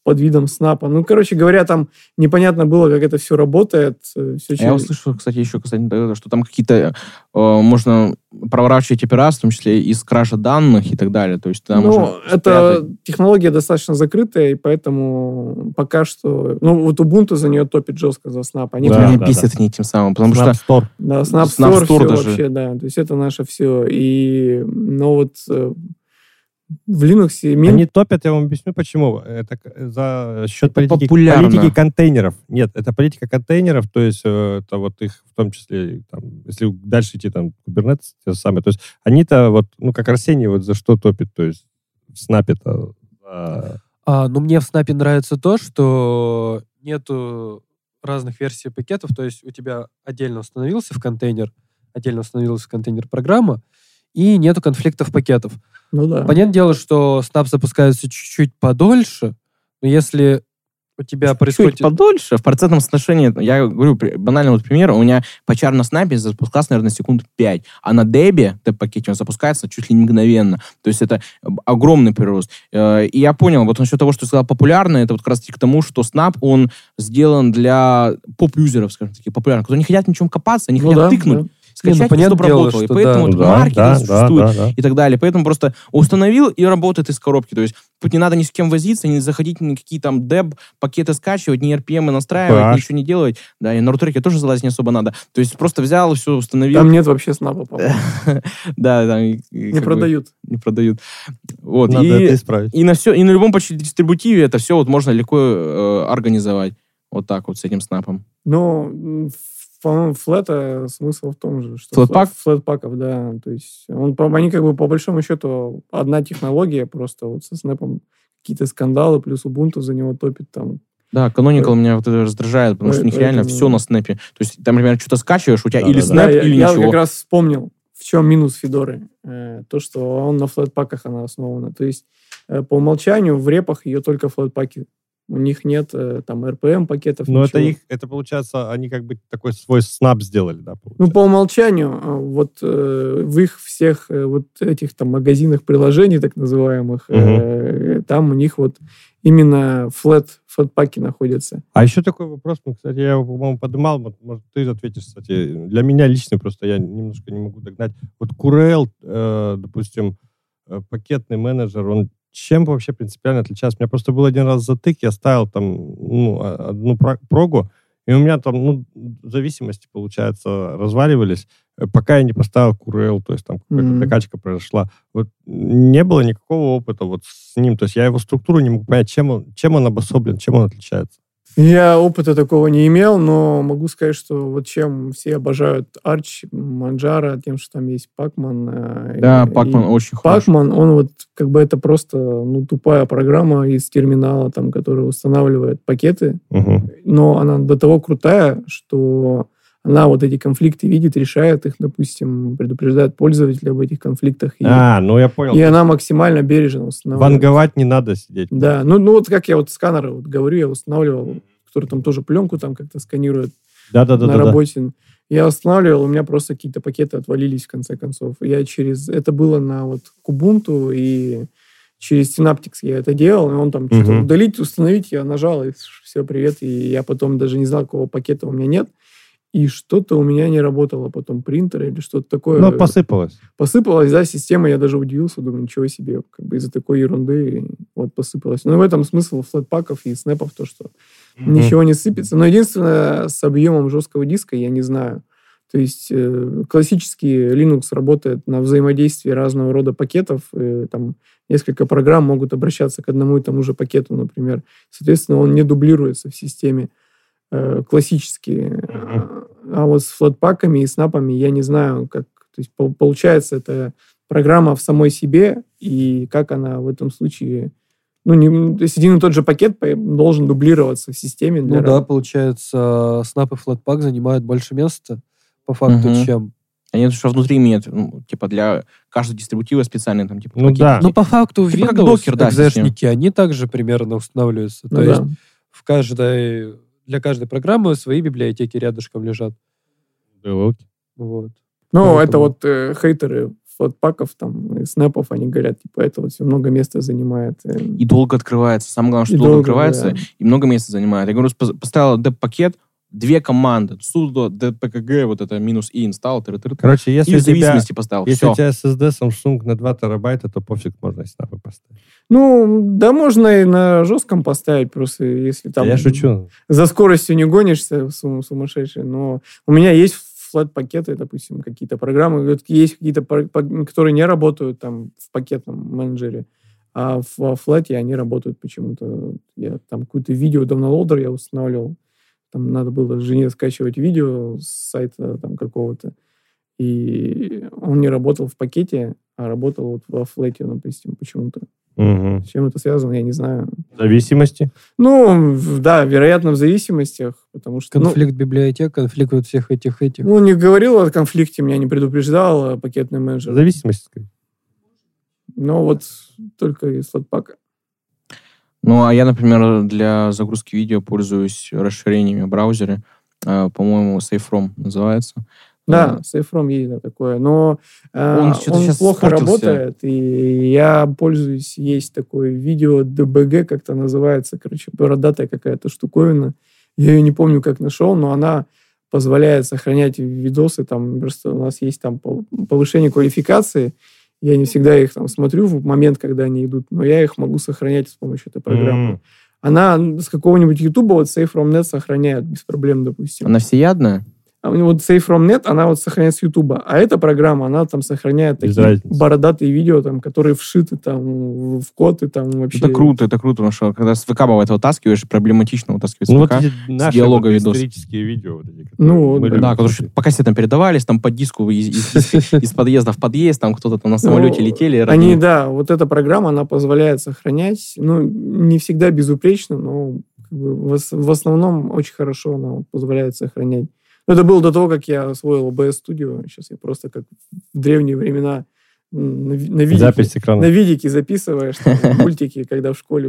под видом снапа. Ну, короче говоря, там непонятно было, как это все работает. Э, все Я услышал, кстати, еще, кстати, что там какие-то э, можно проворачивать операции, в том числе из кража данных и так далее. То есть там ну, это спрятать. технология достаточно закрытая, и поэтому пока что... Ну, вот Ubuntu за нее топит жестко за Snap. Они да, меня да, бесит да. не тем самым, потому Snap что... Store. Да, Snap, Snap Store, Store даже. вообще, да. То есть это наше все. И, ну, вот э, в Linux Mint... Они топят, я вам объясню почему. Это за счет это политики, политики контейнеров. Нет, это политика контейнеров, то есть э, это вот их в том числе, там, если дальше идти, там, Kubernetes, те же самые. То есть они-то вот, ну, как Арсений вот за что топит, то есть в снапе-то... А... А, ну, мне в снапе нравится то, что нету разных версий пакетов, то есть у тебя отдельно установился в контейнер, отдельно установилась в контейнер программа, и нету конфликтов пакетов. Ну да. Понятное дело, что Snap запускается чуть-чуть подольше, но если у тебя происходит... Чуть подольше, в процентном соотношении, я говорю, банальный вот пример, у меня почар на снапе запускался, наверное, секунд 5, а на дебе, деп-пакете, он запускается чуть ли не мгновенно. То есть это огромный прирост. Э, и я понял, вот насчет того, что ты сказал популярно, это вот как раз таки к тому, что Snap, он сделан для поп-юзеров, скажем так, популярных, которые не хотят ничем копаться, не ну хотят да, тыкнуть. Да скачать, не, ну, чтобы работало. И поэтому да, вот да, маркетинг да, существует да, да, и так далее. Поэтому просто установил и работает из коробки. То есть тут не надо ни с кем возиться, не заходить ни какие там деб, пакеты скачивать, ни RPM настраивать, Паш. ничего не делать. Да, и на рутреке тоже залазить не особо надо. То есть просто взял, все установил. Там нет вообще снапа, [LAUGHS] Да, там... Не продают. Не продают. Вот. Надо это исправить. И на все, и на любом почти дистрибутиве это все вот можно легко э, организовать. Вот так вот с этим снапом. Ну, по-моему, флета смысл в том же, что... Флетпак? Флетпаков, да. То есть он, они как бы по большому счету одна технология, просто вот со снэпом какие-то скандалы, плюс Ubuntu за него топит там. Да, Canonical меня вот это раздражает, потому что у них реально все на снэпе. То есть там, например, что-то скачиваешь, у тебя или снэп, или я, ничего. Я как раз вспомнил, в чем минус Федоры. Э, то, что он на флетпаках она основана. То есть э, по умолчанию в репах ее только флетпаки у них нет э, там RPM пакетов. Но это их, это получается, они как бы такой свой снап сделали, да? Получается. Ну, по умолчанию, а, вот э, в их всех э, вот этих там магазинах приложений, так называемых, угу. э, там у них вот именно флет, флет-паки находятся. А еще такой вопрос, ну, кстати, я его, по-моему, поднимал, может, ты ответишь, кстати. Для меня лично просто я немножко не могу догнать. Вот Curel, э, допустим, э, пакетный менеджер, он чем вообще принципиально отличается? У меня просто был один раз затык, я ставил там ну, а, одну прогу, и у меня там, ну, зависимости, получается, разваливались, э, пока я не поставил QRL, то есть там какая-то mm-hmm. произошла. Вот не было никакого опыта вот с ним, то есть я его структуру не могу понять, чем он, чем он обособлен, чем он отличается. Я опыта такого не имел, но могу сказать, что вот чем все обожают Арч, Манджара, тем, что там есть Пакман. Э, да, Пакман очень хороший. Пакман, он вот как бы это просто ну, тупая программа из терминала, там, которая устанавливает пакеты, угу. но она до того крутая, что она вот эти конфликты видит, решает их, допустим, предупреждает пользователя об этих конфликтах. И, а, ну я понял. И она максимально бережно устанавливает. Ванговать не надо сидеть. Да, ну, ну вот как я вот сканеры вот говорю, я устанавливал, который там тоже пленку там как-то сканирует да, да, да, на да, работе. Да. Я устанавливал, у меня просто какие-то пакеты отвалились в конце концов. Я через... Это было на вот Kubuntu, и через Synaptics я это делал, и он там угу. что-то удалить, установить, я нажал, и все, привет. И я потом даже не знал, какого пакета у меня нет и что-то у меня не работало потом, принтер или что-то такое. Ну, посыпалось. Посыпалась, да, система, я даже удивился, думаю, ничего себе, как бы из-за такой ерунды вот посыпалась. Но в этом смысл флетпаков и снэпов, то, что mm-hmm. ничего не сыпется. Но единственное, с объемом жесткого диска я не знаю. То есть э, классический Linux работает на взаимодействии разного рода пакетов. Э, там несколько программ могут обращаться к одному и тому же пакету, например. Соответственно, он не дублируется в системе. Э, классические. Uh-huh. А вот с флотпаками и снапами я не знаю, как... То есть получается, это программа в самой себе, и как она в этом случае... Ну, не, то есть один и тот же пакет должен дублироваться в системе. Для ну да, получается, снап и флотпак занимают больше места, по факту, угу. чем... Они что внутри имеют, ну, типа, для каждого дистрибутива специальные там, типа, ну, пакеты. да. Ну, по факту типа Windows, как Docker, да, экзешники, они также примерно устанавливаются. Ну, То да. есть в каждой для каждой программы свои библиотеки рядышком лежат. Вот. Вот. Ну, Поэтому... это вот э, хейтеры флотпаков, там, и снэпов, они говорят, типа, это вот все много места занимает. Э. И долго открывается. Самое главное, что и долго, долго открывается, да. и много места занимает. Я говорю, поставил деп-пакет, две команды. sudo dpkg, вот это минус и install. Тыр -тыр -тыр. Короче, если, и зависимости тебя, поставил. если Все. у тебя SSD Samsung на 2 терабайта, то пофиг, можно и снапы поставить. Ну, да, можно и на жестком поставить, просто если там... Я шучу. За скоростью не гонишься сум сумасшедший, но у меня есть флэт-пакеты, допустим, какие-то программы, есть какие-то, которые не работают там в пакетном менеджере, а в флэте они работают почему-то. Я там какое-то видео давнолоудер я устанавливал, там надо было жене скачивать видео с сайта там какого-то, и он не работал в пакете, а работал вот во флете, допустим, почему-то. Угу. С чем это связано, я не знаю. Зависимости? Ну, да, вероятно, в зависимостях, потому что... Ну, конфликт ну, библиотек, конфликт вот всех этих этих. Ну, не говорил о конфликте, меня не предупреждал а пакетный менеджер. Зависимость. Ну, вот только из флотпака. Ну, а я, например, для загрузки видео пользуюсь расширениями в браузере. Э, по-моему, SafeROM называется. Да, SafeROM есть да, такое, но э, он, он плохо работает, и я пользуюсь, есть такое видео DBG, как-то называется, короче, бородатая какая-то штуковина. Я ее не помню, как нашел, но она позволяет сохранять видосы, там просто у нас есть там повышение квалификации, я не всегда их там смотрю в момент, когда они идут, но я их могу сохранять с помощью этой программы. Mm. Она с какого-нибудь YouTube вот SafeROM.net сохраняет без проблем, допустим. Она всеядная? А у него вот Save from Net, она вот сохраняет с Ютуба. А эта программа, она там сохраняет такие бородатые видео, там, которые вшиты там в код и там вообще... Это круто, это круто, потому что когда с ВК бывает вытаскиваешь, проблематично вытаскивать с ну, ВК. Вот с диалога видос. исторические видео. Вот эти, ну, да. да, которые по кассетам передавались, там по диску из, подъезда в подъезд, там кто-то там на самолете ну, летели. Они, да, вот эта программа, она позволяет сохранять, ну, не всегда безупречно, но в основном очень хорошо она позволяет сохранять это было до того, как я освоил OBS Studio. Сейчас я просто как в древние времена на, на, видике, Запись экрана. на видике записываешь там, [LAUGHS] мультики, когда в школе.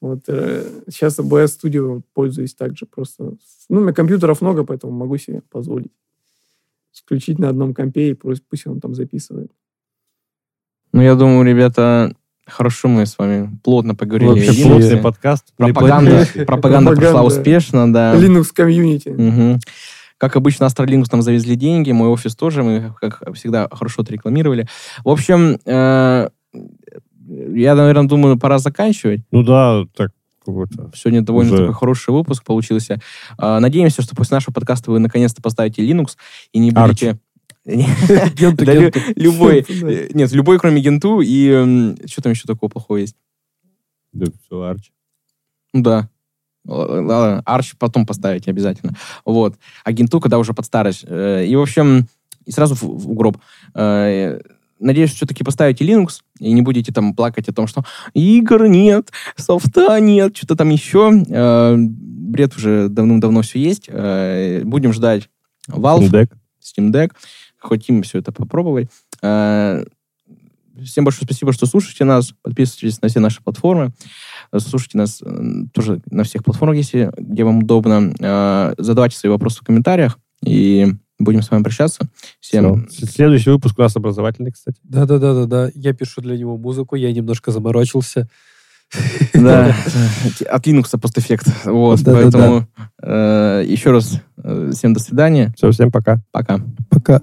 Вот, э, сейчас OBS Studio пользуюсь также просто. Ну, у меня компьютеров много, поэтому могу себе позволить включить на одном компе и пусть он там записывает. Ну, я думаю, ребята, Хорошо, мы с вами плотно поговорили. Вообще плотный подкаст. Пропаганда, пропаганда прошла успешно, да. Linux комьюнити. Угу. Как обычно, Astralinux нам завезли деньги, мой офис тоже, мы, как всегда, хорошо отрекламировали. В общем, э, я, наверное, думаю, пора заканчивать. Ну да, так Сегодня довольно уже... такой хороший выпуск получился. Э, надеемся, что после нашего подкаста вы наконец-то поставите Linux и не будете... Arch. [LAUGHS] Любой. [LAUGHS] Нет, любой, кроме Генту. И что там еще такого плохого есть? Да, все, Арч. Ну да. Арч потом поставить обязательно. Вот. А Генту, когда уже под старость. Э, и, в общем, и сразу в гроб. Э, надеюсь, все-таки поставите Linux и не будете там плакать о том, что игр нет, софта нет, что-то там еще. Э, бред уже давным-давно все есть. Будем ждать Valve, Steam Deck. Steam Deck хотим все это попробовать. Э, всем большое спасибо, что слушаете нас. Подписывайтесь на все наши платформы. Слушайте нас э, тоже на всех платформах, если где вам удобно. Э, задавайте свои вопросы в комментариях. И будем с вами прощаться. Всем... Все. Следующий выпуск у нас образовательный, кстати. Да-да-да-да. Я пишу для него музыку, я немножко заморочился. Да, [LAUGHS] от Linux постэффект. Вот, поэтому еще раз всем до свидания. Все, всем пока. Пока. Пока.